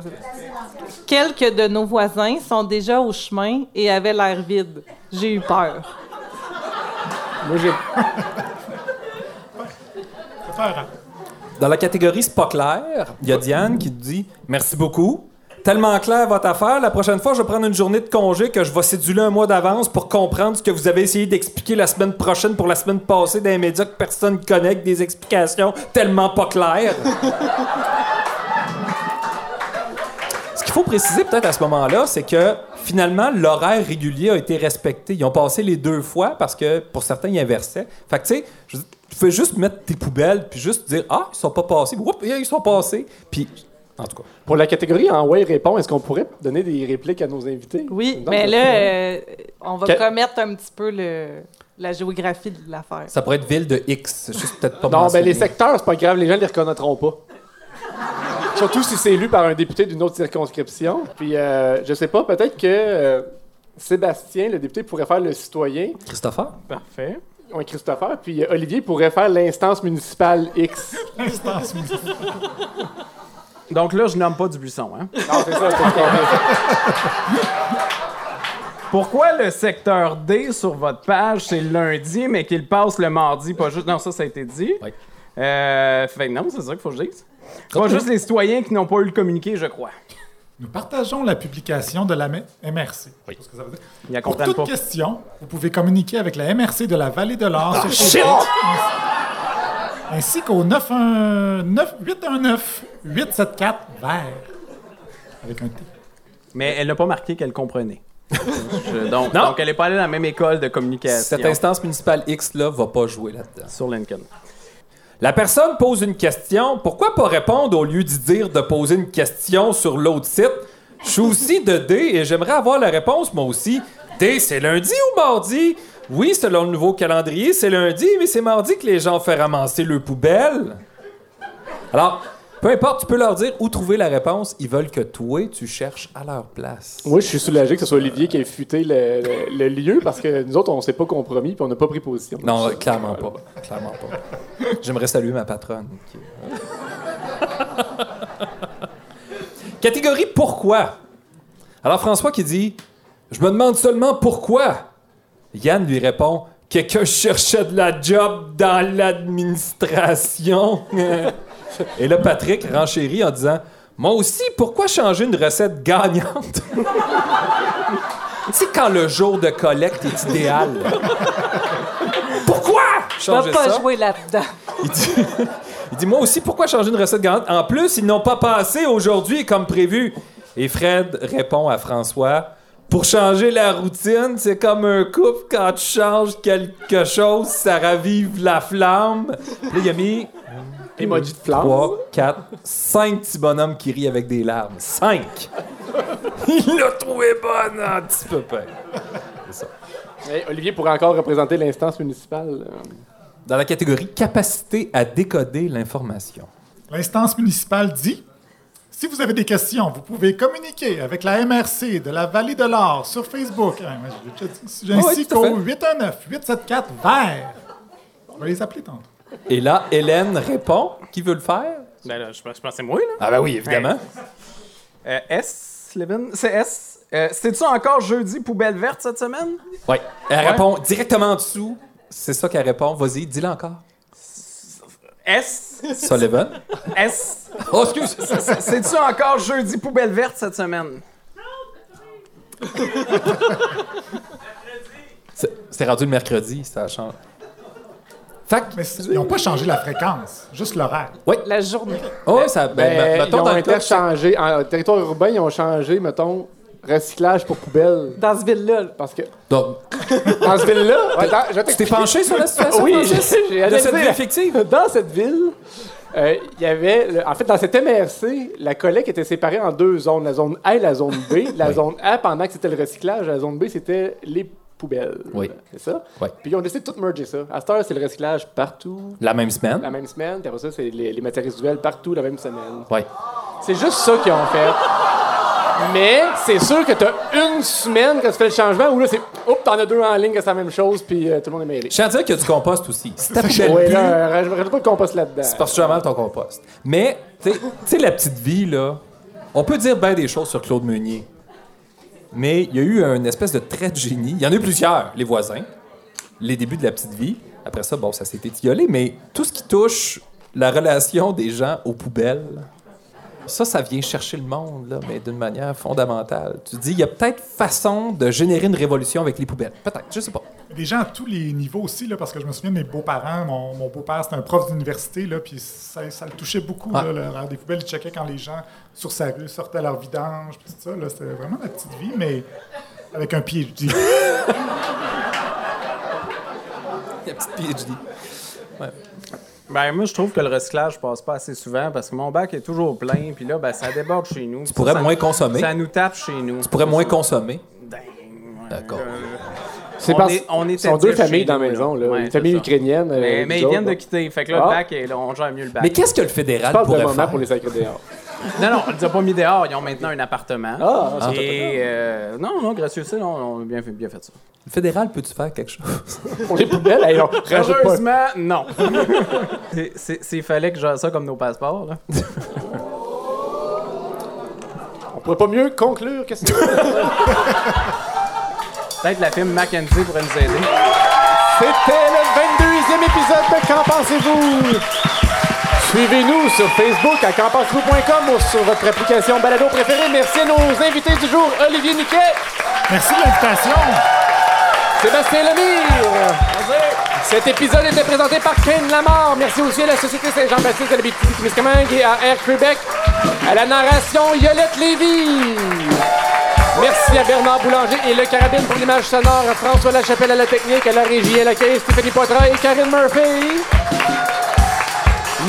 Quelques de nos voisins sont déjà au chemin et avaient l'air vides. J'ai eu peur. Moi, j'ai. Dans la catégorie C'est pas clair, il y a Diane qui dit Merci beaucoup. Tellement clair votre affaire, la prochaine fois, je vais prendre une journée de congé que je vais céduler un mois d'avance pour comprendre ce que vous avez essayé d'expliquer la semaine prochaine pour la semaine passée dans les médias que personne ne connaît, des explications tellement pas claires. Ce qu'il faut préciser peut-être à ce moment-là, c'est que finalement, l'horaire régulier a été respecté. Ils ont passé les deux fois parce que pour certains, ils inversaient. Fait que tu sais, tu fais juste mettre tes poubelles puis juste dire Ah, ils sont pas passés. Oups, ils sont passés. Puis, en tout cas. Pour la catégorie en ouais répond, est-ce qu'on pourrait donner des répliques à nos invités? Oui, mais ça là, serait- euh, on va Que- commettre un petit peu le, la géographie de l'affaire. Ça pourrait être ville de X. C'est Juste peut-être pas Non, ben les secteurs, c'est pas grave, les gens les reconnaîtront pas. Surtout si c'est élu par un député d'une autre circonscription. Puis, euh, je sais pas, peut-être que euh, Sébastien, le député, pourrait faire le citoyen. Christopher? Parfait. Oui, Christopher. Puis euh, Olivier pourrait faire l'instance municipale X. L'instance municipale. Donc là, je nomme pas du buisson, hein? Non, c'est ça. Pourquoi le secteur D sur votre page, c'est le lundi, mais qu'il passe le mardi, pas juste... Non, ça, ça a été dit. Euh, fait que non, c'est ça qu'il faut que je dise. Pas juste les citoyens qui n'ont pas eu le communiqué, je crois. Nous partageons la publication de la M- MRC. Oui. Ce que ça veut dire. La Pour toute pas. question, vous pouvez communiquer avec la MRC de la Vallée de l'Or! Facebook, ainsi- qu'au 919 819 874 vert avec un T. Mais elle n'a pas marqué qu'elle comprenait. Je- donc, Non. donc, elle n'est pas allée dans la même école de communication. Cette instance municipale X-là va pas jouer là-dedans. Sur Lincoln. La personne pose une question. Pourquoi pas répondre au lieu d'y dire de poser une question sur l'autre site? Je suis aussi de D et j'aimerais avoir la réponse, moi aussi. D, c'est lundi ou mardi? Oui, selon le nouveau calendrier, c'est lundi, mais c'est mardi que les gens font ramasser leurs poubelles. Alors, peu importe, tu peux leur dire où trouver la réponse. Ils veulent que toi, tu cherches à leur place. Moi, je suis soulagé que ce soit Olivier qui ait fuité le, le- le lieu parce que nous autres, on s'est pas compromis puis on n'a pas pris position. Non, clairement pas. Clairement pas. J'aimerais saluer ma patronne. Catégorie pourquoi? Alors François qui dit Je me demande seulement pourquoi. Yann lui répond Quelqu'un cherchait de la job dans l'administration. Et là, Patrick renchérit en disant Moi aussi, pourquoi changer une recette gagnante? Tu sais, quand le jour de collecte est idéal. Pourquoi Je changer pas ça? jouer là-dedans. Il dit, il dit, Moi aussi, pourquoi changer une recette gagnante? En plus, ils n'ont pas passé aujourd'hui comme prévu. Et Fred répond à François Pour changer la routine, c'est comme un couple quand tu changes quelque chose, ça ravive la flamme. Puis là, il a mis. Emoji de flamme. 3, 4, 5 petits bonhommes qui rient avec des larmes. 5 Il l'a trouvé bonne, un petit peu. C'est ça. Hey, Olivier pourrait encore représenter l'instance municipale. euh. Dans la catégorie capacité à décoder l'information. L'instance municipale dit Si vous avez des questions, vous pouvez communiquer avec la MRC de la Vallée de l'Or sur Facebook, oui, ainsi à qu'au fait. 819-874 vert. On va les appeler tantôt. Et là, Hélène répond. Qui veut le faire? Ben là, je pense je pense que c'est moi, là. Ah ben oui, évidemment. Euh, S, Levin? C'est S. Euh, C'est-tu encore jeudi poubelle verte cette semaine? Oui. Elle Ouais. répond directement en dessous. C'est ça qu'elle répond. Vas-y, dis-le encore. S. Sullivan. S. Oh, excuse. C'est- c'est- C'est-tu encore jeudi poubelle verte cette semaine? C'est c'est rendu le mercredi, ça change. Fait Mais ils n'ont pas changé la fréquence, juste l'horaire. Oui. La journée. Oh, ça. Ben, Ben, ils mettons ont dans le cas- interchangé. En territoire urbain, ils ont changé, mettons, recyclage pour poubelle. Dans ce ville-là. Parce que. Donc, Dans ce ville-là. ouais, dans- je vais tu t'es t'expliquer. penché sur la situation, Oui, Francis? j'ai De analysé cette vie la- effective? Dans cette ville, euh, il y avait. le- en fait, dans cette MRC, la collecte était séparée en deux zones. La zone A et la zone B. La zone A, pendant que c'était le recyclage, la zone B, c'était les poubelles. Oui. C'est ça? Oui. Puis ils ont décidé de tout merger ça. À cette heure, c'est le recyclage partout. La même semaine. La même semaine, puis après ça, c'est les, les matières résiduelles partout la même semaine. Oui. C'est juste ça qu'ils ont fait. Mais c'est sûr que t'as une semaine quand tu fais le changement où là, c'est. Oups, t'en as deux en ligne que c'est la même chose, puis euh, tout le monde est mêlé. Je tiens à dire qu'il y a du compost aussi. Si ta poubelle Ouais, là, rajoute rajoute pas de compost là-dedans. c'est parce que tu as mal ton compost. Mais, tu sais- tu sais, la petite vie, là, On peut dire bien des choses sur Claude Meunier. Mais il y a eu une espèce de trait de génie. Il y en a eu plusieurs. Les voisins, les débuts de la petite vie. Après ça, bon, ça s'est étiolé. Mais tout ce qui touche la relation des gens aux poubelles, ça, ça vient chercher le monde, là, mais d'une manière fondamentale. Tu te dis, il y a peut-être façon de générer une révolution avec les poubelles. Peut-être, je sais pas. Des gens à tous les niveaux aussi, là, parce que je me souviens de mes beaux-parents. Mon, mon beau-père, c'était un prof d'université, là, puis ça, ça le touchait beaucoup, Ah. là, des poubelles. Il checkait quand les gens, sur sa rue, sortaient leur vidange, puis tout ça. là. C'était vraiment la petite vie, mais avec un PhD. La petite PhD. Ouais. Ben, moi, je trouve que le recyclage passe pas assez souvent parce que mon bac est toujours plein, puis là, ben, ça déborde chez nous. Tu pourrais moins consommer. Ça nous tape chez nous. Tu pourrais moins consommer. D'accord. C'est On parce est- on qu'ils était sont deux familles dans la maison. Là. Ouais, Une famille c'est ça. ukrainienne. euh, Mais, nous ils viennent autres, de quitter. Fait que là, Ah. le bac, est là, on gère mieux le bac. Mais qu'est-ce que le fédéral pourrait moment faire? pour les dehors. Non, non, on les a pas mis dehors. Ils ont maintenant un appartement. Ah, c'est Et euh, non, non, gracieux ça, on, on a bien fait, bien fait ça. Le fédéral, peux-tu faire quelque chose? Pour les poubelles, hey, on rajoute pas. Heureusement, non. S'il fallait que gère ça comme nos passeports, là. On pourrait pas mieux conclure. Qu'est-ce que Peut-être la firme Mackenzie pourrait nous aider. C'était le 22e épisode de Qu'en pensez-vous? Suivez-nous sur Facebook à qu'enpensez-vous.com ou sur votre application balado préférée. Merci à nos invités du jour, Olivier Niquet. Merci de l'invitation. Sébastien Lemire. Cet épisode était présenté par Ken Lamar. Merci aussi à la Société Saint-Jean-Baptiste de l'Abitibi-Témiscamingue et à Air Québec. À la narration, Yolette Lévy. Merci à Bernard Boulanger et Le Carabine pour l'image sonore, à François Lachapelle à la technique, à la régie, à l'accueil, Stéphanie Poitras et Karine Murphy.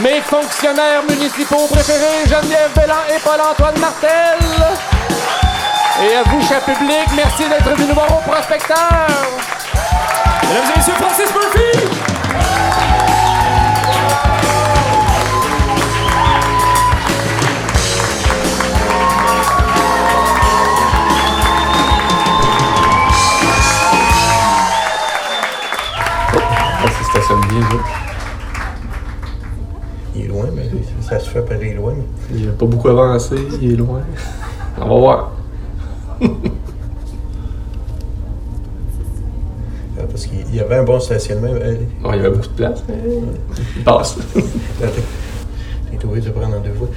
Mes fonctionnaires municipaux préférés, Geneviève Bellan et Paul-Antoine Martel. Et à vous, cher public, merci d'être venu voir au prospecteur. Mesdames et messieurs, Francis Murphy là. Il est loin, mais ça se fait pareil loin. Il a pas beaucoup avancé, il est loin. On va voir. Ah, Parce qu'il y avait un bon stationnement. euh, Ouais, il y avait beaucoup de place, il passe. T'es obligé de prendre en deux fois.